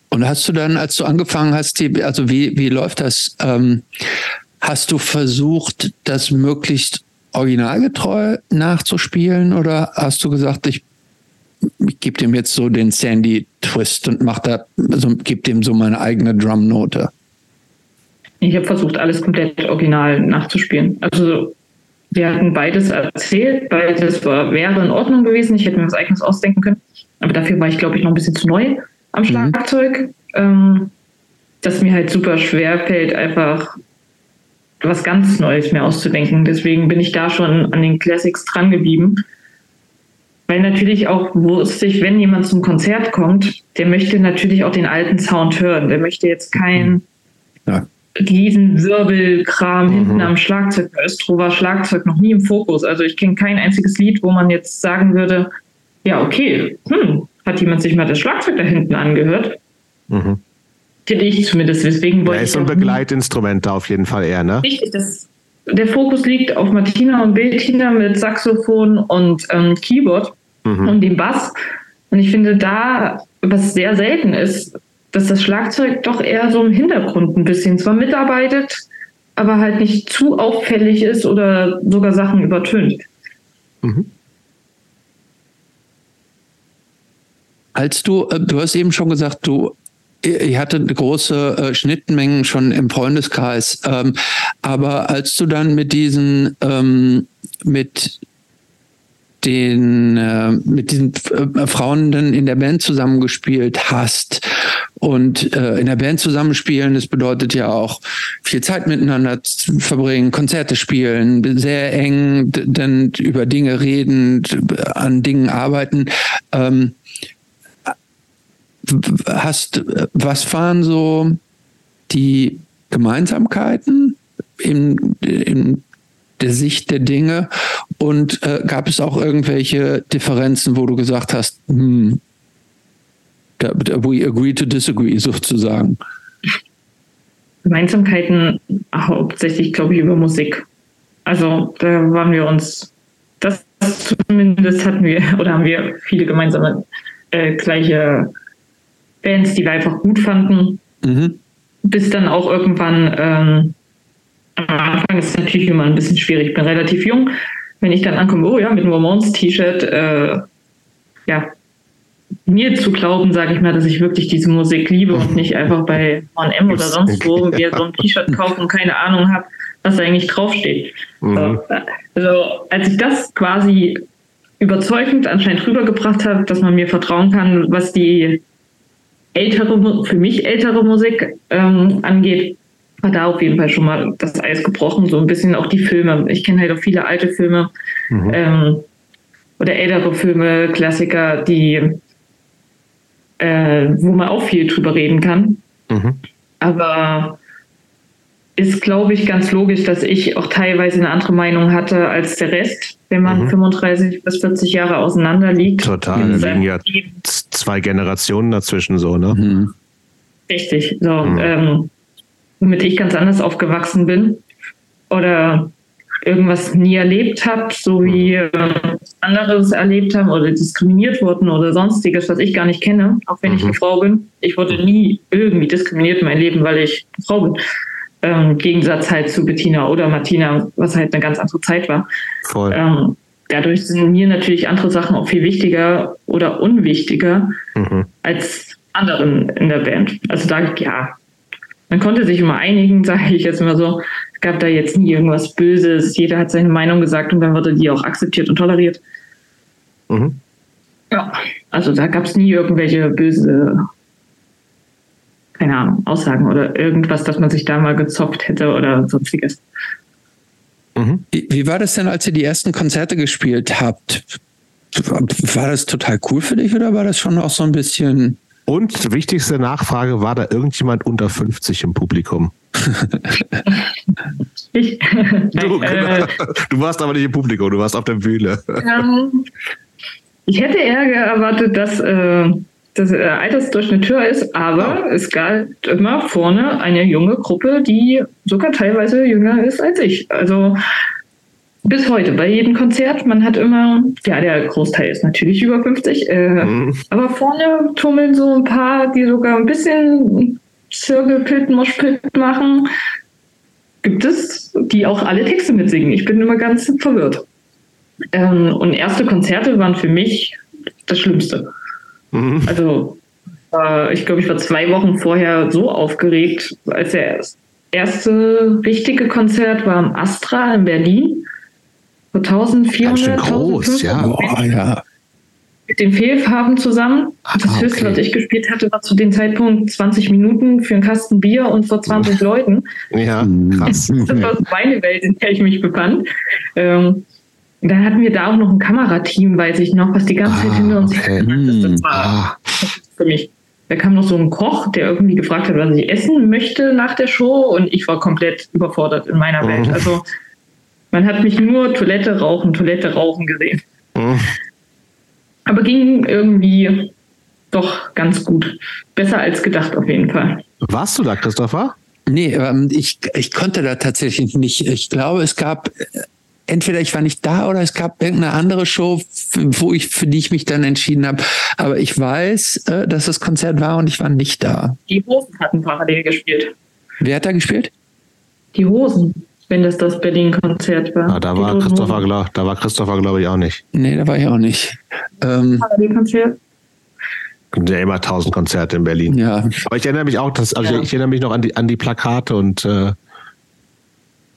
Und hast du dann, als du angefangen hast, die, also wie, wie läuft das? Ähm, hast du versucht, das möglichst originalgetreu nachzuspielen oder hast du gesagt, ich, ich gebe dem jetzt so den Sandy-Twist und mach da, also gebe dem so meine eigene Drumnote? Ich habe versucht, alles komplett original nachzuspielen. Also wir hatten beides erzählt, beides war, wäre in Ordnung gewesen. Ich hätte mir was eigenes ausdenken können. Aber dafür war ich, glaube ich, noch ein bisschen zu neu am mhm. Schlagzeug. Mhm. Ähm, dass mir halt super schwer fällt, einfach was ganz Neues mir auszudenken. Deswegen bin ich da schon an den Classics dran geblieben. Weil natürlich auch wusste ich, wenn jemand zum Konzert kommt, der möchte natürlich auch den alten Sound hören. Der möchte jetzt kein, ja. diesen Wirbelkram mhm. hinten am Schlagzeug. Bei Östro war Schlagzeug noch nie im Fokus. Also ich kenne kein einziges Lied, wo man jetzt sagen würde, ja, okay, hm, hat jemand sich mal das Schlagzeug da hinten angehört? Mhm. Hätte ich zumindest. Deswegen wollte ja, ist ein Begleitinstrument da auf jeden Fall eher, ne? Richtig, das, der Fokus liegt auf Martina und Bettina mit Saxophon und ähm, Keyboard mhm. und dem Bass. Und ich finde da, was sehr selten ist, dass das Schlagzeug doch eher so im Hintergrund ein bisschen zwar mitarbeitet, aber halt nicht zu auffällig ist oder sogar Sachen übertönt. Mhm. Als du, äh, du hast eben schon gesagt, du ihr hattet große äh, Schnittmengen schon im Freundeskreis, ähm, aber als du dann mit diesen ähm, mit den äh, mit diesen äh, Frauen dann in der Band zusammengespielt hast und äh, in der Band zusammenspielen, das bedeutet ja auch viel Zeit miteinander verbringen, Konzerte spielen, sehr eng dann über Dinge reden, an Dingen arbeiten. Ähm, hast, was waren so die Gemeinsamkeiten in, in der Sicht der Dinge und äh, gab es auch irgendwelche Differenzen, wo du gesagt hast, hm, we agree to disagree sozusagen? Gemeinsamkeiten hauptsächlich, glaube ich, über Musik. Also da waren wir uns, das zumindest hatten wir oder haben wir viele gemeinsame äh, gleiche Bands, die wir einfach gut fanden. Mhm. Bis dann auch irgendwann, ähm, am Anfang ist es natürlich immer ein bisschen schwierig. Ich bin relativ jung. Wenn ich dann ankomme, oh ja, mit einem Ramones-T-Shirt, äh, ja, mir zu glauben, sage ich mal, dass ich wirklich diese Musik liebe und nicht einfach bei M oder sonst wo mir so ein T-Shirt kaufe und keine Ahnung habe, was da eigentlich draufsteht. Mhm. Also als ich das quasi überzeugend anscheinend rübergebracht habe, dass man mir vertrauen kann, was die ältere, für mich ältere Musik ähm, angeht, war da auf jeden Fall schon mal das Eis gebrochen. So ein bisschen auch die Filme. Ich kenne halt auch viele alte Filme mhm. ähm, oder ältere Filme, Klassiker, die, äh, wo man auch viel drüber reden kann. Mhm. Aber ist, glaube ich, ganz logisch, dass ich auch teilweise eine andere Meinung hatte als der Rest, wenn man mhm. 35 bis 40 Jahre auseinander liegt. Total, da liegen ja zwei Generationen dazwischen so, ne? Mhm. Richtig, so, mhm. ähm, womit ich ganz anders aufgewachsen bin oder irgendwas nie erlebt habe, so wie äh, anderes erlebt haben oder diskriminiert wurden oder sonstiges, was ich gar nicht kenne, auch wenn ich eine mhm. Frau bin. Ich wurde nie irgendwie diskriminiert in meinem Leben, weil ich eine Frau bin ähm, Gegensatz halt zu Bettina oder Martina, was halt eine ganz andere Zeit war. Voll. Ähm, dadurch sind mir natürlich andere Sachen auch viel wichtiger oder unwichtiger mhm. als anderen in der Band. Also da, ja, man konnte sich immer einigen, sage ich jetzt immer so. Es gab da jetzt nie irgendwas Böses. Jeder hat seine Meinung gesagt und dann wurde die auch akzeptiert und toleriert. Mhm. Ja, also da gab es nie irgendwelche böse keine Ahnung, Aussagen oder irgendwas, dass man sich da mal gezopft hätte oder sonstiges. Mhm. Wie war das denn, als ihr die ersten Konzerte gespielt habt? War das total cool für dich oder war das schon auch so ein bisschen. Und wichtigste Nachfrage, war da irgendjemand unter 50 im Publikum? ich? Du, genau. du, warst aber nicht im Publikum, du warst auf der Bühne. Ähm, ich hätte eher erwartet, dass äh, das äh, Altersdurchschnitt höher ist, aber es galt immer vorne eine junge Gruppe, die sogar teilweise jünger ist als ich. Also bis heute bei jedem Konzert, man hat immer, ja, der Großteil ist natürlich über 50, äh, mhm. aber vorne tummeln so ein paar, die sogar ein bisschen Zirkelpit, Moschpit machen. Gibt es, die auch alle Texte mitsingen. Ich bin immer ganz verwirrt. Ähm, und erste Konzerte waren für mich das Schlimmste. Mhm. Also äh, ich glaube, ich war zwei Wochen vorher so aufgeregt, als der erste richtige Konzert war am Astra in Berlin. So 1400, groß, ja. Oh, ja. Mit den Fehlfarben zusammen. Ah, das höchste, okay. was ich gespielt hatte, war zu dem Zeitpunkt 20 Minuten für einen Kasten Bier und vor 20 Leuten. Ja, krass. Das war meine Welt, in der ich mich befand. Ähm, dann hatten wir da auch noch ein Kamerateam, weiß ich noch, was die ganze Zeit ah, hinter uns okay. her Das war ah. für mich. da kam noch so ein Koch, der irgendwie gefragt hat, was ich essen möchte nach der Show und ich war komplett überfordert in meiner Welt. Also man hat mich nur Toilette rauchen, Toilette rauchen gesehen. Mhm. Aber ging irgendwie doch ganz gut. Besser als gedacht auf jeden Fall. Warst du da, Christopher? Nee, ähm, ich, ich konnte da tatsächlich nicht. Ich glaube, es gab entweder ich war nicht da oder es gab irgendeine andere Show, wo ich, für die ich mich dann entschieden habe. Aber ich weiß, äh, dass das Konzert war und ich war nicht da. Die Hosen hatten parallel gespielt. Wer hat da gespielt? Die Hosen, wenn das das Berlin-Konzert war. Ah, da, war Christopher, glaub, da war Christopher, glaube ich, auch nicht. Nee, da war ich auch nicht. Ähm, Parallelkonzert? Ja, immer tausend Konzerte in Berlin. Ja. Aber ich erinnere mich auch, dass, also ja. ich erinnere mich noch an die, an die Plakate und äh,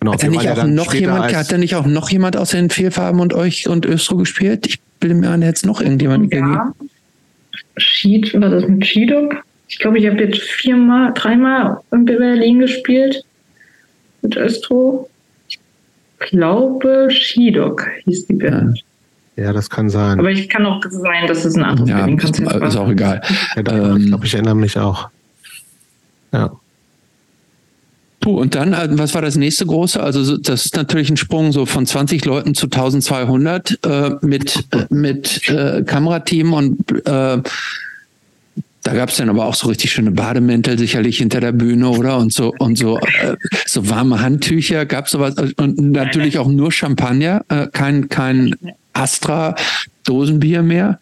Genau, hat, da nicht auch noch jemand, hat da nicht auch noch jemand aus den Fehlfarben und euch und Östro gespielt? Ich bilde mir an, jetzt noch irgendjemand ja. gegeben. Schied, war das mit Schiedok? Ich glaube, ich habe jetzt viermal, dreimal in Berlin gespielt mit Östro. Ich glaube, Schiedok hieß die Band. Ja. ja. das kann sein. Aber ich kann auch sein, dass es ein anderes ja, Berlin-Konzert war. Ist auch egal. Ja, ähm, ich glaube, ich erinnere mich auch. Ja. Puh, und dann, äh, was war das nächste große? Also das ist natürlich ein Sprung so von 20 Leuten zu 1200 äh, mit, äh, mit äh, Kamerateam und äh, da gab es dann aber auch so richtig schöne Bademäntel sicherlich hinter der Bühne, oder? Und so und so äh, so warme Handtücher gab es sowas und natürlich auch nur Champagner, äh, kein kein Astra Dosenbier mehr.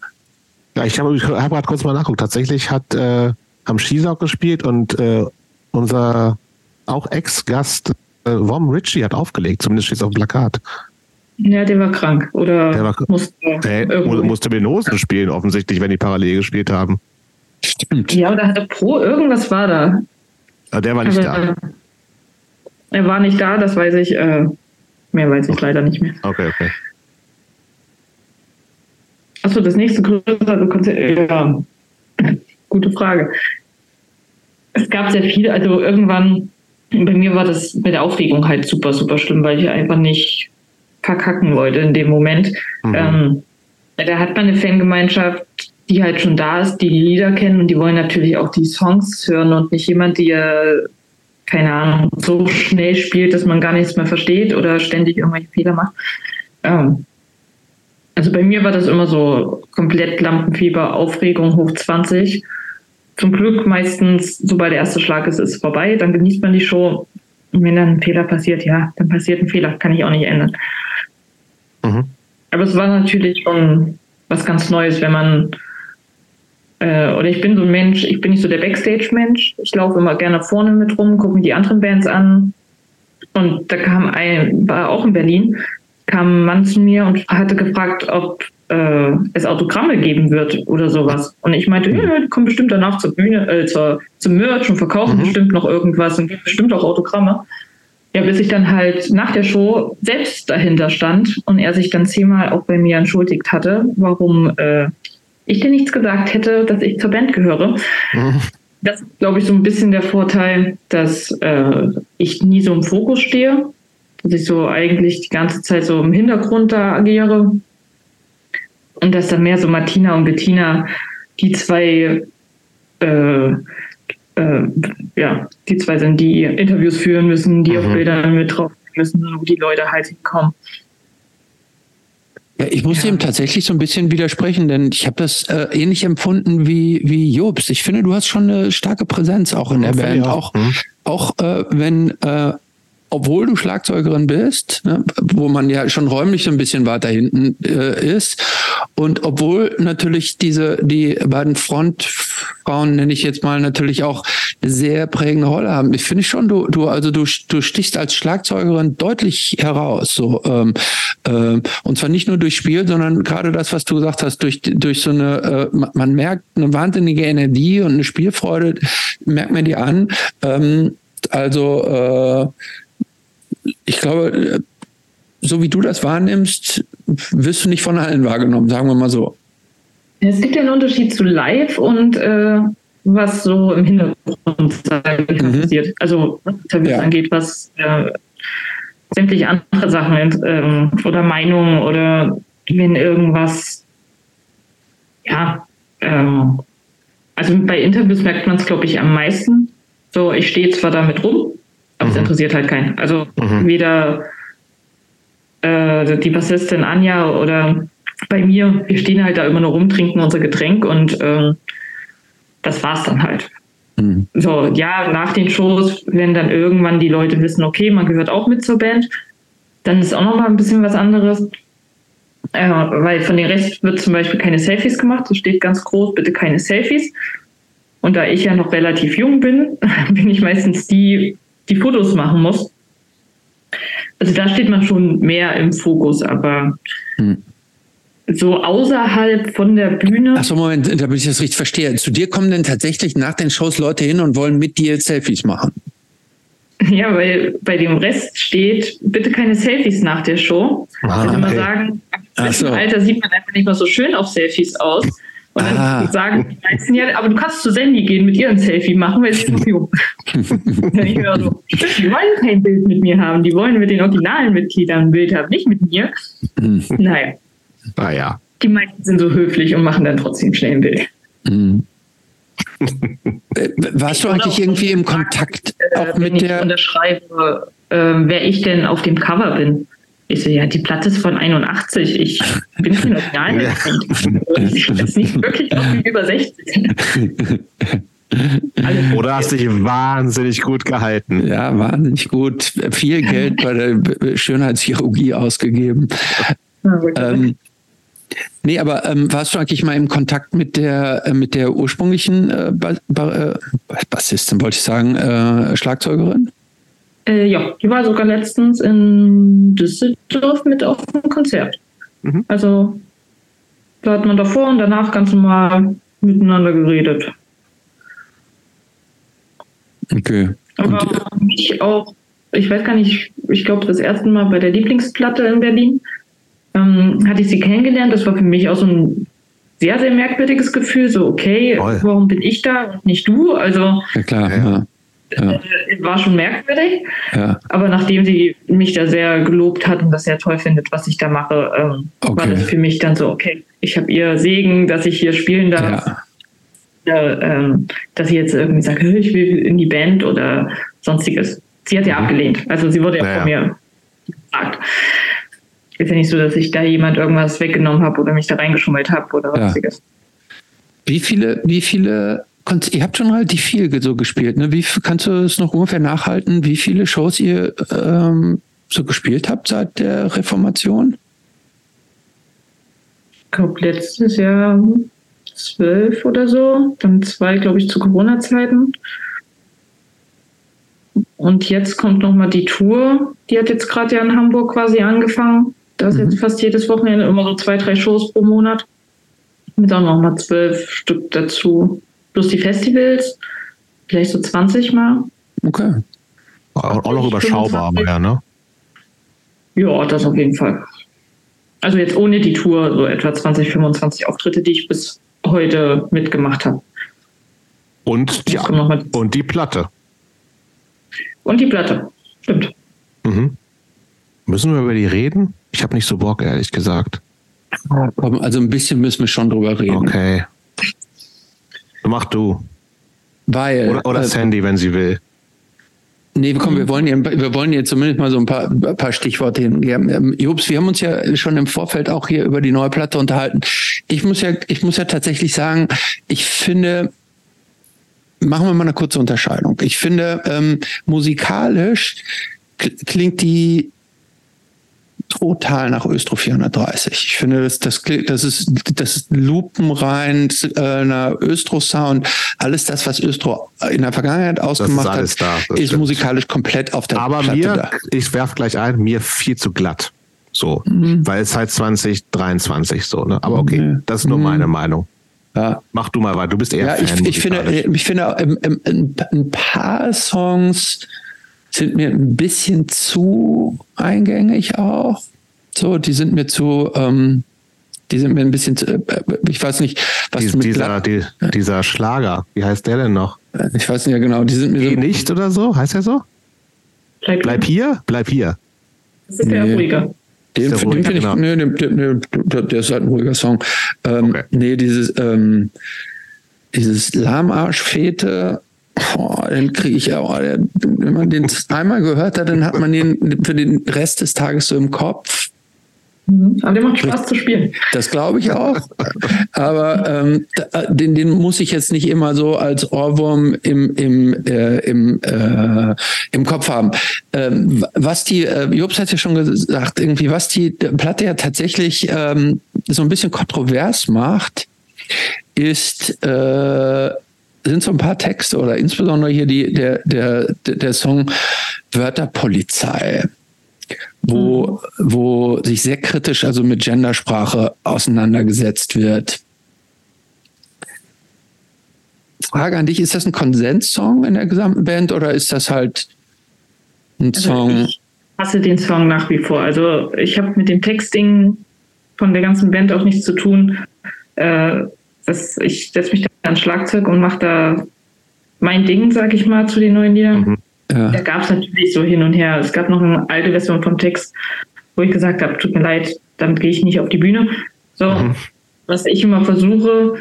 Ja, ich habe hab gerade kurz mal nachguckt. Tatsächlich hat äh, am Skisauk gespielt und äh, unser auch Ex-Gast äh, Vom Ritchie hat aufgelegt, zumindest steht es auf dem Plakat. Ja, der war krank oder der war, musste, äh, musste Benosen spielen, offensichtlich, wenn die parallel gespielt haben. Stimmt. Ja, oder hatte Pro, irgendwas war da. Aber der war nicht Aber, da. Er war nicht da, das weiß ich. Äh, mehr weiß ich okay. leider nicht mehr. Okay, okay. Achso, das nächste größere Konzert. Ja, gute Frage. Es gab sehr viele, also irgendwann bei mir war das mit der Aufregung halt super, super schlimm, weil ich einfach nicht verkacken wollte in dem Moment. Mhm. Ähm, da hat man eine Fangemeinschaft, die halt schon da ist, die die Lieder kennen und die wollen natürlich auch die Songs hören und nicht jemand, der, keine Ahnung, so schnell spielt, dass man gar nichts mehr versteht oder ständig irgendwelche Fehler macht. Ähm, also bei mir war das immer so komplett Lampenfieber, Aufregung hoch 20 zum Glück meistens, sobald der erste Schlag ist, ist es vorbei. Dann genießt man die Show. Und wenn dann ein Fehler passiert, ja, dann passiert ein Fehler, kann ich auch nicht ändern. Mhm. Aber es war natürlich schon was ganz Neues, wenn man äh, oder ich bin so ein Mensch, ich bin nicht so der Backstage-Mensch. Ich laufe immer gerne vorne mit rum, gucke mir die anderen Bands an. Und da kam ein, war auch in Berlin, kam ein Mann zu mir und hatte gefragt, ob äh, es Autogramme geben wird oder sowas. Und ich meinte, ja, die kommen bestimmt danach zur Bühne, äh, zur, zum Merch und verkaufen mhm. bestimmt noch irgendwas und gibt bestimmt auch Autogramme. Ja, bis ich dann halt nach der Show selbst dahinter stand und er sich dann zehnmal auch bei mir entschuldigt hatte, warum äh, ich dir nichts gesagt hätte, dass ich zur Band gehöre. Mhm. Das ist, glaube ich, so ein bisschen der Vorteil, dass äh, ich nie so im Fokus stehe, dass ich so eigentlich die ganze Zeit so im Hintergrund da agiere und dass da mehr so Martina und Bettina die zwei äh, äh, ja, die zwei sind, die Interviews führen müssen, die mhm. auf Bildern mit drauf müssen, wo die Leute halt hinkommen. Ja, ich muss ja. ihm tatsächlich so ein bisschen widersprechen, denn ich habe das äh, ähnlich empfunden wie, wie Jobs. Ich finde, du hast schon eine starke Präsenz auch in der Band. Auch, auch, mhm. auch äh, wenn äh, obwohl du Schlagzeugerin bist, ne, wo man ja schon räumlich so ein bisschen weiter hinten äh, ist, und obwohl natürlich diese die beiden Frontfrauen nenne ich jetzt mal natürlich auch sehr prägende Rolle haben. Ich finde schon, du du also du du stichst als Schlagzeugerin deutlich heraus, so ähm, äh, und zwar nicht nur durch Spiel, sondern gerade das, was du gesagt hast, durch durch so eine äh, man merkt eine wahnsinnige Energie und eine Spielfreude, merkt man die an. Ähm, also äh, ich glaube, so wie du das wahrnimmst, wirst du nicht von allen wahrgenommen, sagen wir mal so. Es gibt ja einen Unterschied zu live und äh, was so im Hintergrund mhm. passiert. Also was Interviews ja. angeht, was äh, sämtliche andere Sachen ähm, oder Meinungen oder wenn irgendwas, ja, ähm, also bei Interviews merkt man es, glaube ich, am meisten. So, ich stehe zwar damit rum, aber mhm. es interessiert halt keinen. Also mhm. weder äh, die Bassistin Anja oder bei mir, wir stehen halt da immer nur rum, trinken unser Getränk und äh, das war's dann halt. Mhm. So, ja, nach den Shows, wenn dann irgendwann die Leute wissen, okay, man gehört auch mit zur Band, dann ist auch noch mal ein bisschen was anderes. Äh, weil von den Rest wird zum Beispiel keine Selfies gemacht. Es steht ganz groß, bitte keine Selfies. Und da ich ja noch relativ jung bin, bin ich meistens die, die Fotos machen muss. Also da steht man schon mehr im Fokus, aber hm. so außerhalb von der Bühne. Achso, Moment, damit ich das richtig verstehe. Zu dir kommen denn tatsächlich nach den Shows Leute hin und wollen mit dir Selfies machen? Ja, weil bei dem Rest steht, bitte keine Selfies nach der Show. Ah, ich immer sagen, im so. Alter sieht man einfach nicht mehr so schön auf Selfies aus. Und dann ah. sagen die meisten ja, aber du kannst zu Sandy gehen, mit ihr ein Selfie machen, weil sie ist noch jung. ich höre so, die wollen kein Bild mit mir haben, die wollen mit den originalen Mitgliedern ein Bild haben, nicht mit mir. Mhm. naja. Ah ja. Die meisten sind so höflich und machen dann trotzdem schnell ein Bild. Mhm. Äh, warst du eigentlich irgendwie im Kontakt äh, auch mit der. Ich unterschreibe, äh, wer ich denn auf dem Cover bin. Ich so, ja, die Platte ist von 81. Ich bin kein Original. ja. Ich jetzt nicht wirklich wie über 60. Oder hast dich wahnsinnig gut gehalten? Ja, wahnsinnig gut. Viel Geld bei der Schönheitschirurgie ausgegeben. ähm, Nee, aber ähm, warst du eigentlich mal im Kontakt mit der äh, mit der ursprünglichen äh, ba ba äh, Bassistin, wollte ich sagen, äh, Schlagzeugerin? Äh, ja, die war sogar letztens in Düsseldorf mit auf dem Konzert. Mhm. Also da hat man davor und danach ganz normal miteinander geredet. Okay. Aber und, mich auch, ich weiß gar nicht, ich glaube das erste Mal bei der Lieblingsplatte in Berlin ähm, hatte ich sie kennengelernt. Das war für mich auch so ein sehr, sehr merkwürdiges Gefühl. So, okay, Voll. warum bin ich da und nicht du? Also, ja, klar, ja. Ja. Äh, war schon merkwürdig. Ja. Aber nachdem sie mich da sehr gelobt hat und das sehr toll findet, was ich da mache, ähm, okay. war das für mich dann so, okay, ich habe ihr Segen, dass ich hier spielen darf. Ja. ähm, dass sie jetzt irgendwie sagt, ich will in die Band oder sonstiges. Sie hat ja mhm. abgelehnt. Also sie wurde ja, von mir gefragt ist ja nicht so, dass ich da jemand irgendwas weggenommen habe oder mich da reingeschummelt habe oder sonstiges. Wie viele, wie viele, ihr habt schon relativ viel so gespielt, ne? Wie kannst du es noch ungefähr nachhalten, wie viele Shows ihr ähm, so gespielt habt seit der Reformation? Ich glaube letztes Jahr zwölf oder so, dann zwei, glaube ich, zu Corona-Zeiten. Und jetzt kommt nochmal die Tour. Die hat jetzt gerade ja in Hamburg quasi angefangen. Da ist mhm. jetzt fast jedes Wochenende immer so zwei, drei Shows pro Monat. Mit auch nochmal zwölf Stück dazu. Plus die Festivals, vielleicht so 20 Mal. Okay. Auch, auch noch überschaubar, aber ja, ne? Ja, das auf jeden Fall. Also jetzt ohne die Tour so etwa 20, 25 Auftritte, die ich bis heute mitgemacht habe. Und die, und die Platte. Und die Platte, stimmt. Mhm. Müssen wir über die reden? Ich habe nicht so Bock, ehrlich gesagt. Also ein bisschen müssen wir schon drüber reden. Okay. Mach du. Weil. Oder, oder äh, Sandy, wenn sie will. Nee, komm, wir wollen, hier, wir wollen hier zumindest mal so ein paar, ein paar Stichworte hingeben. Ähm, Jobs, wir haben uns ja schon im Vorfeld auch hier über die neue Platte unterhalten. Ich muss ja, ich muss ja tatsächlich sagen, ich finde, machen wir mal eine kurze Unterscheidung. Ich finde, ähm, musikalisch klingt die total nach Östro 430. Ich finde, das, das, das ist das ist lupenrein äh, Östro-Sound. Alles das, was Östro in der Vergangenheit ausgemacht ist hat, da, ist stimmt. musikalisch komplett auf der Aber Platte mir, da. ich werf gleich ein, mir viel zu glatt. So, mhm. weil es halt 2023 so, ne? Aber okay, mhm. das ist nur mhm. meine Meinung. Ja. Mach du mal weiter, du bist eher ja, Fan. Ich, ich finde, ich finde ein, ein paar Songs sind mir ein bisschen zu eingängig auch. So, die sind mir zu, ähm, die sind mir ein bisschen, zu, äh, ich weiß nicht, was Dies, dieser, die, dieser Schlager, wie heißt der denn noch? Äh, ich weiß nicht ja genau, die sind mir Geh so nicht oder so, heißt er so? Bleib, bleib hier, bleib hier. Das ist der nee. ruhiger. Den, den finde ich, genau. nee, nee, nee, der ist halt ein ruhiger Song. Ähm, okay. Nee, dieses, ähm, dieses Lahmarschfete, oh, den kriege ich auch, wenn man den einmal gehört hat, dann hat man den für den Rest des Tages so im Kopf. Mhm. Aber der macht Spaß zu spielen. Das glaube ich auch. Aber ähm, den, den muss ich jetzt nicht immer so als Ohrwurm im, im, äh, im, äh, im Kopf haben. Ähm, was die, äh, Jobs hat ja schon gesagt, irgendwie, was die Platte ja tatsächlich ähm, so ein bisschen kontrovers macht, ist, äh, sind so ein paar Texte oder insbesondere hier die, der, der, der Song Wörterpolizei wo, mhm. wo sich sehr kritisch also mit Gendersprache auseinandergesetzt wird. Frage an dich, ist das ein Konsenssong in der gesamten Band oder ist das halt ein also Song? Ich hasse den Song nach wie vor. Also ich habe mit dem Texting von der ganzen Band auch nichts zu tun. Äh, das, ich setze mich da ans Schlagzeug und mache da mein Ding, sag ich mal, zu den neuen Liedern. Mhm. Ja. Da gab es natürlich so hin und her. Es gab noch eine alte Version vom Text, wo ich gesagt habe, tut mir leid, damit gehe ich nicht auf die Bühne. So, mhm. was ich immer versuche,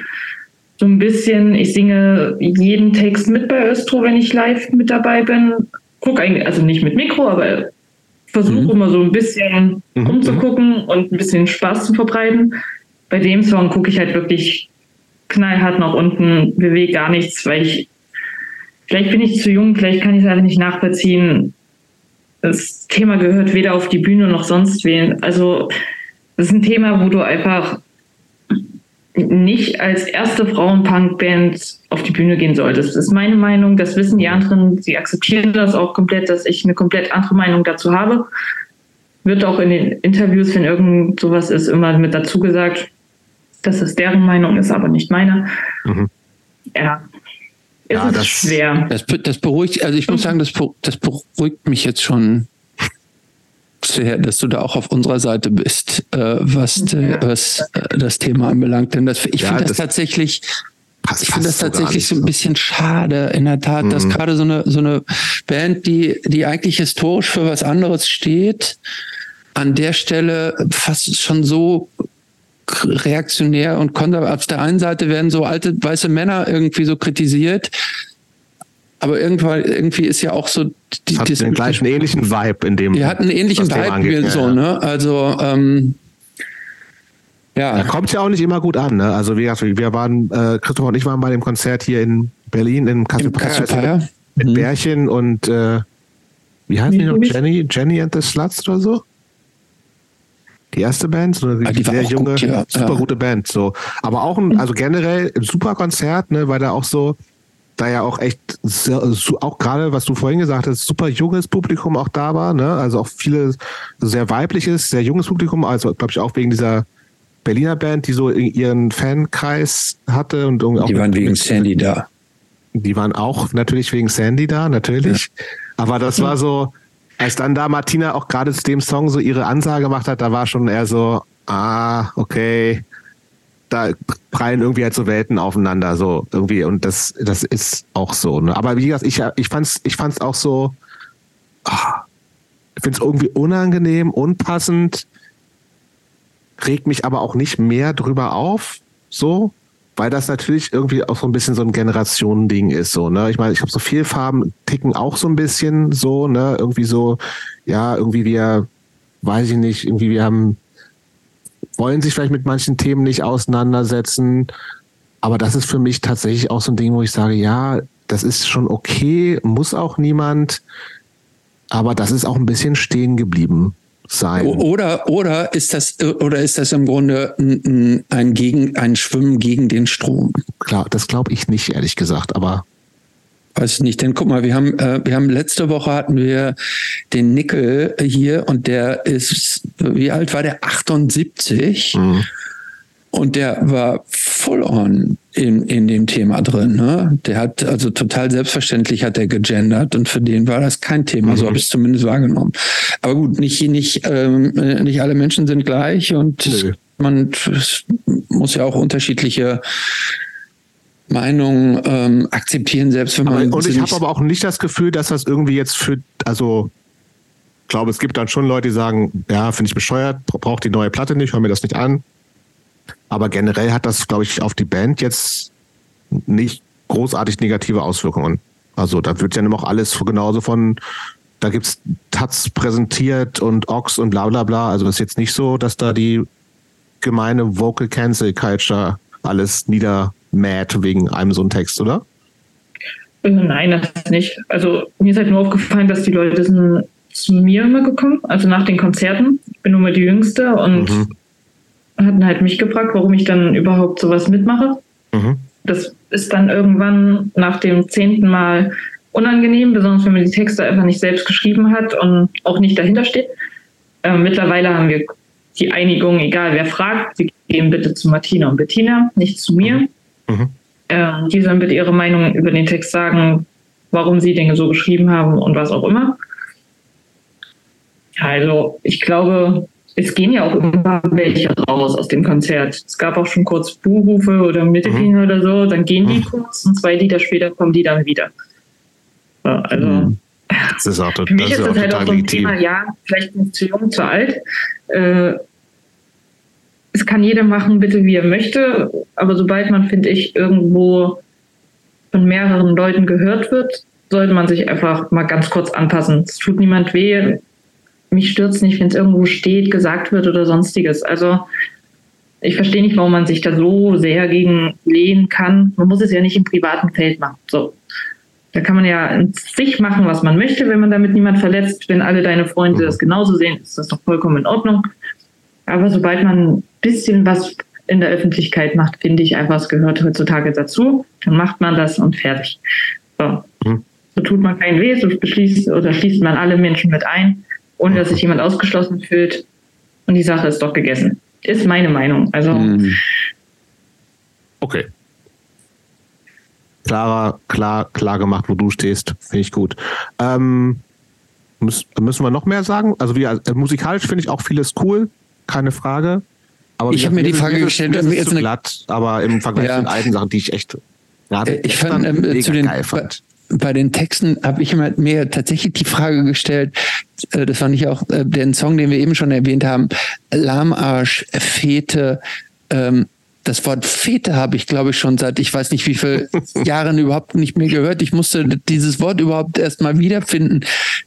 so ein bisschen, ich singe jeden Text mit bei Östro, wenn ich live mit dabei bin. Guck eigentlich, also nicht mit Mikro, aber versuche mhm. immer so ein bisschen mhm. umzugucken und ein bisschen Spaß zu verbreiten. Bei dem Song gucke ich halt wirklich knallhart nach unten, bewege gar nichts, weil ich Vielleicht bin ich zu jung, vielleicht kann ich es einfach nicht nachvollziehen. Das Thema gehört weder auf die Bühne noch sonst wen. Also, das ist ein Thema, wo du einfach nicht als erste Frauenpunk-Band auf die Bühne gehen solltest. Das ist meine Meinung, das wissen die anderen, sie akzeptieren das auch komplett, dass ich eine komplett andere Meinung dazu habe. Wird auch in den Interviews, wenn irgend sowas ist, immer mit dazu gesagt, dass es deren Meinung ist, aber nicht meine. Mhm. Ja, es ja, ist das, schwer. Das, das beruhigt, also ich muss sagen, das, das beruhigt mich jetzt schon sehr, dass du da auch auf unserer Seite bist, äh, was, ja. was äh, das Thema anbelangt. Denn das, ich ja, finde das, das, tatsächlich, ich finde das tatsächlich so ein bisschen schade, in der Tat, mhm. dass gerade so eine, so eine Band, die, die eigentlich historisch für was anderes steht, an der Stelle fast schon so reaktionär und konservativ. Auf der einen Seite werden so alte weiße Männer irgendwie so kritisiert, aber irgendwann, irgendwie ist ja auch so die, hat den gleichen ähnlichen Vibe in dem. Die hatten einen ähnlichen Vibe, so, ja. ne? Also ähm, ja. Da kommt ja auch nicht immer gut an, ne? Also wie gesagt, wir waren, äh, Christoph und ich waren bei dem Konzert hier in Berlin, in Cassiopeia, also mit mhm. Bärchen und äh, wie heißt die noch? Jenny, Jenny and the Sluts oder so? Die erste Band, so eine ah, die sehr junge, gut, ja. super gute Band. So, aber auch ein, also generell ein super Konzert, ne, weil da auch so, da ja auch echt, sehr, auch gerade, was du vorhin gesagt hast, super junges Publikum auch da war, ne, also auch viele sehr weibliches, sehr junges Publikum, also glaube ich auch wegen dieser Berliner Band, die so ihren Fankreis hatte und auch die waren wegen Sandy da. Die waren auch natürlich wegen Sandy da, natürlich. Ja. Aber das war so, als dann da Martina auch gerade zu dem Song so ihre Ansage gemacht hat, da war schon eher so, ah, okay, da prallen irgendwie halt so Welten aufeinander, so irgendwie. Und das, das ist auch so. Ne? Aber wie gesagt, ich, ich fand's, ich fand's auch so, ah, ich es irgendwie unangenehm, unpassend, regt mich aber auch nicht mehr drüber auf, so weil das natürlich irgendwie auch so ein bisschen so ein Generationending ist, so, ne? Ich meine, ich habe so viel Farben ticken auch so ein bisschen so, ne? Irgendwie so, ja, irgendwie wir, weiß ich nicht, irgendwie wir haben, wollen sich vielleicht mit manchen Themen nicht auseinandersetzen. Aber das ist für mich tatsächlich auch so ein Ding, wo ich sage, ja, das ist schon okay, muss auch niemand. Aber das ist auch ein bisschen stehen geblieben sein. Oder, oder ist das, oder ist das im Grunde ein, ein, gegen, ein Schwimmen gegen den Strom? Klar, das glaube ich nicht, ehrlich gesagt, aber. Weiß ich nicht, denn guck mal, wir haben, äh, wir haben letzte Woche hatten wir den Nickel hier und der ist, wie alt war der? 78. Mhm. Und der war full on in, in dem Thema drin. Ne? Der hat also total selbstverständlich hat er gegendert und für den war das kein Thema. Mhm. So habe ich es zumindest wahrgenommen. Aber gut, nicht, nicht, ähm, nicht alle Menschen sind gleich und Nö. man muss ja auch unterschiedliche Meinungen ähm, akzeptieren, selbst wenn man. Aber, und ich habe aber auch nicht das Gefühl, dass das irgendwie jetzt für, also ich glaube, es gibt dann schon Leute, die sagen, ja, finde ich bescheuert, braucht die neue Platte nicht, hör mir das nicht an. Aber generell hat das, glaube ich, auf die Band jetzt nicht großartig negative Auswirkungen. Also da wird ja immer auch alles genauso von, da gibt's Taz präsentiert und Ox und bla bla bla. Also es ist jetzt nicht so, dass da die gemeine Vocal Cancel Culture alles niedermäht wegen einem so einen Text, oder? Äh, nein, das nicht. Also mir ist halt nur aufgefallen, dass die Leute sind zu mir immer gekommen, also nach den Konzerten. Ich bin nur mal die Jüngste und mhm. Hatten halt mich gefragt, warum ich dann überhaupt sowas mitmache. Mhm. Das ist dann irgendwann nach dem zehnten Mal unangenehm, besonders wenn man die Texte einfach nicht selbst geschrieben hat und auch nicht dahinter steht. Äh, mittlerweile haben wir die Einigung, egal wer fragt, sie gehen bitte zu Martina und Bettina, nicht zu mir. Mhm. Äh, die sollen bitte ihre Meinung über den Text sagen, warum sie Dinge so geschrieben haben und was auch immer. Also ich glaube, es gehen ja auch immer welche raus aus dem Konzert. Es gab auch schon kurz Buhrufe oder Mittelfinger mhm. oder so, dann gehen die mhm. kurz und zwei Lieder später kommen die dann wieder. Also mhm. das ist auch, für mich ist das halt auch so ein legitim. Thema, ja, vielleicht nicht zu jung, zu alt. Äh, es kann jeder machen, bitte wie er möchte, aber sobald man, finde ich, irgendwo von mehreren Leuten gehört wird, sollte man sich einfach mal ganz kurz anpassen. Es tut niemand weh mich stört es nicht, wenn es irgendwo steht, gesagt wird oder sonstiges. Also ich verstehe nicht, warum man sich da so sehr gegen lehnen kann. Man muss es ja nicht im privaten Feld machen. So. Da kann man ja in sich machen, was man möchte, wenn man damit niemand verletzt. Wenn alle deine Freunde das genauso sehen, ist das doch vollkommen in Ordnung. Aber sobald man ein bisschen was in der Öffentlichkeit macht, finde ich einfach, es gehört heutzutage dazu. Dann macht man das und fertig. So, mhm. so tut man keinen weh, so beschließt oder schließt man alle Menschen mit ein ohne dass sich jemand ausgeschlossen fühlt. Und die Sache ist doch gegessen. Ist meine Meinung. Also. Mhm. Okay. Klarer, klar, klar gemacht, wo du stehst. Finde ich gut. Ähm, müssen, müssen wir noch mehr sagen? Also wie, also musikalisch finde ich auch vieles cool, keine Frage. Aber ich habe mir die Frage gestellt, ist, ist zu glatt, aber im Vergleich ja. zu den alten Sachen, die ich echt gerade ich fand, ähm, zu den, geil fand bei den Texten habe ich immer mir tatsächlich die Frage gestellt, äh, das fand ich auch äh, den Song, den wir eben schon erwähnt haben, Lahmarsch, Fete, ähm, das Wort Fete habe ich, glaube ich, schon seit ich weiß nicht wie viel Jahren überhaupt nicht mehr gehört. Ich musste dieses Wort überhaupt erst mal wiederfinden,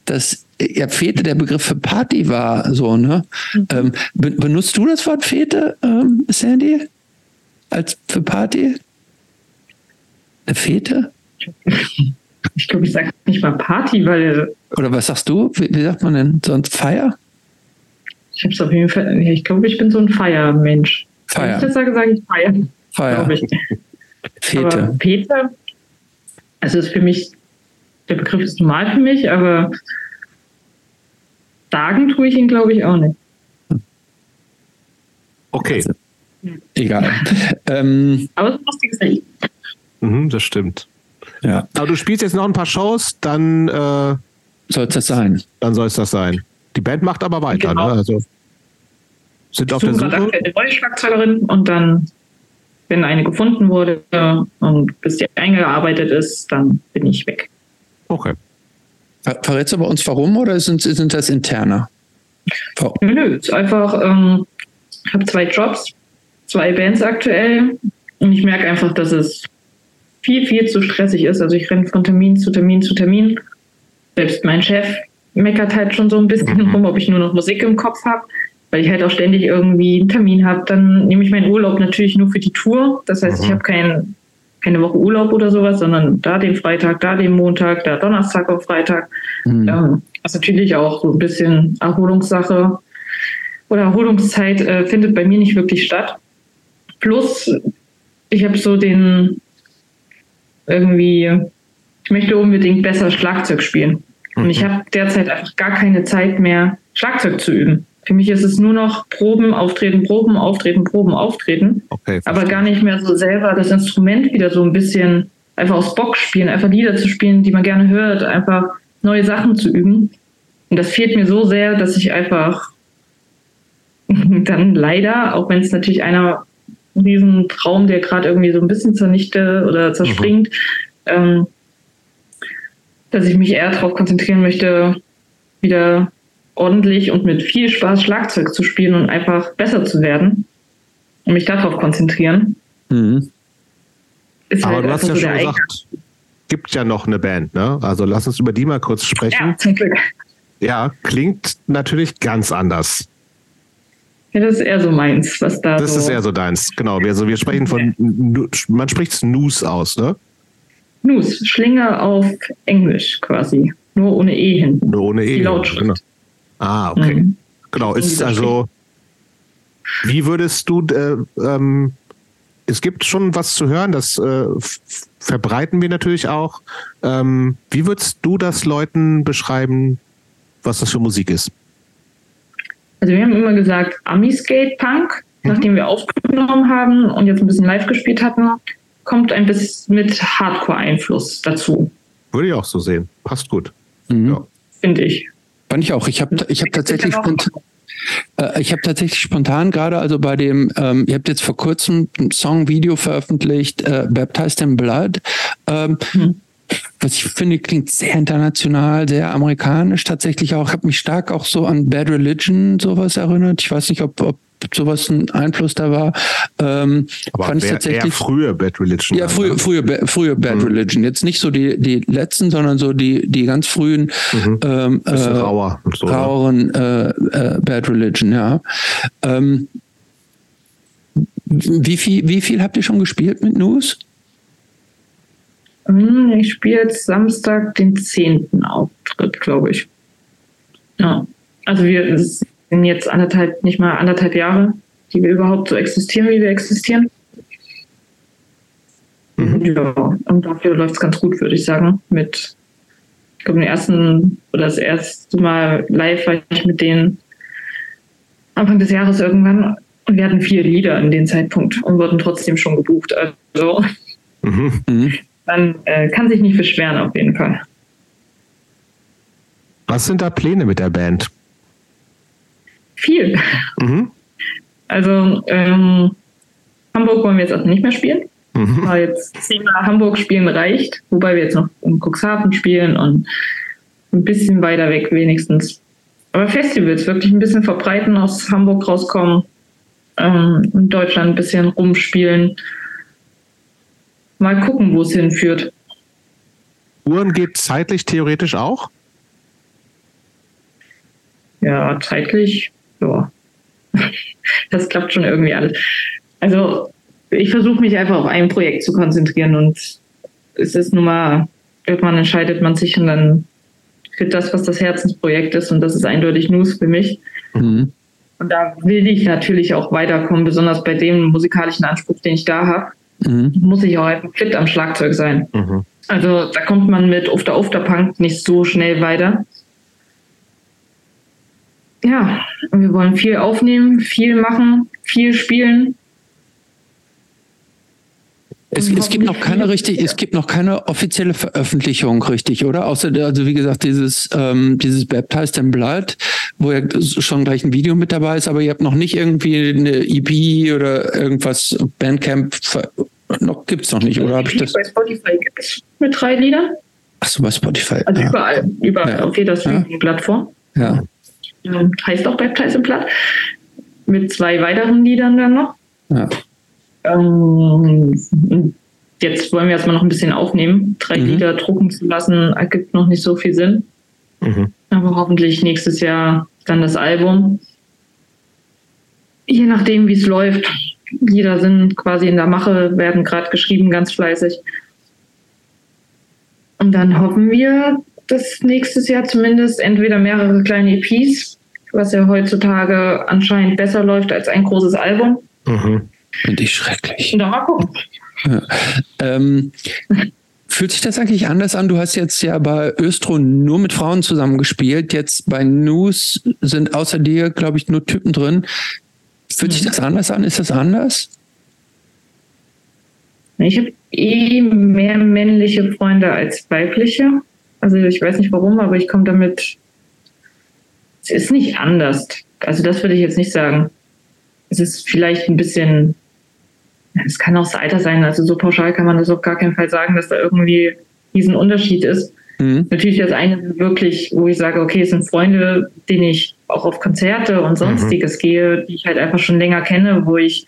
dass ja Fete der Begriff für Party war, so, ne? Mhm. Ähm, benutzt du das Wort Fete, ähm, Sandy? Als für Party? Eine Fete? Ich glaube, ich sage nicht mal Party, weil. Oder was sagst du? Wie, wie sagt man denn sonst Feier? Ich habe es auf jeden Fall. Ich glaube, ich bin so ein Feiermensch. Feier. Wenn ich das sage, sage ich Feier. Feier. Ich. Fete. Aber Peter, also ist für mich, der Begriff ist normal für mich, aber sagen tue ich ihn, glaube ich, auch nicht. Okay. Also, egal. ähm, aber es ist ein lustiges Lied. Mhm, das stimmt. Ja. Aber du spielst jetzt noch ein paar Shows, dann äh, soll es das sein. Dann soll es das sein. Die Band macht aber weiter, genau. ne? Also sind auf der Suche. Eine neue Schlagzeugerin und dann, wenn eine gefunden wurde und bis die eingearbeitet ist, dann bin ich weg. Okay. Verrätst du bei uns warum oder sind, sind das interne? Warum? Nö, es ist einfach, ähm, ich habe zwei Jobs, zwei Bands aktuell und ich merke einfach, dass es viel, viel zu stressig ist. Also ich renne von Termin zu Termin zu Termin. Selbst mein Chef meckert halt schon so ein bisschen mhm. rum, ob ich nur noch Musik im Kopf habe, weil ich halt auch ständig irgendwie einen Termin habe. Dann nehme ich meinen Urlaub natürlich nur für die Tour. Das heißt, mhm. ich habe kein, keine Woche Urlaub oder sowas, sondern da den Freitag, da den Montag, da Donnerstag auf Freitag. Mhm. Ähm, was natürlich auch so ein bisschen Erholungssache oder Erholungszeit äh, findet bei mir nicht wirklich statt. Plus, ich habe so den irgendwie, ich möchte unbedingt besser Schlagzeug spielen. Und ich mhm. habe derzeit einfach gar keine Zeit mehr, Schlagzeug zu üben. Für mich ist es nur noch Proben, Auftreten, Proben, Auftreten, Proben, Auftreten. Okay, aber gar nicht mehr so selber das Instrument wieder so ein bisschen einfach aus Bock spielen, einfach Lieder zu spielen, die man gerne hört, einfach neue Sachen zu üben. Und das fehlt mir so sehr, dass ich einfach dann leider, auch wenn es natürlich einer diesen Traum, der gerade irgendwie so ein bisschen zernichte oder zerspringt, mhm. ähm, dass ich mich eher darauf konzentrieren möchte, wieder ordentlich und mit viel Spaß Schlagzeug zu spielen und einfach besser zu werden und mich darauf konzentrieren. Mhm. Aber halt du hast ja so schon gesagt, gibt ja noch eine Band, ne? Also lass uns über die mal kurz sprechen. Ja, zum Glück. Ja, klingt natürlich ganz anders. Ja, das ist eher so meins, was da. Das so ist eher so deins, genau. Also wir sprechen von, man spricht Snooze aus, ne? Snooze, Schlinge auf Englisch quasi. Nur ohne E hinten. Nur ohne E. Die Lautschrift. Genau. Ah, okay. Mhm. Genau, ist also, wie würdest du, äh, ähm, es gibt schon was zu hören, das äh, verbreiten wir natürlich auch. Ähm, wie würdest du das Leuten beschreiben, was das für Musik ist? Also wir haben immer gesagt Ami-Skate Punk, mhm. nachdem wir aufgenommen haben und jetzt ein bisschen live gespielt hatten, kommt ein bisschen mit Hardcore-Einfluss dazu. Würde ich auch so sehen. Passt gut. Mhm. Ja. Finde ich. Fand ich auch. Ich habe ich hab tatsächlich spontan, äh, ich habe tatsächlich spontan gerade, also bei dem, ähm, ihr habt jetzt vor kurzem ein Song-Video veröffentlicht, äh, Baptized in Blood. Ähm, mhm was ich finde, klingt sehr international, sehr amerikanisch tatsächlich auch. Ich habe mich stark auch so an Bad Religion sowas erinnert. Ich weiß nicht, ob, ob sowas ein Einfluss da war. Ähm, Aber fand ich tatsächlich eher früher Bad Religion. Ja, früher, früher, früher Bad mhm. Religion. Jetzt nicht so die, die letzten, sondern so die, die ganz frühen mhm. ähm, äh, rauer so, ne? raueren äh, äh, Bad Religion, ja. Ähm, wie viel, wie viel habt ihr schon gespielt mit News? Hm, ich spiele jetzt Samstag den 10. Auftritt, glaube ich. Ja. Also wir sind jetzt anderthalb, nicht mal anderthalb Jahre, die wir überhaupt so existieren, wie wir existieren. Mhm. Ja, und dafür läuft es ganz gut, würde ich sagen. Mit, ich glaube, den ersten oder das erste Mal live war ich mit denen Anfang des Jahres irgendwann und wir hatten vier Lieder in dem Zeitpunkt und wurden trotzdem schon gebucht. Also mhm. Man äh, kann sich nicht beschweren auf jeden Fall. Was sind da Pläne mit der Band? Viel. Mhm. Also ähm, Hamburg wollen wir jetzt auch nicht mehr spielen. Mhm. Weil jetzt zehnmal Hamburg spielen reicht, wobei wir jetzt noch in Cuxhaven spielen und ein bisschen weiter weg wenigstens. Aber Festivals wirklich ein bisschen verbreiten, aus Hamburg rauskommen, ähm, in Deutschland ein bisschen rumspielen mal gucken, wo es hinführt. Uhren geht zeitlich theoretisch auch? Ja, zeitlich, ja. Das klappt schon irgendwie alles. Also ich versuche mich einfach auf ein Projekt zu konzentrieren und es ist nun mal, irgendwann entscheidet man sich und dann für das, was das Herzensprojekt ist und das ist eindeutig News für mich. Mhm. Und da will ich natürlich auch weiterkommen, besonders bei dem musikalischen Anspruch, den ich da habe mhm. muss ich auch einfach fit am Schlagzeug sein. Mhm. Also da kommt man mit Ufter Ufter Punk nicht so schnell weiter. Ja, wir wollen viel aufnehmen, viel machen, viel spielen. Es, es, gibt noch keine richtig, es gibt noch keine offizielle Veröffentlichung, richtig, oder? Außer, also wie gesagt, dieses, ähm, dieses Baptized in Blood, wo ja schon gleich ein Video mit dabei ist, aber ihr habt noch nicht irgendwie eine EP oder irgendwas Bandcamp noch gibt's noch nicht, oder habe ich das? Bei Spotify gibt es mit drei Liedern. Achso, bei Spotify. Also ja. überall, überall ja. auf jeder Streaming-Plattform. Ja. Ähm, heißt auch Baptize im Blatt. Mit zwei weiteren Liedern dann noch. Ja. Ähm, jetzt wollen wir erstmal noch ein bisschen aufnehmen. Drei mhm. Lieder drucken zu lassen, ergibt noch nicht so viel Sinn. Mhm. Aber hoffentlich nächstes Jahr dann das Album. Je nachdem, wie es läuft, Lieder sind quasi in der Mache, werden gerade geschrieben, ganz fleißig. Und dann hoffen wir, dass nächstes Jahr zumindest entweder mehrere kleine EPs, was ja heutzutage anscheinend besser läuft als ein großes Album. Mhm. Finde ich schrecklich. Gucken. Ja. Ähm, fühlt sich das eigentlich anders an? Du hast jetzt ja bei Östro nur mit Frauen zusammengespielt. Jetzt bei News sind außer dir, glaube ich, nur Typen drin. Fühlt sich das anders an? Ist das anders? Ich habe eh mehr männliche Freunde als weibliche. Also ich weiß nicht warum, aber ich komme damit. Es ist nicht anders. Also das würde ich jetzt nicht sagen. Es ist vielleicht ein bisschen. Es kann auch das Alter sein. Also so pauschal kann man das auf gar keinen Fall sagen, dass da irgendwie diesen Unterschied ist. Mhm. Natürlich das eine wirklich, wo ich sage, okay, es sind Freunde, denen ich auch auf Konzerte und sonstiges mhm. gehe, die ich halt einfach schon länger kenne, wo ich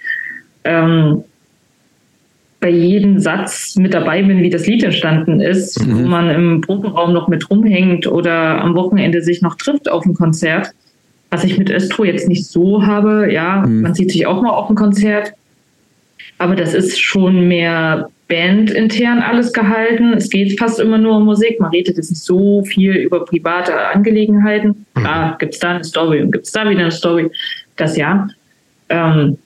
ähm, bei jedem Satz mit dabei bin, wie das Lied entstanden ist, mhm. wo man im Proberaum noch mit rumhängt oder am Wochenende sich noch trifft auf ein Konzert. Was ich mit Östro jetzt nicht so habe, ja, mhm. man sieht sich auch mal auf ein Konzert, aber das ist schon mehr bandintern alles gehalten. Es geht fast immer nur um Musik. Man redet jetzt nicht so viel über private Angelegenheiten. Mhm. Klar, gibt es da eine Story und gibt es da wieder eine Story. Das ja. Ähm,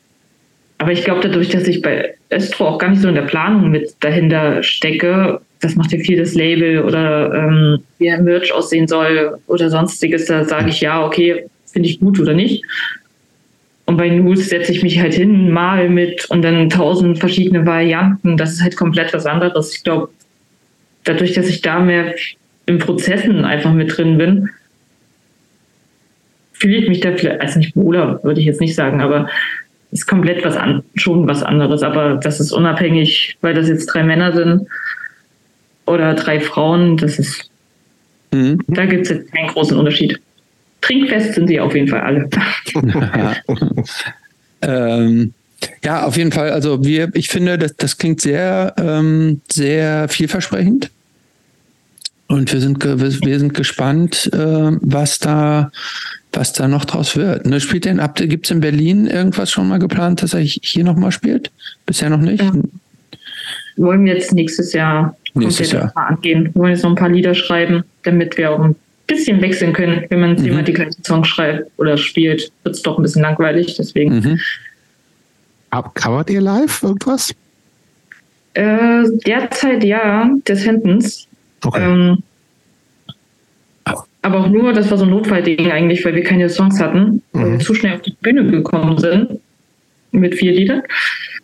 aber ich glaube, dadurch, dass ich bei Östro auch gar nicht so in der Planung mit dahinter stecke, das macht ja viel das Label oder ähm, wie ein Merch aussehen soll oder sonstiges, da sage ich ja, okay, finde ich gut oder nicht. Und bei News setze ich mich halt hin, mal mit und dann tausend verschiedene Varianten. Das ist halt komplett was anderes. Ich glaube, dadurch, dass ich da mehr im Prozessen einfach mit drin bin, fühle ich mich da vielleicht, also nicht wohler, würde ich jetzt nicht sagen, aber ist komplett was an, schon was anderes. Aber das ist unabhängig, weil das jetzt drei Männer sind oder drei Frauen, das ist, mhm. da gibt es jetzt keinen großen Unterschied. Trinkfest sind sie auf jeden Fall alle. ähm, ja, auf jeden Fall. Also wir, ich finde, das, das klingt sehr, ähm, sehr vielversprechend. Und wir sind, wir sind gespannt, äh, was da, was da noch draus wird. Ne, spielt denn ab, gibt es in Berlin irgendwas schon mal geplant, dass er hier nochmal spielt? Bisher noch nicht? Ja. Wollen wir jetzt nächstes Jahr nächstes Jahr angehen. Wir wollen jetzt noch ein paar Lieder schreiben, damit wir auch ein bisschen wechseln können. Wenn man mhm. immer die gleichen Songs schreibt oder spielt, wird es doch ein bisschen langweilig. Deswegen. Mhm. Covert ihr live irgendwas? Äh, derzeit ja, des Händens. Okay. Ähm, aber auch nur, das war so ein Notfallding eigentlich, weil wir keine Songs hatten, mhm. weil wir zu schnell auf die Bühne gekommen sind mit vier Liedern.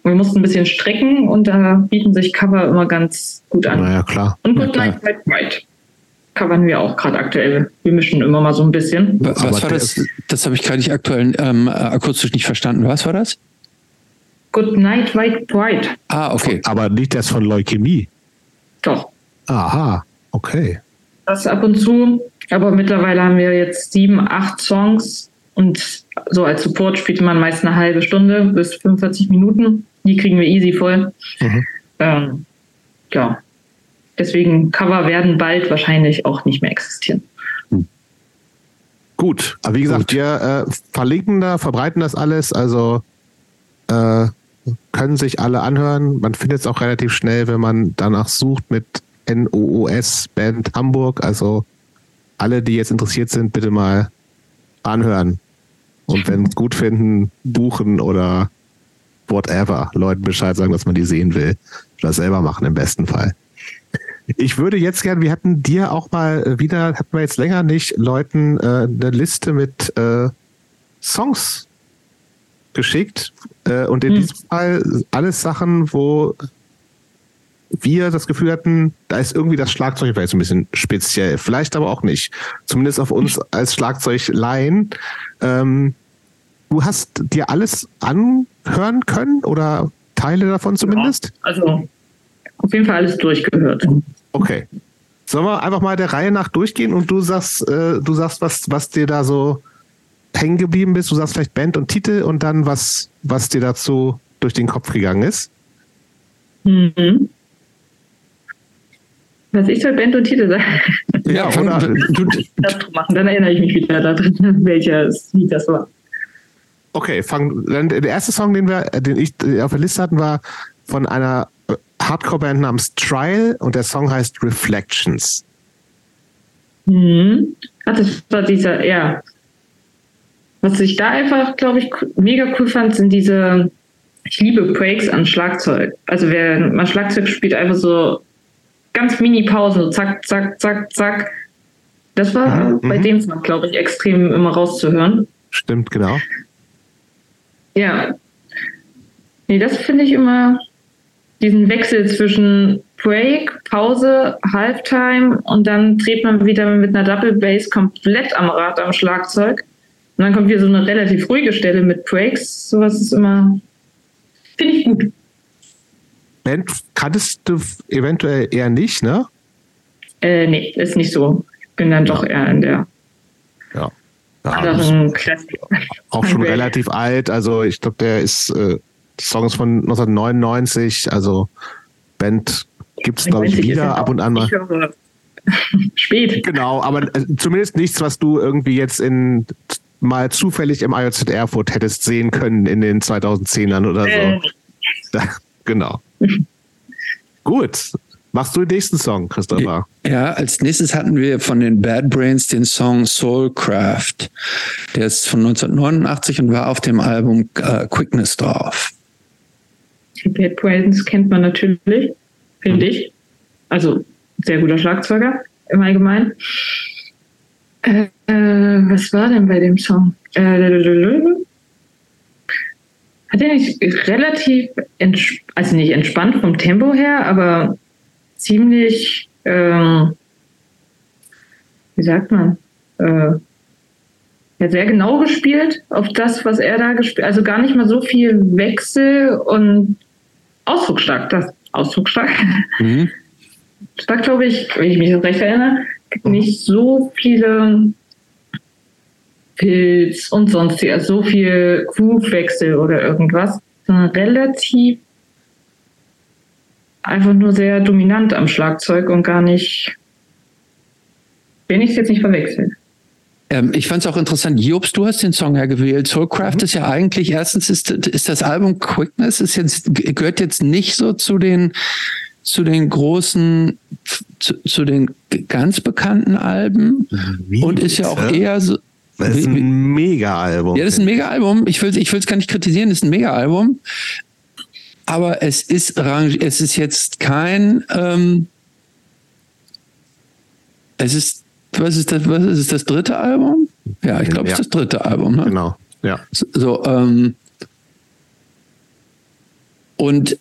Und wir mussten ein bisschen strecken und da bieten sich Cover immer ganz gut an. Naja, klar. Und Good Night, White White covern wir auch gerade aktuell. Wir mischen immer mal so ein bisschen. Was, was war das? Das habe ich gerade nicht aktuell ähm, akustisch nicht verstanden. Was war das? Good Night, White Pride. Ah, okay. Aber nicht das von Leukämie. Doch. Aha, okay. Das ab und zu. Aber mittlerweile haben wir jetzt sieben, acht Songs und so als Support spielt man meist eine halbe Stunde bis 45 Minuten. Die kriegen wir easy voll. Mhm. Ähm, ja, Deswegen Cover werden bald wahrscheinlich auch nicht mehr existieren. Hm. Gut, aber wie gesagt, Gut. wir äh, verlinken da, verbreiten das alles, also äh, können sich alle anhören. Man findet es auch relativ schnell, wenn man danach sucht mit NOOS Band Hamburg. Also alle, die jetzt interessiert sind, bitte mal anhören. Und wenn es gut finden, buchen oder whatever. Leuten Bescheid sagen, dass man die sehen will. Oder selber machen im besten Fall. Ich würde jetzt gerne, wir hatten dir auch mal wieder, hatten wir jetzt länger nicht, Leuten äh, eine Liste mit äh, Songs geschickt. Äh, und in hm. diesem Fall alles Sachen, wo wir das Gefühl hatten, da ist irgendwie das Schlagzeug vielleicht so ein bisschen speziell. Vielleicht aber auch nicht. Zumindest auf uns als Schlagzeuglaien. Ähm, du hast dir alles anhören können oder Teile davon zumindest? Ja, also auf jeden Fall alles durchgehört. Okay. Sollen wir einfach mal der Reihe nach durchgehen und du sagst, äh, du sagst, was, was dir da so hängen geblieben bist. Du sagst vielleicht Band und Titel und dann was, was dir dazu durch den Kopf gegangen ist. Mhm. Was ich soll Band und Titel sagen. Ja, oder? Du, machen, dann erinnere ich mich wieder daran, welches Lied das war. Okay, fang, dann der erste Song, den wir, den ich auf der Liste hatten, war von einer Hardcore-Band namens Trial und der Song heißt Reflections. Mhm. Das war dieser, ja. Was ich da einfach, glaube ich, mega cool fand, sind diese, ich liebe Breaks an Schlagzeug. Also wer mal Schlagzeug spielt, einfach so ganz Mini-Pausen, so zack, zack, zack, zack. Das war mhm. bei dem Song, glaube ich, extrem immer rauszuhören. Stimmt, genau. Ja. Nee, das finde ich immer diesen Wechsel zwischen Break, Pause, Halftime und dann dreht man wieder mit einer Double Bass komplett am Rad am Schlagzeug. Und dann kommt wieder so eine relativ ruhige Stelle mit Breaks. Sowas ist immer, finde ich gut. Band kanntest du eventuell eher nicht, ne? Äh, nee, ist nicht so. Ich bin dann doch eher in der ja. Ja, anderen. Auch schon relativ alt. Also ich glaube, der ist äh, Songs von 1999, also Band gibt es, glaube ich, wieder ab und an mal. Spät. Genau, aber äh, zumindest nichts, was du irgendwie jetzt in mal zufällig im IOZ Erfurt hättest sehen können in den 2010ern oder so. Äh. genau. Gut. Machst du den nächsten Song, Christopher? Ja, als nächstes hatten wir von den Bad Brains den Song Soulcraft. Der ist von 1989 und war auf dem Album äh, Quickness drauf. Die Bad Brains kennt man natürlich, finde mhm. ich. Also sehr guter Schlagzeuger im Allgemeinen. Äh, äh, was war denn bei dem Song? Äh, hat er nicht relativ, also nicht entspannt vom Tempo her, aber ziemlich, ähm, wie sagt man, äh, ja, sehr genau gespielt auf das, was er da gespielt Also gar nicht mal so viel Wechsel und ausdrucksstark, das ausdrucksstark. Mhm. Stark, glaube ich, wenn ich mich recht erinnere, nicht so viele Pilz und sonst so viel Groovewechsel oder irgendwas, sondern relativ einfach nur sehr dominant am Schlagzeug und gar nicht, wenn ich es jetzt nicht verwechsel. Ähm, ich fand es auch interessant, Jobs, du hast den Song ja gewählt. Soulcraft mhm. ist ja eigentlich, erstens ist, ist das Album Quickness, ist jetzt, gehört jetzt nicht so zu den, zu den großen, zu, zu den ganz bekannten Alben Wie und ist ja auch eher so. Das ist ein Mega-Album. Ja, das ist ein Mega-Album. Ich will es ich gar nicht kritisieren, das ist ein Mega-Album aber es ist es ist jetzt kein, ähm, es ist, was ist das, was ist das dritte Album? Ja, ich glaube, ja. es ist das dritte Album, ne? Genau, ja. So, ähm, und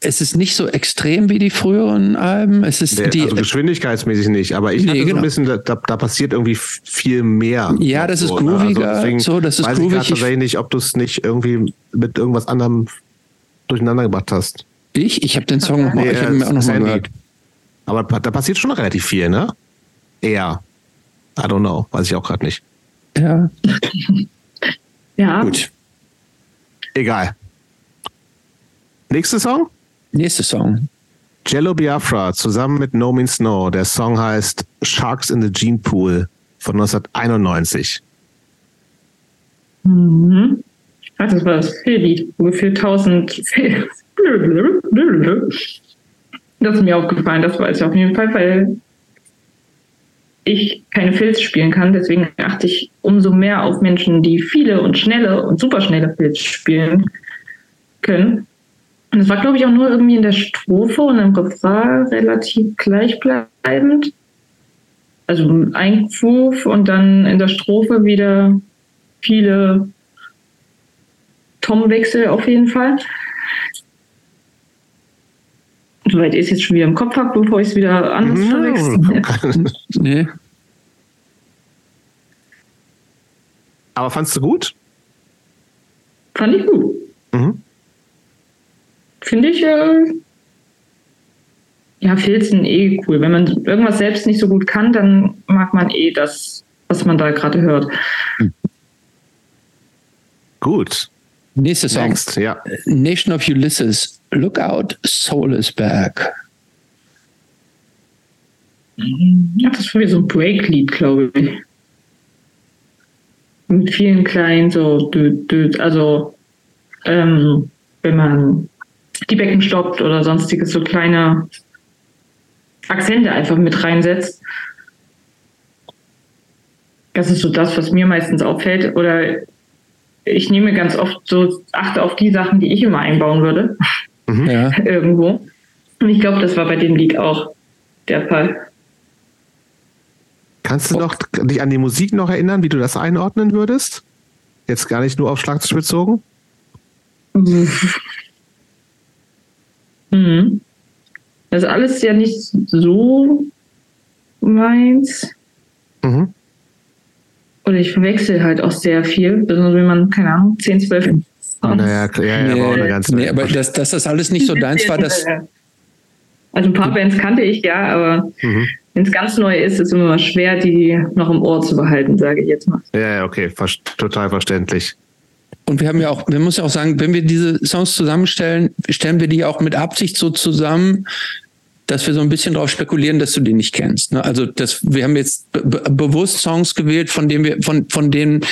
es ist nicht so extrem wie die früheren Alben. Es ist Der, die, also geschwindigkeitsmäßig nicht, aber ich nee, hatte genau. so ein bisschen, da, da, passiert irgendwie viel mehr. Ja, das ist so, grooviger. Also so, das ist weiß groovig. Ich tatsächlich nicht, ob du es nicht irgendwie mit irgendwas anderem durcheinander gebracht hast. Ich? Ich habe den Song noch mal, nee, ich habe mir auch noch mal gehört. Aber da passiert schon relativ viel, ne? Eher. I don't know, weiß ich auch gerade nicht. Ja. ja. Gut. Egal. Nächster Song? Nächster Song. Jello Biafra zusammen mit No Means No. Der Song heißt Sharks in the Gene Pool von 1991. Mhm. Ach, das war das Fehllied. Ungefähr 1000 Fehl. Das ist mir aufgefallen, das weiß ich auf jeden Fall, weil ich keine Filz spielen kann. Deswegen achte ich umso mehr auf Menschen, die viele und schnelle und superschnelle Filz spielen können. Und das war, glaube ich, auch nur irgendwie in der Strophe und im Refrain relativ gleichbleibend. Also ein Groove und dann in der Strophe wieder viele Tom-Wechsel auf jeden Fall. Soweit ich es jetzt schon wieder im Kopf habe, bevor ich es wieder anders no, verwechsel. nee. Aber fandst du gut? Fand ich gut. Mhm. Finde ich, äh, ja, Filzen eh cool. Wenn man irgendwas selbst nicht so gut kann, dann mag man eh das, was man da gerade hört. Gut. Nächster Song. Next, ja. Nation of Ulysses. Look out, Soul is back. Ja, das war wie so ein Break-Lied, glaube ich. Mit vielen kleinen, so, also, ähm, wenn man die Becken stoppt oder sonstiges, so kleine Akzente einfach mit reinsetzt. Das ist so das, was mir meistens auffällt. Oder ich nehme ganz oft so, achte auf die Sachen, die ich immer einbauen würde. Mhm. Ja. Irgendwo. Und ich glaube, das war bei dem Lied auch der Fall. Kannst du noch dich an die Musik noch erinnern, wie du das einordnen würdest? Jetzt gar nicht nur auf Schlagzeug bezogen? Mhm. Das ist alles ja nicht so meins. Mhm. Oder ich verwechsel halt auch sehr viel. Also wenn man, keine Ahnung, 10, 12 Oh, naja, ja, ja, nee, aber, ganz nee, aber dass, dass das alles nicht so deins war, das. Also ein paar Bands kannte ich ja, aber mhm. wenn es ganz neu ist, ist es immer schwer, die noch im Ohr zu behalten, sage ich jetzt mal. Ja, okay, Ver total verständlich. Und wir haben ja auch, wir müssen ja auch sagen, wenn wir diese Songs zusammenstellen, stellen wir die auch mit Absicht so zusammen, dass wir so ein bisschen darauf spekulieren, dass du die nicht kennst. Ne? Also das, wir haben jetzt be bewusst Songs gewählt, von denen wir, von, von denen,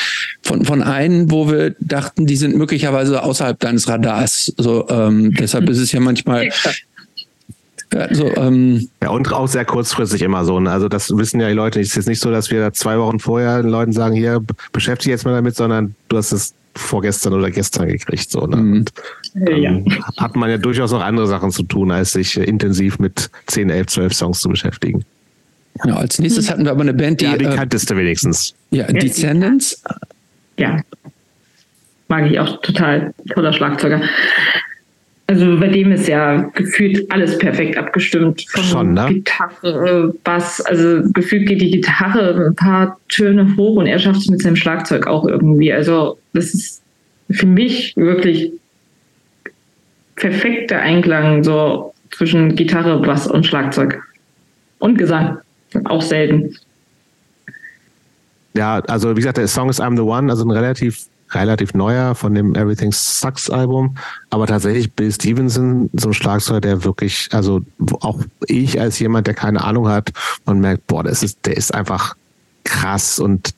von, von einen, wo wir dachten, die sind möglicherweise außerhalb deines Radars. So, ähm, deshalb ist es ja manchmal. Also, ähm, ja, und auch sehr kurzfristig immer so. Ne? Also das wissen ja die Leute. Es ist jetzt nicht so, dass wir zwei Wochen vorher den Leuten sagen, hier, beschäftige jetzt mal damit, sondern du hast es vorgestern oder gestern gekriegt. So, ne? Mhm. Und, ähm, ja. Hat man ja durchaus auch andere Sachen zu tun, als sich äh, intensiv mit 10, 11, 12 Songs zu beschäftigen. Genau, als nächstes hatten wir aber eine Band, die. Ja, die äh, kannteste wenigstens. Ja, Descendants. Ja. Mag ich auch total. Toller Schlagzeuger. Also bei dem ist ja gefühlt alles perfekt abgestimmt. Von Schon, ne? Gitarre, Bass, also gefühlt geht die Gitarre ein paar Töne hoch und er schafft es mit seinem Schlagzeug auch irgendwie. Also das ist für mich wirklich perfekter Einklang so zwischen Gitarre, Bass und Schlagzeug. Und Gesang. Auch selten. Ja, also wie gesagt, der Song ist I'm the One, also ein relativ relativ neuer von dem Everything Sucks Album. Aber tatsächlich Bill Stevenson, so ein Schlagzeuger, der wirklich, also auch ich als jemand, der keine Ahnung hat, man merkt, boah, das ist, der ist einfach krass und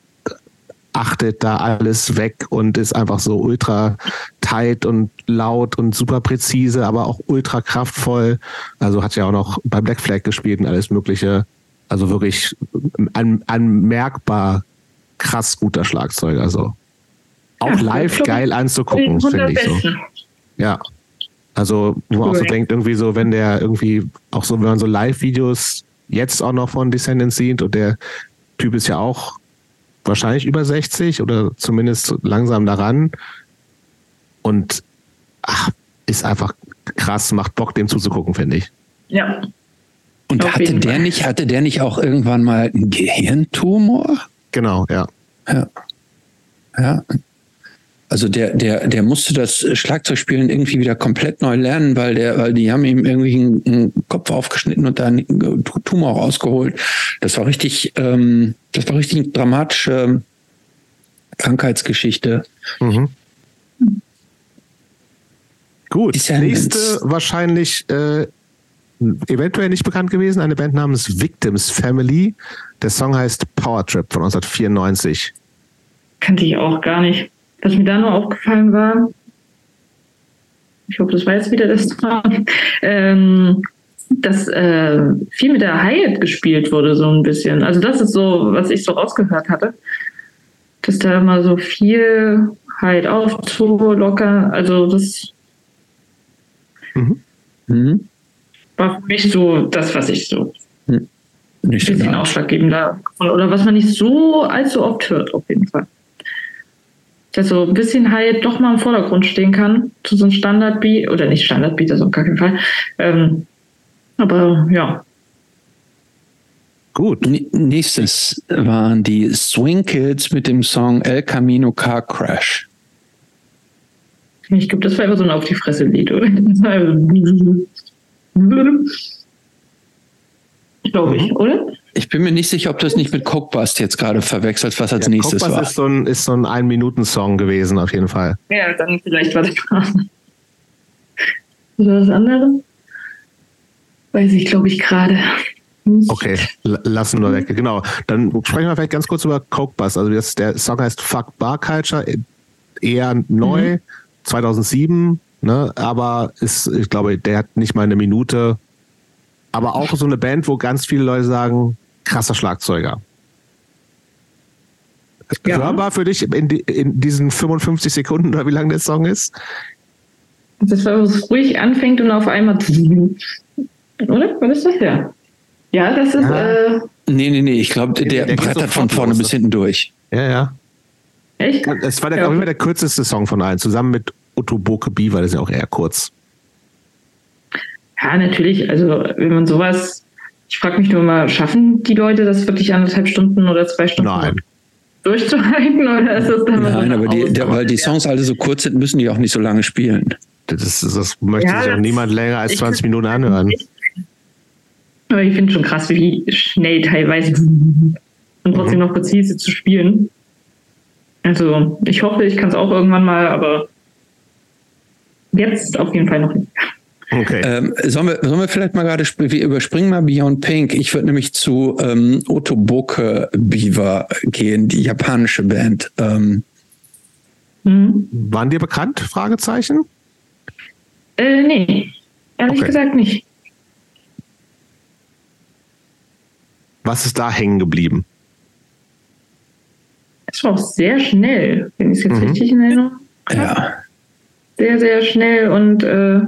achtet da alles weg und ist einfach so ultra tight und laut und super präzise, aber auch ultra kraftvoll. Also hat ja auch noch bei Black Flag gespielt und alles Mögliche. Also wirklich ein, ein merkbar krass guter Schlagzeuger. Also auch live geil anzugucken, finde ich so. Ja. Also, wo man cool. auch so denkt, irgendwie so, wenn der irgendwie, auch so, wenn man so Live-Videos jetzt auch noch von Descendants sieht und der Typ ist ja auch wahrscheinlich über 60 oder zumindest langsam daran und ach, ist einfach krass, macht Bock, dem zuzugucken, finde ich. Ja. Und Auf hatte der nicht, hatte der nicht auch irgendwann mal einen Gehirntumor? Genau, ja. Ja. Ja, also der, der, der musste das Schlagzeugspielen irgendwie wieder komplett neu lernen, weil der, weil die haben ihm irgendwie einen Kopf aufgeschnitten und dann Tumor rausgeholt. Das war richtig, ähm, das war richtig eine dramatische Krankheitsgeschichte. Mhm. Gut, nächste wahrscheinlich äh, eventuell nicht bekannt gewesen, eine Band namens Victims Family. Der Song heißt Power Trip von 1994. Kannte ich auch gar nicht. Was mir da noch aufgefallen war, ich hoffe, das war jetzt wieder das Song, ähm, dass äh, viel mit der Hi-Hat gespielt wurde, so ein bisschen. Also das ist so, was ich so rausgehört hatte. Dass da immer so viel Hi-Hat auf, so locker, also das mhm. Mhm. war für mich so das, was ich so mhm. ein bisschen ausschlaggebender oder was man nicht so allzu oft hört, auf jeden Fall dass so ein bisschen halt doch mal im Vordergrund stehen kann, zu so einem Standardbeat, oder nicht Standardbeat, das auf gar keinen Fall. Ähm, aber ja. Gut. Nächstes waren die Swing Kids mit dem Song El Camino Car Crash. Ich glaube, das war immer so ein Auf die Fresse Lied, oder? Glaube ich, oder? Ich bin mir nicht sicher, ob du es nicht mit Cockbust jetzt gerade verwechselt, was als ja, nächstes Cockbust war. ist so ein, ist so ein Ein-Minuten-Song gewesen, auf jeden Fall. Ja, dann vielleicht war das Was war das andere? Weiß ich, glaube ich, gerade. Okay, lassen wir weg. Genau. Dann sprechen wir vielleicht ganz kurz über Cokebus. Also das, der Song heißt Fuck Bar Culture, eher neu, mhm. 2007, ne? aber ist, ich glaube, der hat nicht mal eine Minute. Aber auch so eine Band, wo ganz viele Leute sagen, krasser Schlagzeuger. Ja. Hörbar für dich in, die, in, diesen 55 Sekunden oder wie lang der Song ist? Das war, wo es ruhig anfängt und auf einmal. Oder? Was ist das ja? Ja, das ist. Ja. Äh, nee, nee, nee. Ich glaube, der, der brettert von vorne bis hinten durch. Ja, ja. Echt? Es war der, ja. der kürzeste Song von allen. Zusammen mit Otto Boke B war das ja auch eher kurz. Ja, natürlich. Also, wenn man sowas ich frage mich nur mal, schaffen die Leute das wirklich anderthalb Stunden oder zwei Stunden Nein. durchzuhalten? Oder ist das dann Nein, aber die, der, weil die Songs alle so kurz sind, müssen die auch nicht so lange spielen. Das, das möchte ja, sich auch niemand länger als 20 Minuten anhören. Aber ich finde schon krass, wie schnell teilweise und trotzdem mhm. noch präzise zu spielen. Also ich hoffe, ich kann es auch irgendwann mal, aber jetzt auf jeden Fall noch nicht. Okay. Ähm, sollen, wir, sollen wir vielleicht mal gerade wir überspringen mal Beyond Pink? Ich würde nämlich zu ähm, Otoboke Beaver gehen, die japanische Band. Ähm. Mhm. Waren dir bekannt? Fragezeichen? Äh, nee, ehrlich okay. gesagt nicht. Was ist da hängen geblieben? Es war auch sehr schnell, wenn ich es jetzt mhm. richtig in Erinnerung habe. Ja. Sehr, sehr schnell und äh,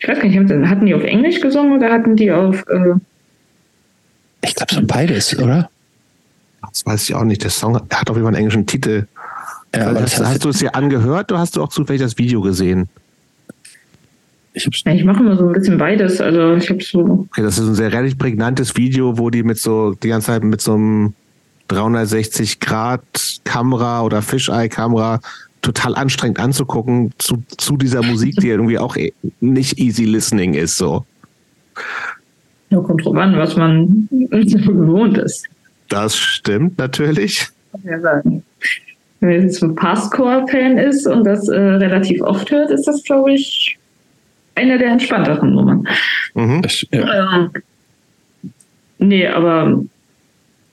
ich weiß gar nicht, hatten die auf Englisch gesungen oder hatten die auf. Äh ich glaube, so beides, oder? Das weiß ich auch nicht. Der Song hat auf jeden Fall einen englischen Titel. Ja, aber hast, hast du es dir angehört oder hast du auch zufällig das Video gesehen? Ich, ja, ich mache immer so ein bisschen beides. Also ich habe so. Okay, das ist ein sehr relativ prägnantes Video, wo die mit so die ganze Zeit mit so einem 360 Grad Kamera oder Fisheye-Kamera total anstrengend anzugucken zu, zu dieser Musik, die irgendwie auch e, nicht easy listening ist. So. Ja, kommt drauf an, was man so gewohnt ist. Das stimmt natürlich. Wenn man jetzt ein Passcore-Fan ist und das äh, relativ oft hört, ist das, glaube ich, eine der entspannteren Nummern. Mhm. Ja. Ähm, nee, aber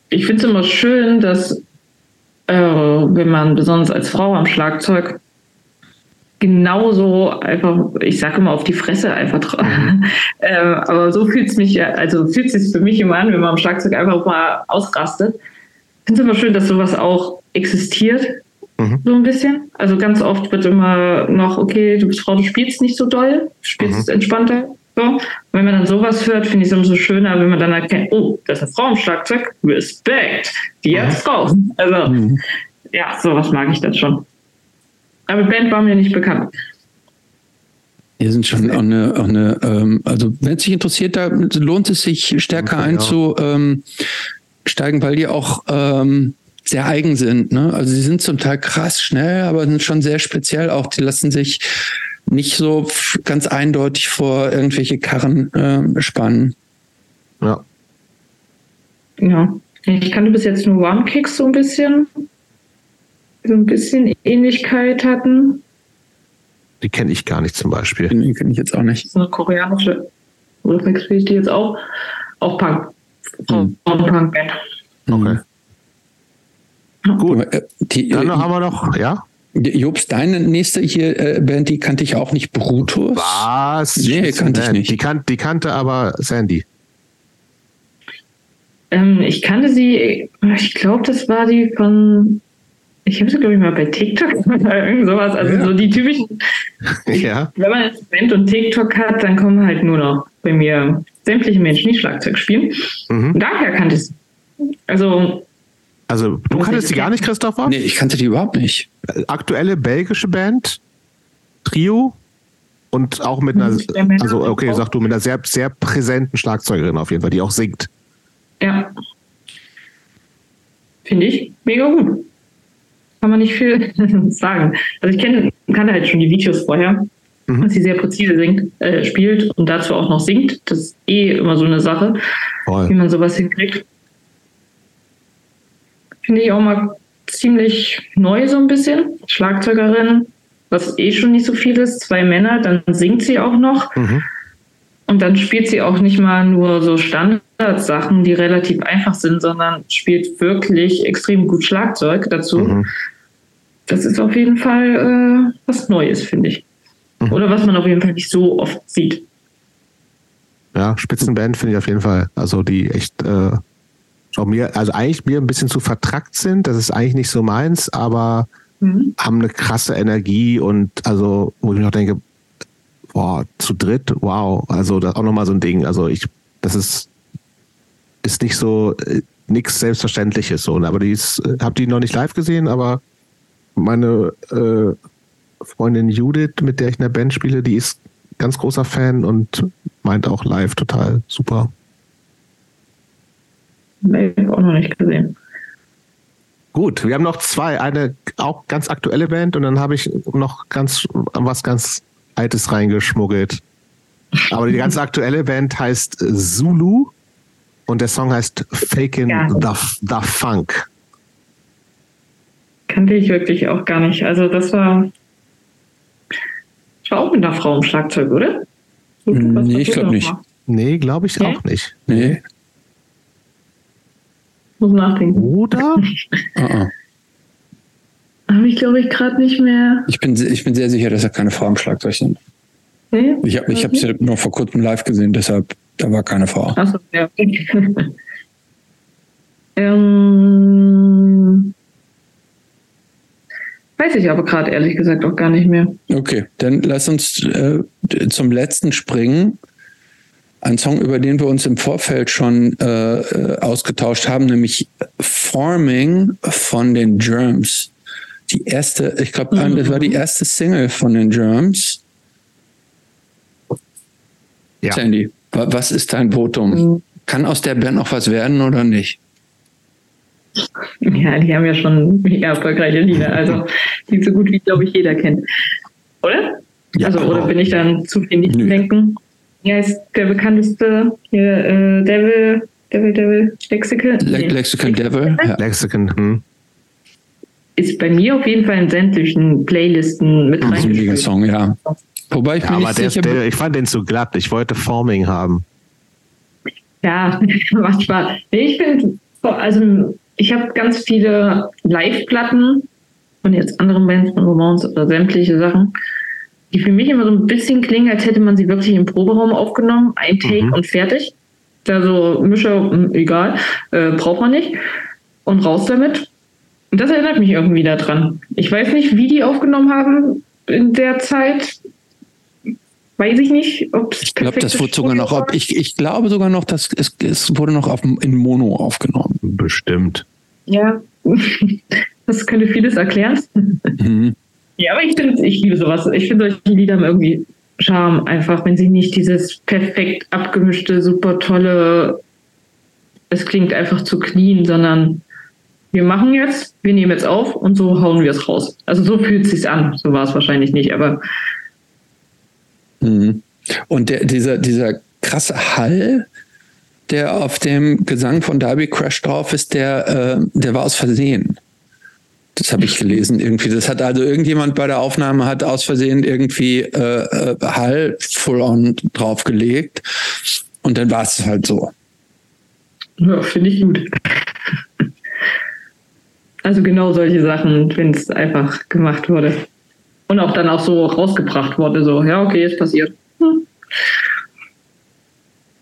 ich finde es immer schön, dass äh, wenn man besonders als Frau am Schlagzeug genauso einfach, ich sage immer auf die Fresse einfach drauf. Mhm. äh, aber so fühlt es mich, also fühlt es sich für mich immer an, wenn man am Schlagzeug einfach mal ausrastet. Ich finde es immer schön, dass sowas auch existiert. Mhm. So ein bisschen. Also ganz oft wird immer noch, okay, du bist Frau, du spielst nicht so doll, du spielst mhm. entspannter. So. Und wenn man dann sowas hört, finde ich es umso schöner, wenn man dann erkennt, oh, das ist eine Frau im Schlagzeug, Respekt, die hat Frau. Also, mhm. ja, sowas mag ich dann schon. Aber Band war mir nicht bekannt. Hier sind schon auch eine, auch eine ähm, also wenn es sich interessiert, da lohnt es sich stärker okay, einzusteigen, ähm, weil die auch ähm, sehr eigen sind. Ne? Also sie sind zum Teil krass schnell, aber sind schon sehr speziell auch. Die lassen sich nicht so ganz eindeutig vor irgendwelche Karren äh, spannen. Ja. Ja. Ich kannte bis jetzt nur One Kicks so ein bisschen. So ein bisschen Ähnlichkeit hatten. Die kenne ich gar nicht zum Beispiel. Die kenne ich jetzt auch nicht. Das ist eine koreanische. Ich die jetzt auch? Auch Punk. Hm. Punk-Band. Okay. Gut. Äh, die, Dann haben wir noch, ja? Jobs, deine nächste hier äh, Band, die kannte ich auch nicht. Brutus? Was? Nee, kannte ich nicht. Die, kan die kannte aber Sandy. Ähm, ich kannte sie, ich glaube, das war die von, ich habe sie, glaube ich, mal bei TikTok oder irgend sowas. Also ja. so die typischen. ja. Wenn man jetzt Band und TikTok hat, dann kommen halt nur noch bei mir sämtliche Menschen, die Schlagzeug spielen. Mhm. Und daher kannte ich sie. Also also, du kanntest die gar nicht, Christopher? Nee, ich kannte die überhaupt nicht. Aktuelle belgische Band, Trio und auch mit einer, also okay, sag du, mit einer sehr, sehr präsenten Schlagzeugerin auf jeden Fall, die auch singt. Ja. Finde ich mega gut. Kann man nicht viel sagen. Also ich kenne, kannte halt schon die Videos vorher, mhm. dass sie sehr präzise singt, äh, spielt und dazu auch noch singt. Das ist eh immer so eine Sache, Voll. wie man sowas hinkriegt. Finde ich auch mal ziemlich neu so ein bisschen. Schlagzeugerin, was eh schon nicht so viel ist, zwei Männer, dann singt sie auch noch. Mhm. Und dann spielt sie auch nicht mal nur so Standardsachen, die relativ einfach sind, sondern spielt wirklich extrem gut Schlagzeug dazu. Mhm. Das ist auf jeden Fall äh, was Neues, finde ich. Mhm. Oder was man auf jeden Fall nicht so oft sieht. Ja, Spitzenband finde ich auf jeden Fall. Also die echt äh, auch mir, also eigentlich mir ein bisschen zu vertrackt sind. Das ist eigentlich nicht so meins, aber mhm. haben eine krasse Energie und also, wo ich mir auch denke, boah, zu dritt, wow, also das ist auch nochmal so ein Ding. Also ich, das ist, ist nicht so, äh, nichts Selbstverständliches so. Aber die ist, äh, hab die noch nicht live gesehen, aber meine äh, Freundin Judith, mit der ich in der Band spiele, die ist ganz großer Fan und meint auch live total super. Nee, auch noch nicht gesehen. Gut, wir haben noch zwei. Eine auch ganz aktuelle Band und dann habe ich noch ganz was ganz Altes reingeschmuggelt. Aber die ganz aktuelle Band heißt Zulu und der Song heißt Faking ja. the, the Funk. kannte ich wirklich auch gar nicht. Also das war, ich war auch mit einer Frau im Schlagzeug, oder? So, nee, ich glaube nicht. Nee, glaube ich nee? auch nicht. Nee. Muss nachdenken. Oder? uh -uh. Habe ich, glaube ich, gerade nicht mehr. Ich bin, ich bin sehr sicher, dass da keine Frau im Schlagzeug sind. Nee? Ich habe es ja nur vor kurzem live gesehen, deshalb, da war keine Frau. Achso, ja. ähm, weiß ich aber gerade ehrlich gesagt auch gar nicht mehr. Okay, dann lass uns äh, zum letzten springen. Ein Song, über den wir uns im Vorfeld schon äh, äh ausgetauscht haben, nämlich Forming von den Germs die erste, ich glaube, mhm. das war die erste Single von den Germs. Ja. Sandy, was ist dein Votum? Mhm. Kann aus der Band noch was werden oder nicht? Ja, die haben ja schon mega erfolgreiche Lieder, also die so gut wie, glaube ich, jeder kennt. Oder? Ja, also, oder bin ich dann zu viel nicht denken? Wie heißt der bekannteste hier, äh, Devil, Devil, Devil, Lexicon? Le Lexicon Devil? Ja. Lexicon, hm ist bei mir auf jeden Fall in sämtlichen Playlisten mit rein. Ein Song, ja. Wobei ich ja, aber der, der, ich fand den zu glatt. Ich wollte Forming haben. Ja, macht Spaß. Ich finde, also ich habe ganz viele Live-Platten von jetzt anderen Bands, von Romans oder sämtliche Sachen, die für mich immer so ein bisschen klingen, als hätte man sie wirklich im Proberaum aufgenommen, ein Take mhm. und fertig. Da so Mischer, hm, egal, äh, braucht man nicht. Und raus damit. Und das erinnert mich irgendwie daran. Ich weiß nicht, wie die aufgenommen haben in der Zeit. Weiß ich nicht, ob es. Ich glaube, das wurde sogar noch, ob, ich, ich glaube sogar noch, dass es, es wurde noch auf, in Mono aufgenommen. Bestimmt. Ja, das könnte vieles erklären. Mhm. Ja, aber ich finde, ich liebe sowas. Ich finde solche Lieder haben irgendwie Charme, einfach, wenn sie nicht dieses perfekt abgemischte, super tolle, es klingt einfach zu clean, sondern wir machen jetzt, wir nehmen jetzt auf und so hauen wir es raus. Also so fühlt es sich an. So war es wahrscheinlich nicht, aber. Mhm. Und der, dieser, dieser krasse Hall, der auf dem Gesang von Darby Crash drauf ist, der, äh, der war aus Versehen. Das habe ich gelesen irgendwie. Das hat also irgendjemand bei der Aufnahme hat aus Versehen irgendwie äh, äh Hall full on draufgelegt und dann war es halt so. Ja, finde ich gut. Also genau solche Sachen, wenn es einfach gemacht wurde. Und auch dann auch so rausgebracht wurde, so, ja, okay, ist passiert. Hm.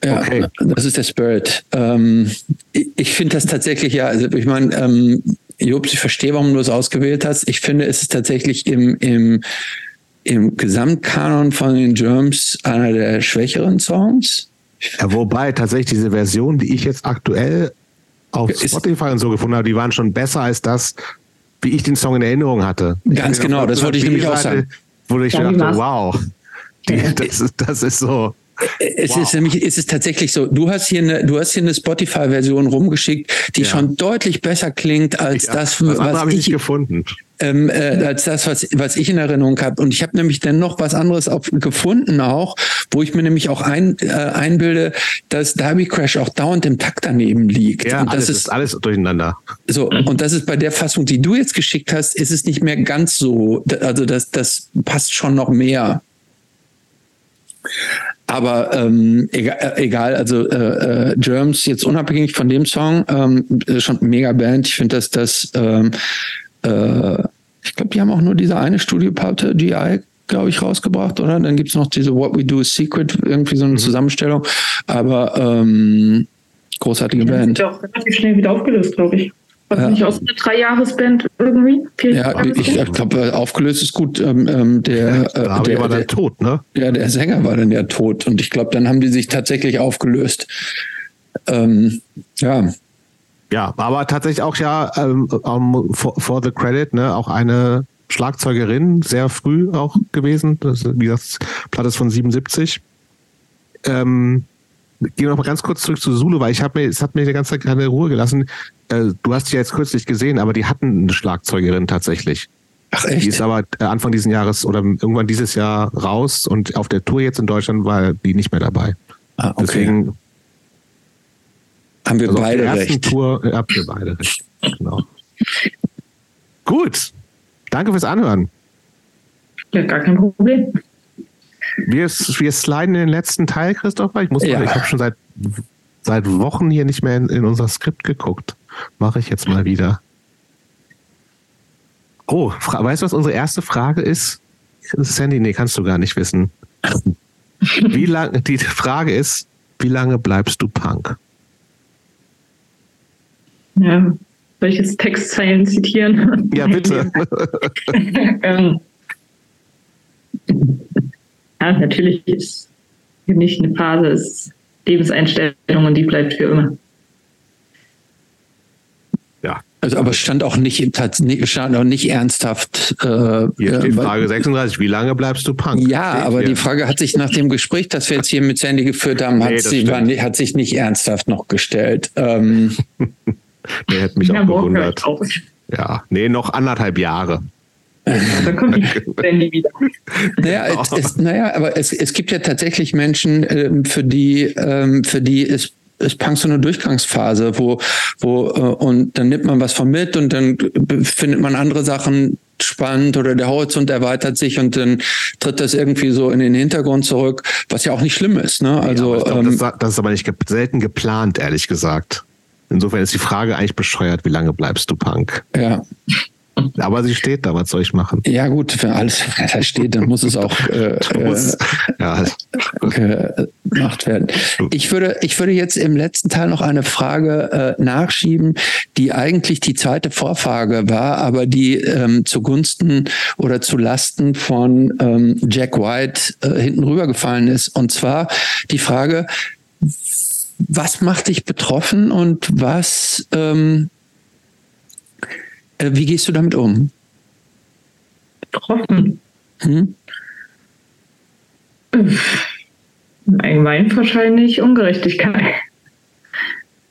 Ja, okay. das ist der Spirit. Ähm, ich, ich finde das tatsächlich, ja, also ich meine, ähm, Jobs, ich verstehe, warum du es ausgewählt hast. Ich finde, es ist tatsächlich im, im, im Gesamtkanon von den Germs einer der schwächeren Songs. Ja, wobei tatsächlich diese Version, die ich jetzt aktuell auf Spotify und so gefunden habe, die waren schon besser als das, wie ich den Song in Erinnerung hatte. Ganz genau, das wollte ich nämlich auch sagen. Wo ich ja, dachte, wow, die, das, ist, das ist so. Es wow. ist nämlich, es ist tatsächlich so. Du hast hier eine, du hast hier eine Spotify-Version rumgeschickt, die ja. schon deutlich besser klingt als ja, das, was ich, ich gefunden ähm, äh, als das, was, was ich in Erinnerung habe. Und ich habe nämlich dann noch was anderes auf, gefunden auch, wo ich mir nämlich auch ein, äh, einbilde, dass Derby Crash auch dauernd im Takt daneben liegt. Ja, und alles das ist, ist alles durcheinander. So, und das ist bei der Fassung, die du jetzt geschickt hast, ist es nicht mehr ganz so. Also das, das passt schon noch mehr. Aber ähm, egal, äh, egal, also äh, äh, Germs jetzt unabhängig von dem Song, ähm, schon mega Band. Ich finde, dass das ähm, äh, ich glaube, die haben auch nur diese eine Studioplatte, GI, glaube ich, rausgebracht, oder? Dann gibt es noch diese What We Do is Secret, irgendwie so eine mhm. Zusammenstellung. Aber ähm, großartige ja, Band. Ja auch relativ schnell wieder aufgelöst, glaube ich. War ja. nicht aus einer Dreijahresband irgendwie? Ja, ich, ich glaube, aufgelöst ist gut. Ähm, ähm der, ja, äh, der war dann tot, ne? Ja, der Sänger war dann ja tot. Und ich glaube, dann haben die sich tatsächlich aufgelöst. Ähm, ja, ja, aber tatsächlich auch ja ähm, um, for, for, the credit, ne, auch eine Schlagzeugerin, sehr früh auch gewesen. Das, wie das Platte ist von 77. Ähm, gehen wir noch mal ganz kurz zurück zu Zulu, weil ich habe mir, es hat mir die ganze Zeit keine Ruhe gelassen. Äh, du hast die ja jetzt kürzlich gesehen, aber die hatten eine Schlagzeugerin tatsächlich. Ach echt? Die ist aber äh, Anfang dieses Jahres oder irgendwann dieses Jahr raus und auf der Tour jetzt in Deutschland war die nicht mehr dabei. Ah, okay. Deswegen haben wir also beide recht. Tour habt ihr beide recht. Genau. Gut. Danke fürs Anhören. Ja, gar kein Problem. Wir, wir sliden in den letzten Teil, Christopher. Ich muss ja. ich habe schon seit, seit Wochen hier nicht mehr in, in unser Skript geguckt. Mache ich jetzt mal wieder. Oh, weißt du, was unsere erste Frage ist? Sandy, nee, kannst du gar nicht wissen. Wie lange, die Frage ist, wie lange bleibst du Punk? Ja, soll ich jetzt Textzeilen zitieren? Ja, bitte. ähm, ja, natürlich ist nicht eine Phase, es ist Lebenseinstellung und die bleibt für immer. Ja. Also, aber stand auch nicht, stand auch nicht ernsthaft. Äh, Hier steht äh, Frage 36, wie lange bleibst du Punk? Ja, steht aber hier. die Frage hat sich nach dem Gespräch, das wir jetzt hier mit Sandy geführt haben, nee, hat, sie, war, hat sich nicht ernsthaft noch gestellt. Ähm, Der hätte mich ja, auch gewundert. Ja, nee, noch anderthalb Jahre. Da kommt die Sandy wieder. Naja, es, naja aber es, es gibt ja tatsächlich Menschen, ähm, für die, ähm, für die ist ist Punk so eine Durchgangsphase, wo, wo, äh, und dann nimmt man was von mit und dann findet man andere Sachen spannend oder der Horizont erweitert sich und dann tritt das irgendwie so in den Hintergrund zurück, was ja auch nicht schlimm ist. Ne? Also, ja, glaub, ähm, das, das, ist aber nicht selten geplant, ehrlich gesagt. Insofern ist die Frage eigentlich bescheuert, wie lange bleibst du Punk? Ja. Aber sie steht da, was soll ich machen? Ja, gut, wenn alles da steht, dann muss es auch äh, äh, ja. gemacht werden. Ich würde, ich würde jetzt im letzten Teil noch eine Frage äh, nachschieben, die eigentlich die zweite Vorfrage war, aber die ähm, zugunsten oder zu Lasten von ähm, Jack White äh, hinten rübergefallen ist. Und zwar die Frage, was macht dich betroffen und was, ähm, äh, wie gehst du damit um? Betroffen? Hm? Allgemein wahrscheinlich Ungerechtigkeit.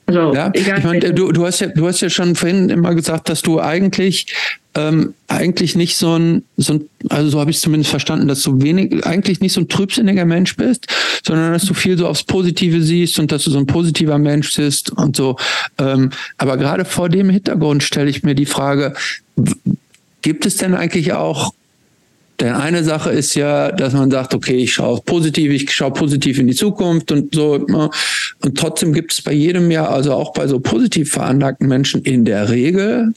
Also, ja, egal. Ich meine, du, du, hast ja, du hast ja schon vorhin immer gesagt, dass du eigentlich, ähm, eigentlich nicht so ein, so ein also so habe ich es zumindest verstanden, dass du wenig, eigentlich nicht so ein trübsinniger Mensch bist, sondern dass du viel so aufs Positive siehst und dass du so ein positiver Mensch bist und so. Ähm, aber gerade vor dem Hintergrund stelle ich mir die Frage, gibt es denn eigentlich auch denn eine Sache ist ja, dass man sagt, okay, ich schaue positiv, ich schaue positiv in die Zukunft und so. Ne? Und trotzdem gibt es bei jedem Jahr, also auch bei so positiv veranlagten Menschen in der Regel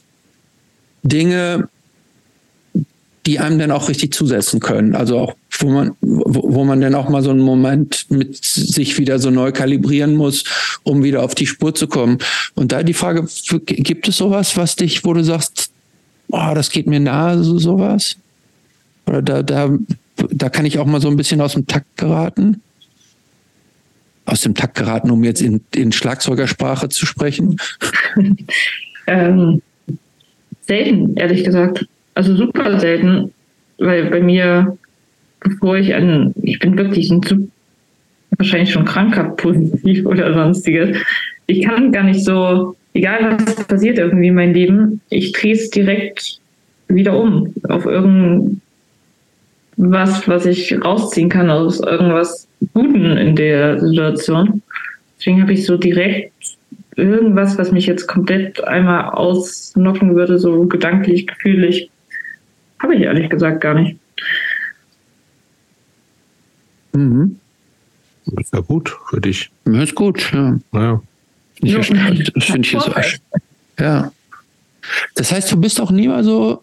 Dinge, die einem dann auch richtig zusetzen können. Also auch, wo man, wo, wo man dann auch mal so einen Moment mit sich wieder so neu kalibrieren muss, um wieder auf die Spur zu kommen. Und da die Frage, gibt es sowas, was dich, wo du sagst, oh, das geht mir nahe, so sowas? Oder da, da, da kann ich auch mal so ein bisschen aus dem Takt geraten. Aus dem Takt geraten, um jetzt in, in Schlagzeugersprache zu sprechen? ähm, selten, ehrlich gesagt. Also super selten, weil bei mir, bevor ich an, ich bin wirklich ein wahrscheinlich schon kranker positiv oder sonstiges. Ich kann gar nicht so, egal was passiert irgendwie in meinem Leben, ich drehe es direkt wieder um auf irgendein was, was ich rausziehen kann aus irgendwas Guten in der Situation. Deswegen habe ich so direkt irgendwas, was mich jetzt komplett einmal ausnocken würde, so gedanklich, gefühlig, habe ich ehrlich gesagt gar nicht. Mhm. Das ist ja gut für dich. Das ist gut, ja. ja. Ich ja. Das finde ich so. Ja. Das heißt, du bist auch nie mal so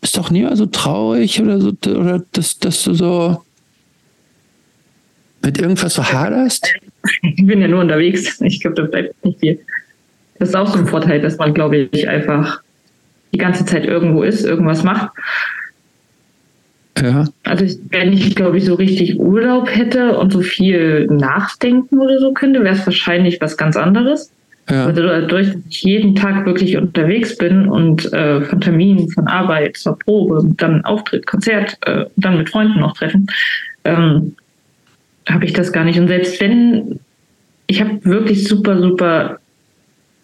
bist doch nie mal so traurig oder so, oder dass, dass du so mit irgendwas so haderst? Ich bin ja nur unterwegs. Ich glaube, da bleibt nicht viel. Das ist auch so ein Vorteil, dass man, glaube ich, einfach die ganze Zeit irgendwo ist, irgendwas macht. Ja. Also wenn ich, glaube ich, so richtig Urlaub hätte und so viel nachdenken oder so könnte, wäre es wahrscheinlich was ganz anderes. Ja. Also dadurch, dass ich jeden Tag wirklich unterwegs bin und äh, von Terminen, von Arbeit zur Probe, dann Auftritt, Konzert, äh, dann mit Freunden noch treffen, ähm, habe ich das gar nicht. Und selbst wenn, ich habe wirklich super, super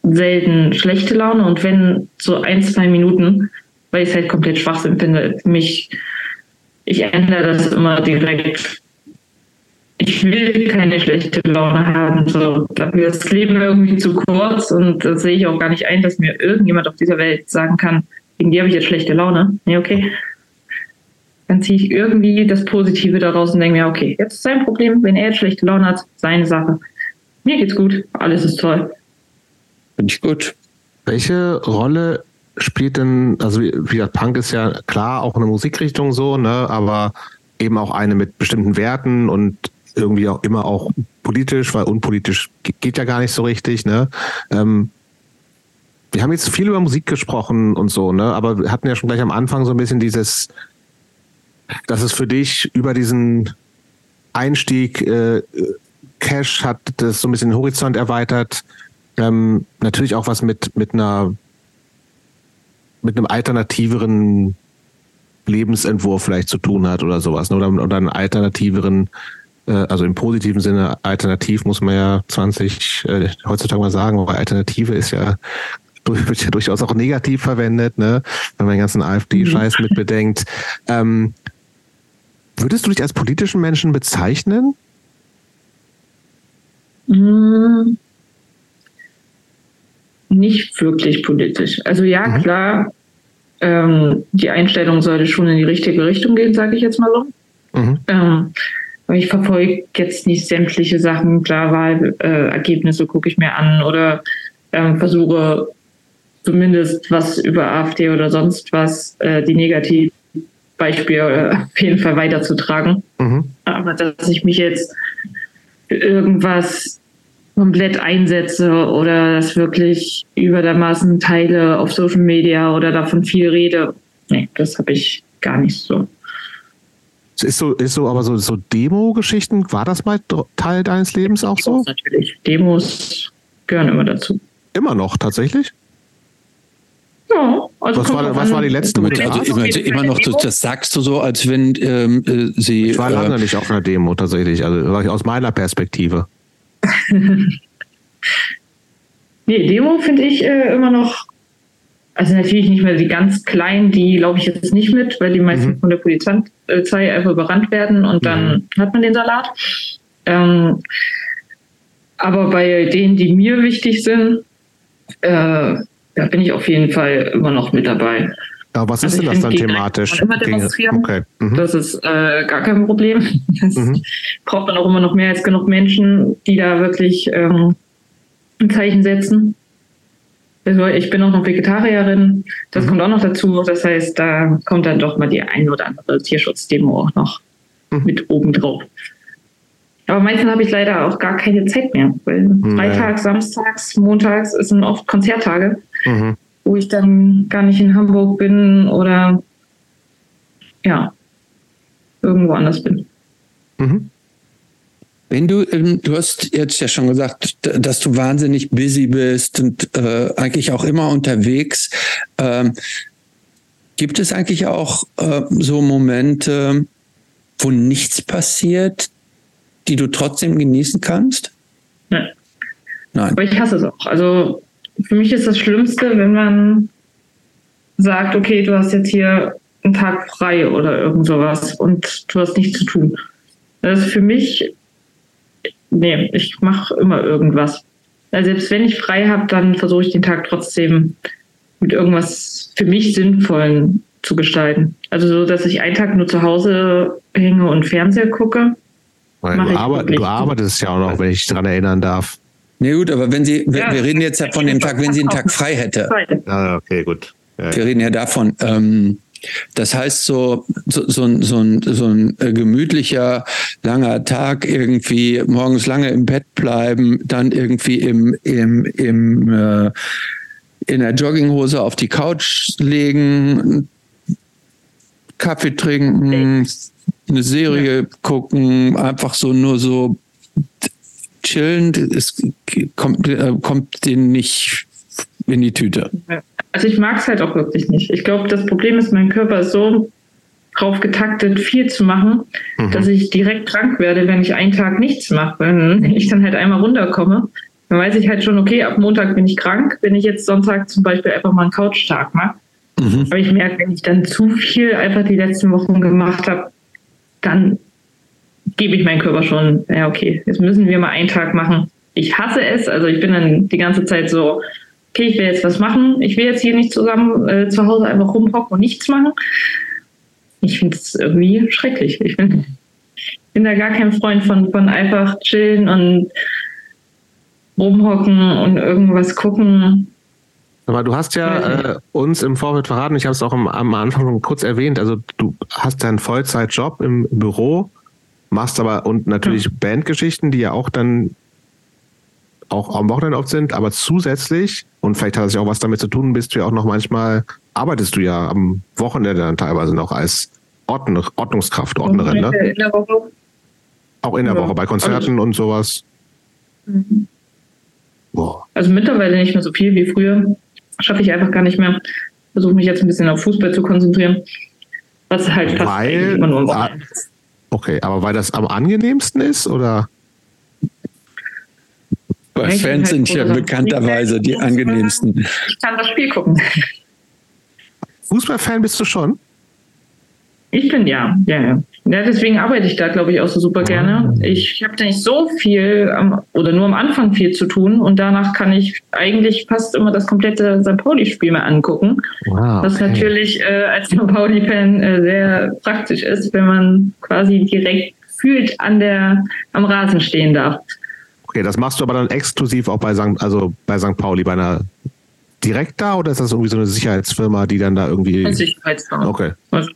selten schlechte Laune und wenn so ein, zwei Minuten, weil ich es halt komplett Schwachsinn finde, mich, ich ändere das immer direkt ich will keine schlechte Laune haben. So, dafür ist das Leben irgendwie zu kurz und das sehe ich auch gar nicht ein, dass mir irgendjemand auf dieser Welt sagen kann, wegen dir habe ich jetzt schlechte Laune. Nee, okay. Dann ziehe ich irgendwie das Positive daraus und denke mir, okay, jetzt ist sein Problem, wenn er jetzt schlechte Laune hat, seine Sache. Mir geht's gut, alles ist toll. Finde ich gut. Welche Rolle spielt denn, also wie gesagt, Punk ist ja klar auch eine Musikrichtung so, ne, aber eben auch eine mit bestimmten Werten und irgendwie auch immer auch politisch, weil unpolitisch geht ja gar nicht so richtig, ne? Ähm, wir haben jetzt viel über Musik gesprochen und so, ne? Aber wir hatten ja schon gleich am Anfang so ein bisschen dieses, dass es für dich über diesen Einstieg äh, Cash hat das so ein bisschen den Horizont erweitert. Ähm, natürlich auch was mit mit einer mit einem alternativeren Lebensentwurf vielleicht zu tun hat oder sowas, ne? oder, oder einen alternativeren, äh, also im positiven Sinne alternativ muss man ja 20 äh, heutzutage mal sagen, aber Alternative ist ja wird ja durchaus auch negativ verwendet, ne? wenn man den ganzen AfD-Scheiß mhm. mit bedenkt. Ähm, würdest du dich als politischen Menschen bezeichnen? Mhm. Nicht wirklich politisch. Also ja, mhm. klar, ähm, die Einstellung sollte schon in die richtige Richtung gehen, sage ich jetzt mal so. Mhm. Ähm, ich verfolge jetzt nicht sämtliche Sachen, klar, Wahlergebnisse äh, gucke ich mir an oder ähm, versuche zumindest was über AfD oder sonst was, äh, die Negativbeispiele auf jeden Fall weiterzutragen. Mhm. Aber dass ich mich jetzt irgendwas komplett einsetze oder das wirklich über der Maßen teile auf Social Media oder davon viel rede. Nee, das habe ich gar nicht so. Ist so, ist so, aber so, so Demo-Geschichten, war das mal Teil deines Lebens auch so? Natürlich. Demos gehören immer dazu. Immer noch, tatsächlich? Ja, also was, war, was war die letzte mit? Also immer, immer noch, das sagst du so, als wenn ähm, äh, sie. Ich war lange äh, nicht auf einer Demo tatsächlich, also aus meiner Perspektive. nee, Demo finde ich äh, immer noch, also natürlich nicht mehr die ganz kleinen, die glaube ich jetzt nicht mit, weil die meisten mhm. von der Polizei einfach überrannt werden und dann mhm. hat man den Salat. Ähm, aber bei denen, die mir wichtig sind, äh, da bin ich auf jeden Fall immer noch mit dabei. Ja, was also ist denn das dann thematisch? Immer demonstrieren. Okay. Mhm. Das ist äh, gar kein Problem. Das mhm. braucht man auch immer noch mehr als genug Menschen, die da wirklich ähm, ein Zeichen setzen. Also ich bin auch noch Vegetarierin, das mhm. kommt auch noch dazu. Das heißt, da kommt dann doch mal die ein oder andere Tierschutzdemo auch noch mhm. mit oben drauf. Aber meistens habe ich leider auch gar keine Zeit mehr, weil Freitags, Samstags, Montags sind oft Konzerttage. Mhm wo ich dann gar nicht in Hamburg bin oder ja, irgendwo anders bin. Mhm. Wenn du, ähm, du hast jetzt ja schon gesagt, dass du wahnsinnig busy bist und äh, eigentlich auch immer unterwegs. Ähm, gibt es eigentlich auch äh, so Momente, wo nichts passiert, die du trotzdem genießen kannst? Nein. Nein. Aber ich hasse es auch. Also für mich ist das Schlimmste, wenn man sagt, okay, du hast jetzt hier einen Tag frei oder irgend sowas und du hast nichts zu tun. Das ist für mich, nee, ich mache immer irgendwas. Also selbst wenn ich frei habe, dann versuche ich den Tag trotzdem mit irgendwas für mich Sinnvollen zu gestalten. Also so, dass ich einen Tag nur zu Hause hänge und Fernseher gucke. Weil du, arbeit, du arbeitest ja auch noch, wenn ich daran erinnern darf. Nee, gut, aber wenn sie, ja, wir reden jetzt ja von dem Tag, wenn sie einen Tag frei hätte. Ah, okay, gut. Ja, wir reden ja davon. Ähm, das heißt, so, so, so, ein, so, ein, so ein äh, gemütlicher, langer Tag irgendwie, morgens lange im Bett bleiben, dann irgendwie im, im, im, äh, in der Jogginghose auf die Couch legen, Kaffee trinken, eine Serie gucken, einfach so nur so chillend, es kommt, äh, kommt denen nicht in die Tüte. Also ich mag es halt auch wirklich nicht. Ich glaube, das Problem ist, mein Körper ist so drauf getaktet, viel zu machen, mhm. dass ich direkt krank werde, wenn ich einen Tag nichts mache. Wenn ich dann halt einmal runterkomme, dann weiß ich halt schon, okay, ab Montag bin ich krank, wenn ich jetzt Sonntag zum Beispiel einfach mal einen Couch-Tag mache. Mhm. Aber ich merke, wenn ich dann zu viel einfach die letzten Wochen gemacht habe, dann gebe ich meinen Körper schon, ja, okay, jetzt müssen wir mal einen Tag machen. Ich hasse es, also ich bin dann die ganze Zeit so okay, ich will jetzt was machen, ich will jetzt hier nicht zusammen äh, zu Hause einfach rumhocken und nichts machen. Ich finde es irgendwie schrecklich. Ich bin, bin da gar kein Freund von, von einfach chillen und rumhocken und irgendwas gucken. Aber du hast ja äh, uns im Vorfeld verraten, ich habe es auch am, am, Anfang schon kurz erwähnt, also du hast deinen Vollzeitjob im Büro, machst aber und natürlich ja. Bandgeschichten, die ja auch dann auch am Wochenende oft sind, aber zusätzlich, und vielleicht hat es ja auch was damit zu tun, bist du ja auch noch manchmal, arbeitest du ja am Wochenende dann teilweise noch als Ordnung, Ordnungskraft, Ordnerin, ne? In der Woche. Auch in der ja. Woche, bei Konzerten also, und sowas. Mhm. Also mittlerweile nicht mehr so viel wie früher schaffe ich einfach gar nicht mehr. Versuche mich jetzt ein bisschen auf Fußball zu konzentrieren. Was halt fast weil, immer nur Okay, aber weil das am angenehmsten ist, oder? Bei Fans halt sind ja bekannterweise die angenehmsten. Ich kann das Spiel gucken. Fußballfan bist du schon? Ich bin ja, ja, ja. Ja, deswegen arbeite ich da, glaube ich, auch so super gerne. Ah. Ich habe nicht so viel am, oder nur am Anfang viel zu tun und danach kann ich eigentlich fast immer das komplette St. Pauli-Spiel mir angucken. Wow, okay. Was natürlich äh, als St. Pauli-Fan äh, sehr praktisch ist, wenn man quasi direkt fühlt an der, am Rasen stehen darf. Okay, das machst du aber dann exklusiv auch bei St. Also bei St. Pauli, bei einer direkt da oder ist das irgendwie so eine Sicherheitsfirma, die dann da irgendwie. Eine Sicherheitsfirma. Okay. Also,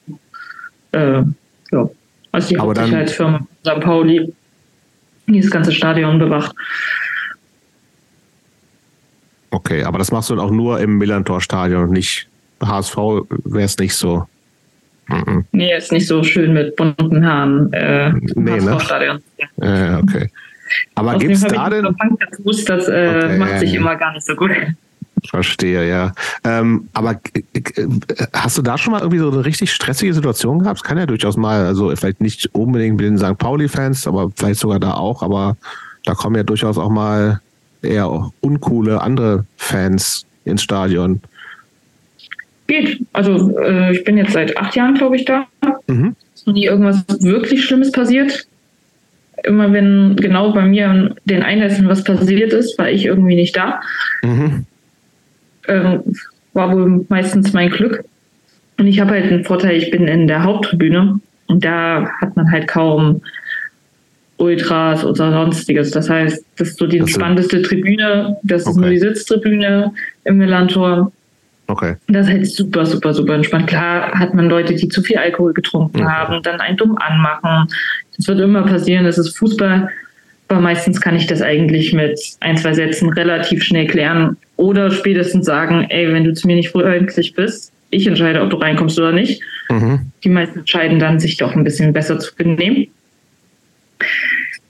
äh, ja. Also die Aber Hauptsicherheitsfirma St. Pauli, die das ganze Stadion bewacht. Okay, aber das machst du dann auch nur im Millantor-Stadion und nicht HSV wäre es nicht so. Mhm. Nee, ist nicht so schön mit bunten Haaren. Äh, nee, HSV-Stadion. Ne? Äh, okay. Aber gibt es da denn. Das äh, okay, macht sich immer gar nicht so gut. Verstehe, ja. Ähm, aber äh, hast du da schon mal irgendwie so eine richtig stressige Situation gehabt? Das kann ja durchaus mal, also vielleicht nicht unbedingt mit den St. Pauli-Fans, aber vielleicht sogar da auch, aber da kommen ja durchaus auch mal eher uncoole andere Fans ins Stadion. Geht. Also äh, ich bin jetzt seit acht Jahren, glaube ich, da. Mhm. Ist noch nie irgendwas wirklich Schlimmes passiert. Immer wenn genau bei mir den Einlässen was passiert ist, war ich irgendwie nicht da. Mhm äh, war wohl meistens mein Glück. Und ich habe halt einen Vorteil, ich bin in der Haupttribüne und da hat man halt kaum Ultras oder sonstiges. Das heißt, das ist so die entspannteste Tribüne, das okay. ist nur die Sitztribüne im Millantor. Okay. Das ist halt super, super, super entspannt. Klar hat man Leute, die zu viel Alkohol getrunken okay. haben, dann einen dumm anmachen. Das wird immer passieren. Das ist Fußball. Aber meistens kann ich das eigentlich mit ein, zwei Sätzen relativ schnell klären oder spätestens sagen, ey, wenn du zu mir nicht freundlich bist, ich entscheide, ob du reinkommst oder nicht. Mhm. Die meisten entscheiden dann, sich doch ein bisschen besser zu benehmen.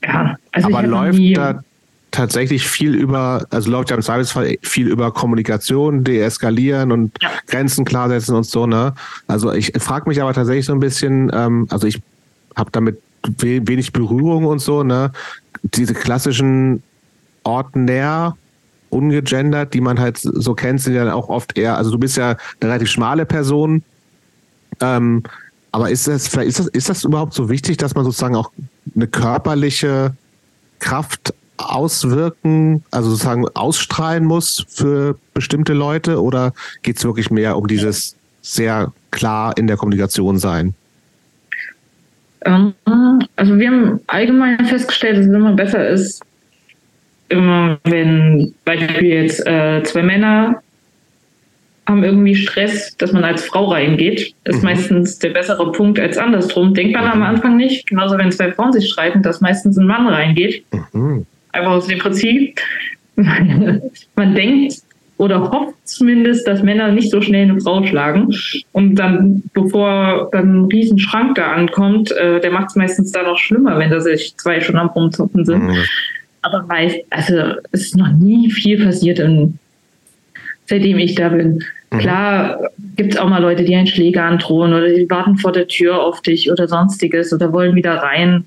Ja, also Aber läuft da tatsächlich viel über, also läuft ja im Zweifelsfall viel über Kommunikation, deeskalieren und ja. Grenzen klarsetzen und so, ne? Also ich frage mich aber tatsächlich so ein bisschen, ähm, also ich habe damit wenig Berührung und so, ne? Diese klassischen Ordner ungegendert, die man halt so kennt, sind ja auch oft eher, also du bist ja eine relativ schmale Person. Ähm, aber ist das, ist das, ist das überhaupt so wichtig, dass man sozusagen auch eine körperliche Kraft auswirken, also sozusagen ausstrahlen muss für bestimmte Leute oder geht es wirklich mehr um dieses sehr klar in der Kommunikation sein? Ähm, also wir haben allgemein festgestellt, dass es immer besser ist, immer, wenn Beispiel jetzt äh, zwei Männer haben irgendwie Stress, dass man als Frau reingeht, ist mhm. meistens der bessere Punkt als andersrum. Denkt man am. Anfang nicht. Genauso wenn zwei Frauen sich streiten, dass meistens ein Mann reingeht. Mhm. Einfach aus dem Prinzip. man denkt oder hofft zumindest, dass Männer nicht so schnell eine Frau schlagen. Und dann, bevor dann ein Riesenschrank da ankommt, äh, der macht es meistens dann noch schlimmer, wenn da sich zwei schon am Rumzocken sind. Mhm aber weiß, also es ist noch nie viel passiert, in, seitdem ich da bin. Mhm. Klar gibt es auch mal Leute, die einen Schläger androhen oder die warten vor der Tür auf dich oder sonstiges oder wollen wieder rein.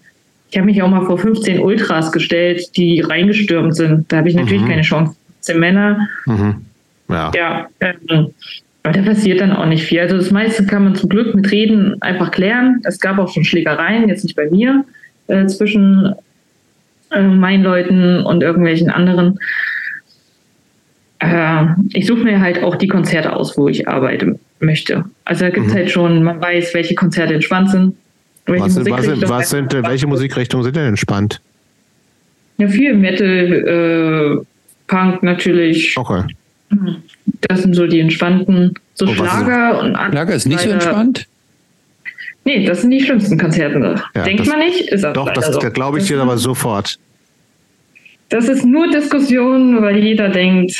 Ich habe mich auch mal vor 15 Ultras gestellt, die reingestürmt sind. Da habe ich natürlich mhm. keine Chance. 15 Männer. Mhm. Ja. ja ähm, aber da passiert dann auch nicht viel. Also das meiste kann man zum Glück mit Reden einfach klären. Es gab auch schon Schlägereien, jetzt nicht bei mir, äh, zwischen äh, meinen Leuten und irgendwelchen anderen. äh, ich suche mir halt auch die Konzerte aus, wo ich arbeiten möchte. Also da gibt es mhm. halt schon, man weiß, welche Konzerte entspannt sind. Welche was, was, sind, was sind, welche Musikrichtungen sind denn entspannt? Ja, viel Metal, äh, Punk natürlich. Okay. Das sind so die entspannten, so oh, Schlager und Schlager ist nicht so entspannt? Nee, das sind die schlimmsten Konzerte. Ja, Denkt das, man nicht? Ist das doch, das, so. glaube ich dir aber sofort. Das ist nur Diskussion, weil jeder denkt,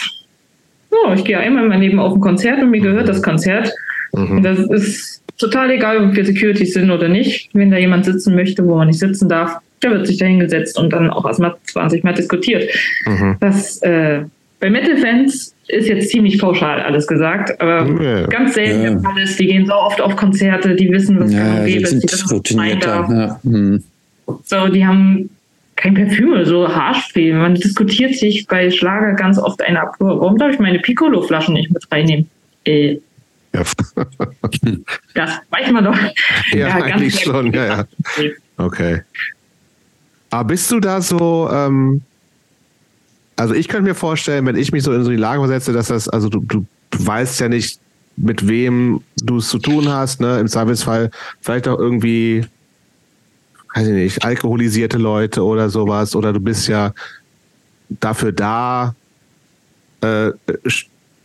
oh, ich gehe einmal in meinem Leben auf ein Konzert und mir gehört das Konzert. Mhm. Und das ist total egal, ob wir Security sind oder nicht. Wenn da jemand sitzen möchte, wo man nicht sitzen darf, der wird sich da hingesetzt und dann auch erstmal 20 Mal diskutiert. Mhm. Das äh, bei Metal-Fans ist jetzt ziemlich pauschal alles gesagt, aber ja. ganz selten ja. der Fall ist, die gehen so oft auf Konzerte, die wissen, was ja, gang ist, die wissen, was mein darf. Ja. Hm. So, die haben kein Parfüm oder so, Haarspray. Man diskutiert sich bei Schlager ganz oft eine ab. Warum darf ich meine Piccolo-Flaschen nicht mit reinnehmen? Äh, ja. das weiß man doch. Ja, ja eigentlich schon, ja, ja. Okay. Aber bist du da so, ähm, also ich könnte mir vorstellen, wenn ich mich so in so die Lage versetze, dass das, also du, du weißt ja nicht, mit wem du es zu tun hast, ne? Im Zweifelsfall vielleicht auch irgendwie, weiß ich nicht, alkoholisierte Leute oder sowas, oder du bist ja dafür da, äh,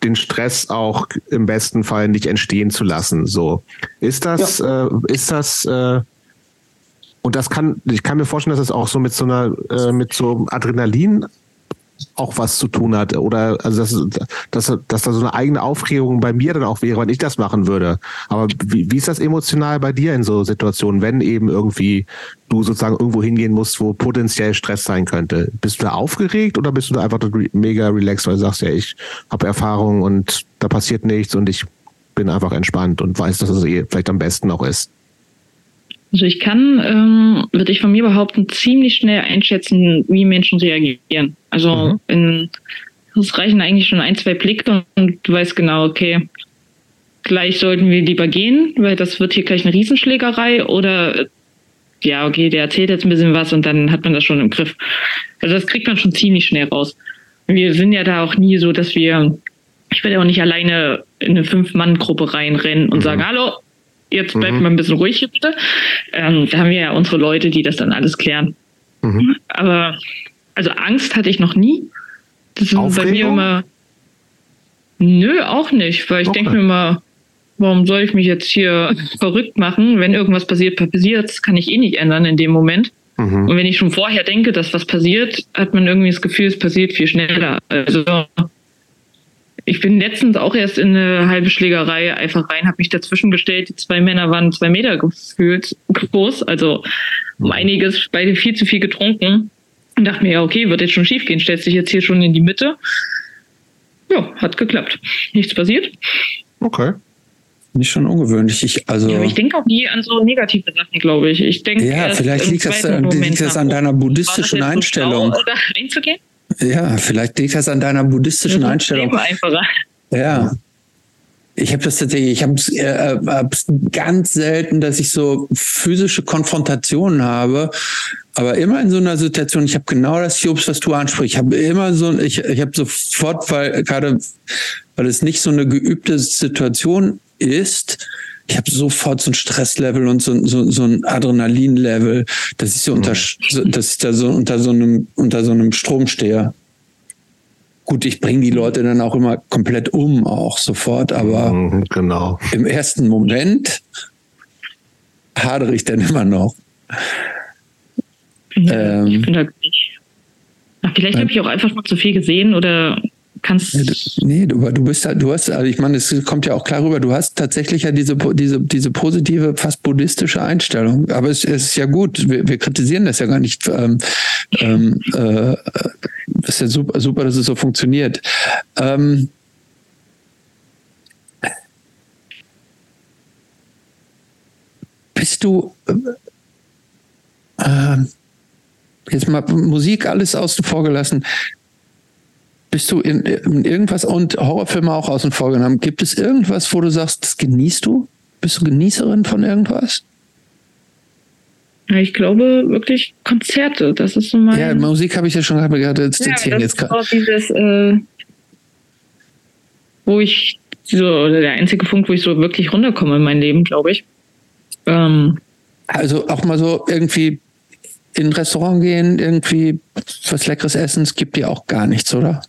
den Stress auch im besten Fall nicht entstehen zu lassen. So. Ist das, ja. äh, ist das, äh, und das kann, ich kann mir vorstellen, dass es das auch so mit so einer, äh, mit so Adrenalin auch was zu tun hat oder also dass, dass, dass da so eine eigene Aufregung bei mir dann auch wäre, wenn ich das machen würde. Aber wie, wie ist das emotional bei dir in so Situationen, wenn eben irgendwie du sozusagen irgendwo hingehen musst, wo potenziell Stress sein könnte? Bist du da aufgeregt oder bist du da einfach mega relaxed, weil du sagst, ja, ich habe Erfahrung und da passiert nichts und ich bin einfach entspannt und weiß, dass es eh vielleicht am besten auch ist? Also ich kann, ähm, würde ich von mir behaupten, ziemlich schnell einschätzen, wie Menschen reagieren. Also mhm. in, es reichen eigentlich schon ein, zwei Blicke und du weißt genau, okay, gleich sollten wir lieber gehen, weil das wird hier gleich eine Riesenschlägerei oder ja, okay, der erzählt jetzt ein bisschen was und dann hat man das schon im Griff. Also das kriegt man schon ziemlich schnell raus. Wir sind ja da auch nie so, dass wir, ich werde auch nicht alleine in eine Fünf-Mann-Gruppe reinrennen und mhm. sagen, hallo, jetzt bleibt mhm. mal ein bisschen ruhig hier bitte. Ähm, da haben wir ja unsere Leute, die das dann alles klären. Mhm. Aber also Angst hatte ich noch nie. Das ist bei mir immer. Nö, auch nicht, weil ich okay. denke mir immer, warum soll ich mich jetzt hier verrückt machen? Wenn irgendwas passiert, passiert, das kann ich eh nicht ändern in dem Moment. Mhm. Und wenn ich schon vorher denke, dass was passiert, hat man irgendwie das Gefühl, es passiert viel schneller. Also ich bin letztens auch erst in eine halbe Schlägerei einfach rein, habe mich dazwischen gestellt. Die zwei Männer waren zwei Meter gefühlt groß, also um einiges, beide viel zu viel getrunken. Und dachte mir, ja, okay, wird jetzt schon schief gehen, stellst dich jetzt hier schon in die Mitte. Ja, hat geklappt. Nichts passiert. Okay. Nicht schon ungewöhnlich. Ich, also ja, ich denke auch nie an so negative Sachen, glaube ich. Ich denke, ja, vielleicht liegt das, liegt das, an deiner buddhistischen Einstellung. So einzugehen? Ja, vielleicht liegt das an deiner buddhistischen das Einstellung. Einfacher. Ja. Ich habe das tatsächlich, ich habe es äh, ganz selten, dass ich so physische Konfrontationen habe, aber immer in so einer Situation, ich habe genau das Jobs, was du ansprichst. Ich habe immer so, ich, ich habe sofort, weil gerade, weil es nicht so eine geübte Situation ist, ich habe sofort so ein Stresslevel und so, so, so ein Adrenalinlevel, dass ich so unter, mhm. dass ich da so unter so einem, unter so einem Strom stehe. Gut, ich bringe die Leute dann auch immer komplett um, auch sofort, aber mhm, genau. im ersten Moment hadere ich dann immer noch. Ja, ähm, ich bin halt nicht. vielleicht habe ich auch einfach mal zu viel gesehen oder kannst. Nee, du, du bist halt, du hast, also ich meine, es kommt ja auch klar rüber, du hast tatsächlich ja diese, diese, diese positive, fast buddhistische Einstellung. Aber es, es ist ja gut, wir, wir kritisieren das ja gar nicht. Ähm, ähm, äh, ist ja super, super, dass es so funktioniert. Ähm, bist du äh, äh, jetzt mal Musik alles außen vor gelassen? Bist du in, in, irgendwas und Horrorfilme auch außen vor genommen? Gibt es irgendwas, wo du sagst, das genießt du? Bist du Genießerin von irgendwas? Ich glaube wirklich Konzerte. Das ist so mein. Ja, Musik habe ich ja schon gerade erzählen ja, jetzt gerade. Dieses, äh, wo ich so, oder der einzige Punkt, wo ich so wirklich runterkomme in mein Leben, glaube ich. Ähm, also auch mal so irgendwie in ein Restaurant gehen, irgendwie was Leckeres essen, es gibt dir auch gar nichts, oder?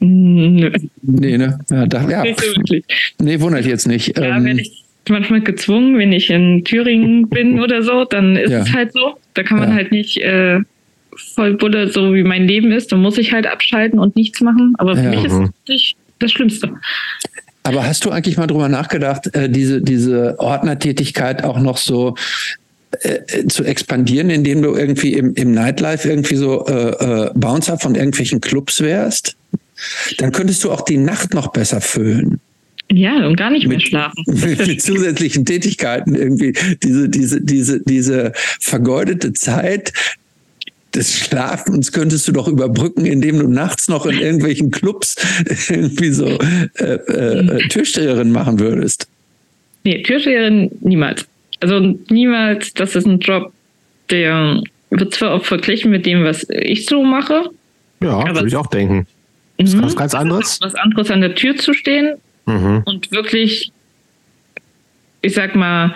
Nö. Nee, ne? Ja, da, ja. Nicht so wirklich. Nee, wundert jetzt nicht. Ja, ähm, wenn ich manchmal gezwungen, wenn ich in Thüringen bin oder so, dann ist ja. es halt so. Da kann man ja. halt nicht äh, voll Bulle, so wie mein Leben ist. Dann muss ich halt abschalten und nichts machen. Aber für ja. mich ist es nicht das Schlimmste. Aber hast du eigentlich mal drüber nachgedacht, äh, diese, diese Ordnertätigkeit auch noch so äh, zu expandieren, indem du irgendwie im, im Nightlife irgendwie so äh, äh, Bouncer von irgendwelchen Clubs wärst? Dann könntest du auch die Nacht noch besser füllen. Ja, und gar nicht mit, mehr schlafen. Mit, mit zusätzlichen Tätigkeiten irgendwie diese, diese, diese, diese vergeudete Zeit des Schlafens könntest du doch überbrücken, indem du nachts noch in irgendwelchen Clubs irgendwie so äh, äh, Türsteherin machen würdest. Nee, Türsteherin niemals. Also niemals, das ist ein Job, der wird zwar auch verglichen mit dem, was ich so mache. Ja, würde ich auch denken. Das ist was mhm. ganz anderes. Was anderes an der Tür zu stehen mhm. und wirklich, ich sag mal,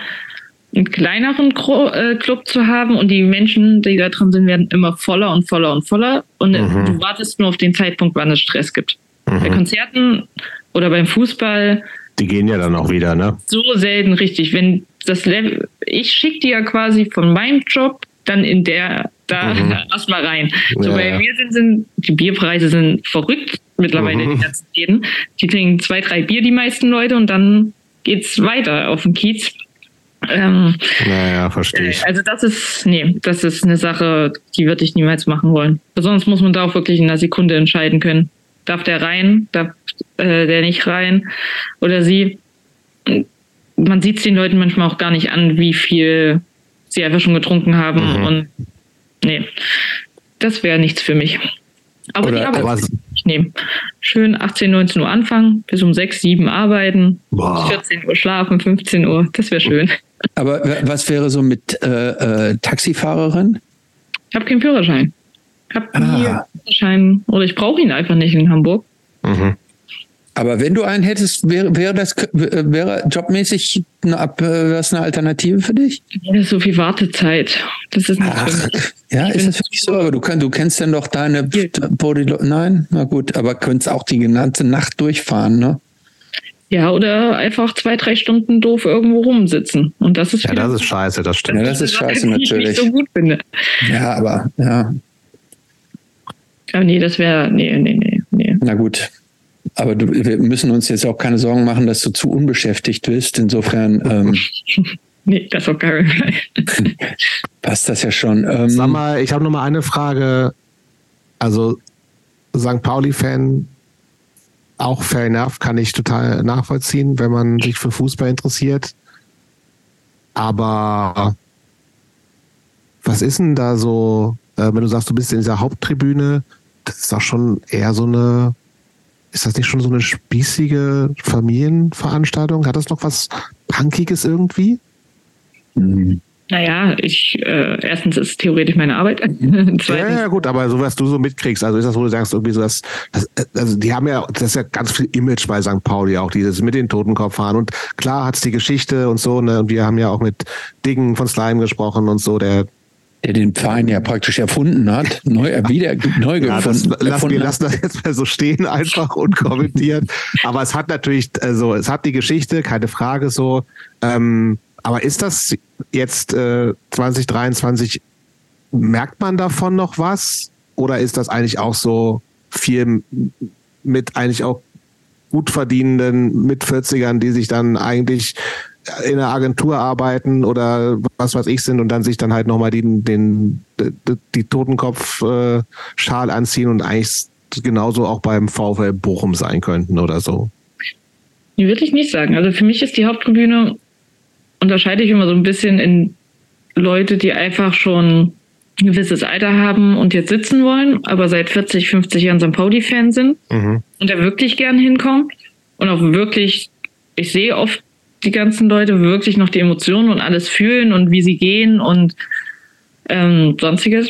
einen kleineren äh, Club zu haben und die Menschen, die da drin sind, werden immer voller und voller und voller und mhm. du wartest nur auf den Zeitpunkt, wann es Stress gibt. Mhm. Bei Konzerten oder beim Fußball. Die gehen ja dann auch wieder, ne? So selten richtig. Wenn das Level, ich schicke die ja quasi von meinem Job dann in der da mhm. erstmal rein. So ja, bei mir sind, sind die Bierpreise sind verrückt mittlerweile mhm. die ganzen Läden. Die trinken zwei, drei Bier, die meisten Leute, und dann geht's weiter auf den Kiez. Ähm, naja, verstehe ich. Also das ist, nee, das ist eine Sache, die würde ich niemals machen wollen. Sonst muss man da auch wirklich in einer Sekunde entscheiden können. Darf der rein, darf äh, der nicht rein oder sie. Man sieht es den Leuten manchmal auch gar nicht an, wie viel sie einfach schon getrunken haben. Mhm. Und nee, das wäre nichts für mich. Aber Oder, die Arbeit ich nehmen. Schön 18, 19 Uhr anfangen, bis um 6, 7 arbeiten, Boah. 14 Uhr schlafen, 15 Uhr, das wäre schön. Aber was wäre so mit äh, äh, Taxifahrerin? Ich habe keinen Führerschein. Ich habe nie ah. Führerschein oder ich brauche ihn einfach nicht in Hamburg. Mhm. Aber wenn du einen hättest, wäre, wäre das wäre jobmäßig eine, wäre eine Alternative für dich? Ja, das ist so viel Wartezeit. Das ist nicht Ach, Ja, ist das wirklich so? Aber du, kann, du kennst dann doch deine Body. Nein, na gut, aber könntest auch die ganze Nacht durchfahren, ne? Ja, oder einfach zwei, drei Stunden doof irgendwo rumsitzen. Und das ist Ja, das ist scheiße, das stimmt. Ja, das ist scheiße natürlich. Ich nicht so gut finde. Ja, aber ja. Aber nee, das wäre. Nee, nee, nee, nee. Na gut. Aber du, wir müssen uns jetzt auch keine Sorgen machen, dass du zu unbeschäftigt bist. Insofern. Ähm, nee, das auf keinen Fall. passt das ja schon. Ähm, Sag mal, ich habe noch mal eine Frage. Also, St. Pauli-Fan, auch fair enough, kann ich total nachvollziehen, wenn man sich für Fußball interessiert. Aber was ist denn da so, äh, wenn du sagst, du bist in dieser Haupttribüne, das ist doch schon eher so eine ist das nicht schon so eine spießige Familienveranstaltung? Hat das noch was Punkiges irgendwie? Mhm. Naja, ich, äh, erstens ist theoretisch meine Arbeit. ja, ja, gut, aber so was du so mitkriegst, also ist das, wo du sagst, irgendwie so, dass, das, also die haben ja, das ist ja ganz viel Image bei St. Pauli auch, dieses mit den Totenkopf fahren und klar hat's die Geschichte und so, ne, und wir haben ja auch mit Dingen von Slime gesprochen und so, der, der den Verein ja praktisch erfunden hat, neu, wieder neu ja, gefunden. Das, lassen, wir lassen das jetzt mal so stehen, einfach unkommentiert. aber es hat natürlich, also es hat die Geschichte, keine Frage so. Ähm, aber ist das jetzt äh, 2023, merkt man davon noch was? Oder ist das eigentlich auch so viel mit eigentlich auch gut verdienenden mit 40ern, die sich dann eigentlich in einer Agentur arbeiten oder was weiß ich sind und dann sich dann halt nochmal den, den, die, die Totenkopf-Schal anziehen und eigentlich genauso auch beim VfL Bochum sein könnten oder so. Würde ich nicht sagen. Also für mich ist die Haupttribüne, unterscheide ich immer so ein bisschen in Leute, die einfach schon ein gewisses Alter haben und jetzt sitzen wollen, aber seit 40, 50 Jahren St. Pauli-Fan sind mhm. und da wirklich gern hinkommen und auch wirklich, ich sehe oft die ganzen Leute wirklich noch die Emotionen und alles fühlen und wie sie gehen und ähm, sonstiges.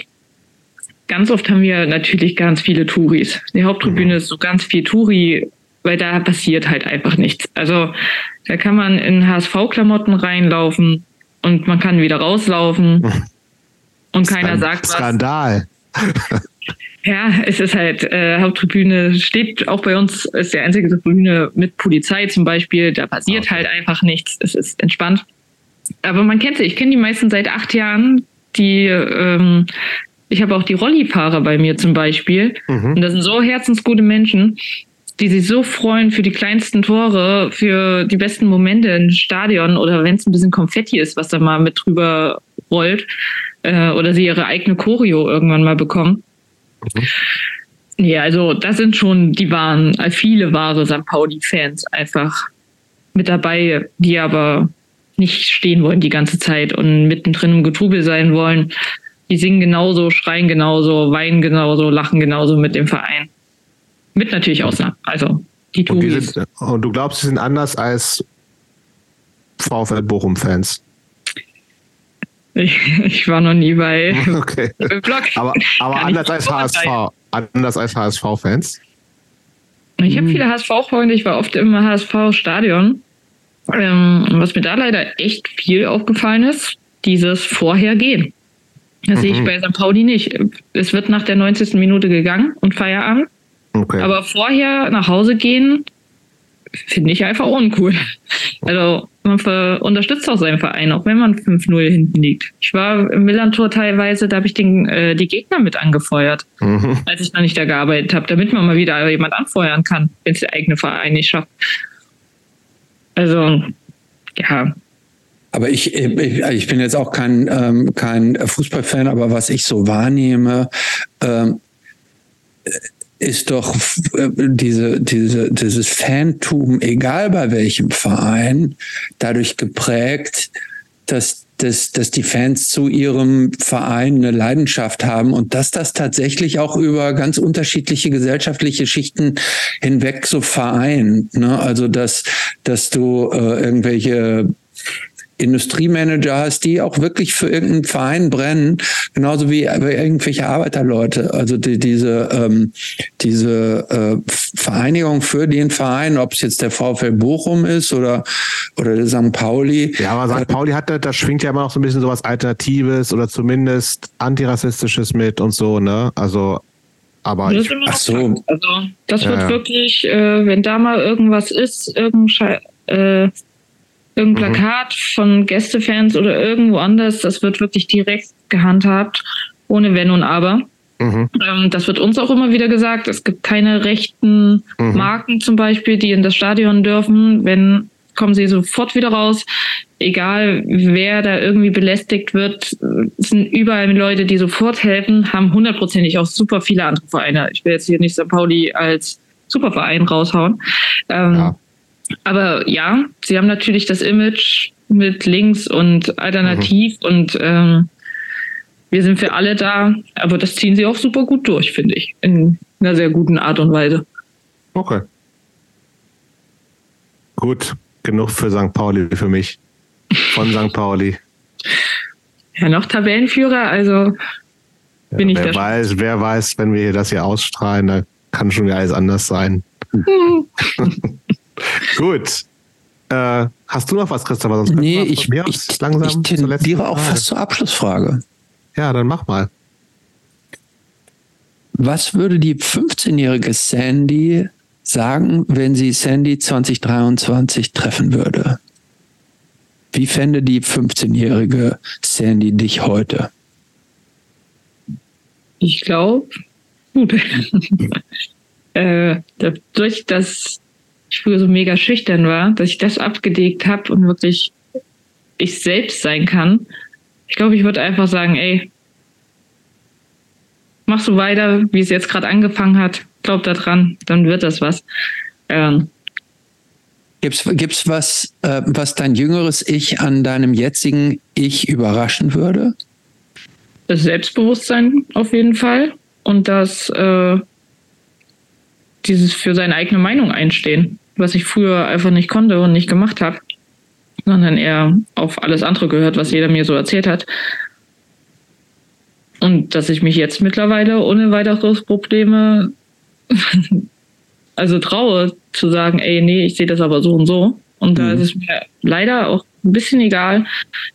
Ganz oft haben wir natürlich ganz viele Touris. Die Haupttribüne mhm. ist so ganz viel Touri weil da passiert halt einfach nichts. Also da kann man in HSV-Klamotten reinlaufen und man kann wieder rauslaufen und keiner sagt was. Skandal. Ja, es ist halt, äh, Haupttribüne steht auch bei uns, ist die einzige Tribüne mit Polizei zum Beispiel. Da passiert okay. halt einfach nichts. Es ist entspannt. Aber man kennt sie. Ich kenne die meisten seit acht Jahren. Die, ähm, ich habe auch die Rollifahrer bei mir zum Beispiel. Mhm. Und das sind so herzensgute Menschen, die sich so freuen für die kleinsten Tore, für die besten Momente im Stadion oder wenn es ein bisschen Konfetti ist, was da mal mit drüber rollt. Äh, oder sie ihre eigene Choreo irgendwann mal bekommen. Mhm. Ja, also das sind schon die wahren, äh, viele wahre St. Pauli-Fans einfach mit dabei, die aber nicht stehen wollen die ganze Zeit und mittendrin im Getrubel sein wollen. Die singen genauso, schreien genauso, weinen genauso, lachen genauso mit dem Verein. Mit natürlich Ausnahmen. Also die Touris. Und, und du glaubst, sie sind anders als VfL Bochum-Fans? Ich, ich, war noch nie bei okay. Blog. Aber, aber anders, als HSV, anders als HSV-Fans? Ich habe hm. viele HSV-Freunde, ich war oft im HSV-Stadion. Ähm, was mir da leider echt viel aufgefallen ist, dieses Vorhergehen. Das mhm. sehe ich mhm. bei St. Pauli nicht. Es wird nach der 90. Minute gegangen und Feierabend. Okay. Aber vorher nach Hause gehen, finde ich einfach uncool. Also man unterstützt auch seinen Verein, auch wenn man 5-0 hinten liegt. Ich war im Millantor teilweise, da habe ich den, äh, die Gegner mit angefeuert, mhm. als ich noch nicht da gearbeitet habe, damit man mal wieder jemand anfeuern kann, wenn es der eigene Verein nicht schafft. Also, ja. Aber ich, ich bin jetzt auch kein, ähm, kein Fußballfan, aber was ich so wahrnehme, ähm, ist doch äh, diese, diese, dieses Fantum, egal bei welchem Verein, dadurch geprägt, dass, dass, dass die Fans zu ihrem Verein eine Leidenschaft haben und dass das tatsächlich auch über ganz unterschiedliche gesellschaftliche Schichten hinweg so vereint. Ne? Also dass, dass du äh, irgendwelche Industriemanager hast, die auch wirklich für irgendeinen Verein brennen, genauso wie irgendwelche Arbeiterleute. Also die, diese, ähm, diese äh, Vereinigung für den Verein, ob es jetzt der VfL Bochum ist oder, oder der St. Pauli. Ja, aber St. Pauli hat, da schwingt ja immer noch so ein bisschen sowas Alternatives oder zumindest Antirassistisches mit und so, ne? Also aber das ich, ach so. Also das wird ja. wirklich, äh, wenn da mal irgendwas ist, irgendein äh, irgendein mhm. Plakat von Gästefans oder irgendwo anders, das wird wirklich direkt gehandhabt, ohne Wenn und Aber. Mhm. Ähm, das wird uns auch immer wieder gesagt. Es gibt keine rechten mhm. Marken zum Beispiel, die in das Stadion dürfen. Wenn kommen sie sofort wieder raus. Egal, wer da irgendwie belästigt wird, es sind überall Leute, die sofort helfen, haben hundertprozentig auch super viele andere Vereine. Ich will jetzt hier nicht St. Pauli als Superverein raushauen. Ähm, ja. Aber ja, sie haben natürlich das Image mit links und alternativ mhm. und ähm, wir sind für alle da, aber das ziehen sie auch super gut durch, finde ich, in einer sehr guten Art und Weise. Okay. Gut, genug für St. Pauli für mich. Von St. Pauli. Ja, noch Tabellenführer, also bin ja, ich wer weiß, wer weiß, wenn wir das hier ausstrahlen, da kann schon wieder alles anders sein. Gut. Äh, hast du noch was, Christopher? Sonst nee, ich, ich, ich, langsam ich tendiere auch fast zur Abschlussfrage. Ja, dann mach mal. Was würde die 15-jährige Sandy sagen, wenn sie Sandy 2023 treffen würde? Wie fände die 15-jährige Sandy dich heute? Ich glaube, gut. äh, dadurch, dass ich früher so mega schüchtern war, dass ich das abgedeckt habe und wirklich ich selbst sein kann. Ich glaube, ich würde einfach sagen, ey, mach so weiter, wie es jetzt gerade angefangen hat. Glaub da dran, dann wird das was. Ähm, Gibt's, gibt's was, äh, was dein jüngeres Ich an deinem jetzigen Ich überraschen würde? Das Selbstbewusstsein auf jeden Fall und das äh, dieses für seine eigene Meinung einstehen was ich früher einfach nicht konnte und nicht gemacht habe, sondern eher auf alles andere gehört, was jeder mir so erzählt hat. Und dass ich mich jetzt mittlerweile ohne weiteres Probleme also traue, zu sagen, ey, nee, ich sehe das aber so und so. Und da mhm. ist es mir leider auch ein bisschen egal,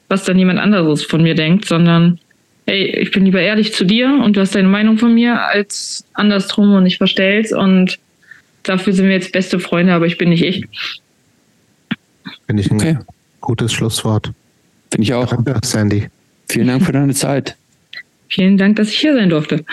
was dann jemand anderes von mir denkt, sondern hey, ich bin lieber ehrlich zu dir und du hast deine Meinung von mir als andersrum und ich verstell's und dafür sind wir jetzt beste Freunde, aber ich bin nicht ich. Finde ich ein okay. gutes Schlusswort. Finde ich auch. Danke, Sandy. Vielen Dank für deine Zeit. Vielen Dank, dass ich hier sein durfte.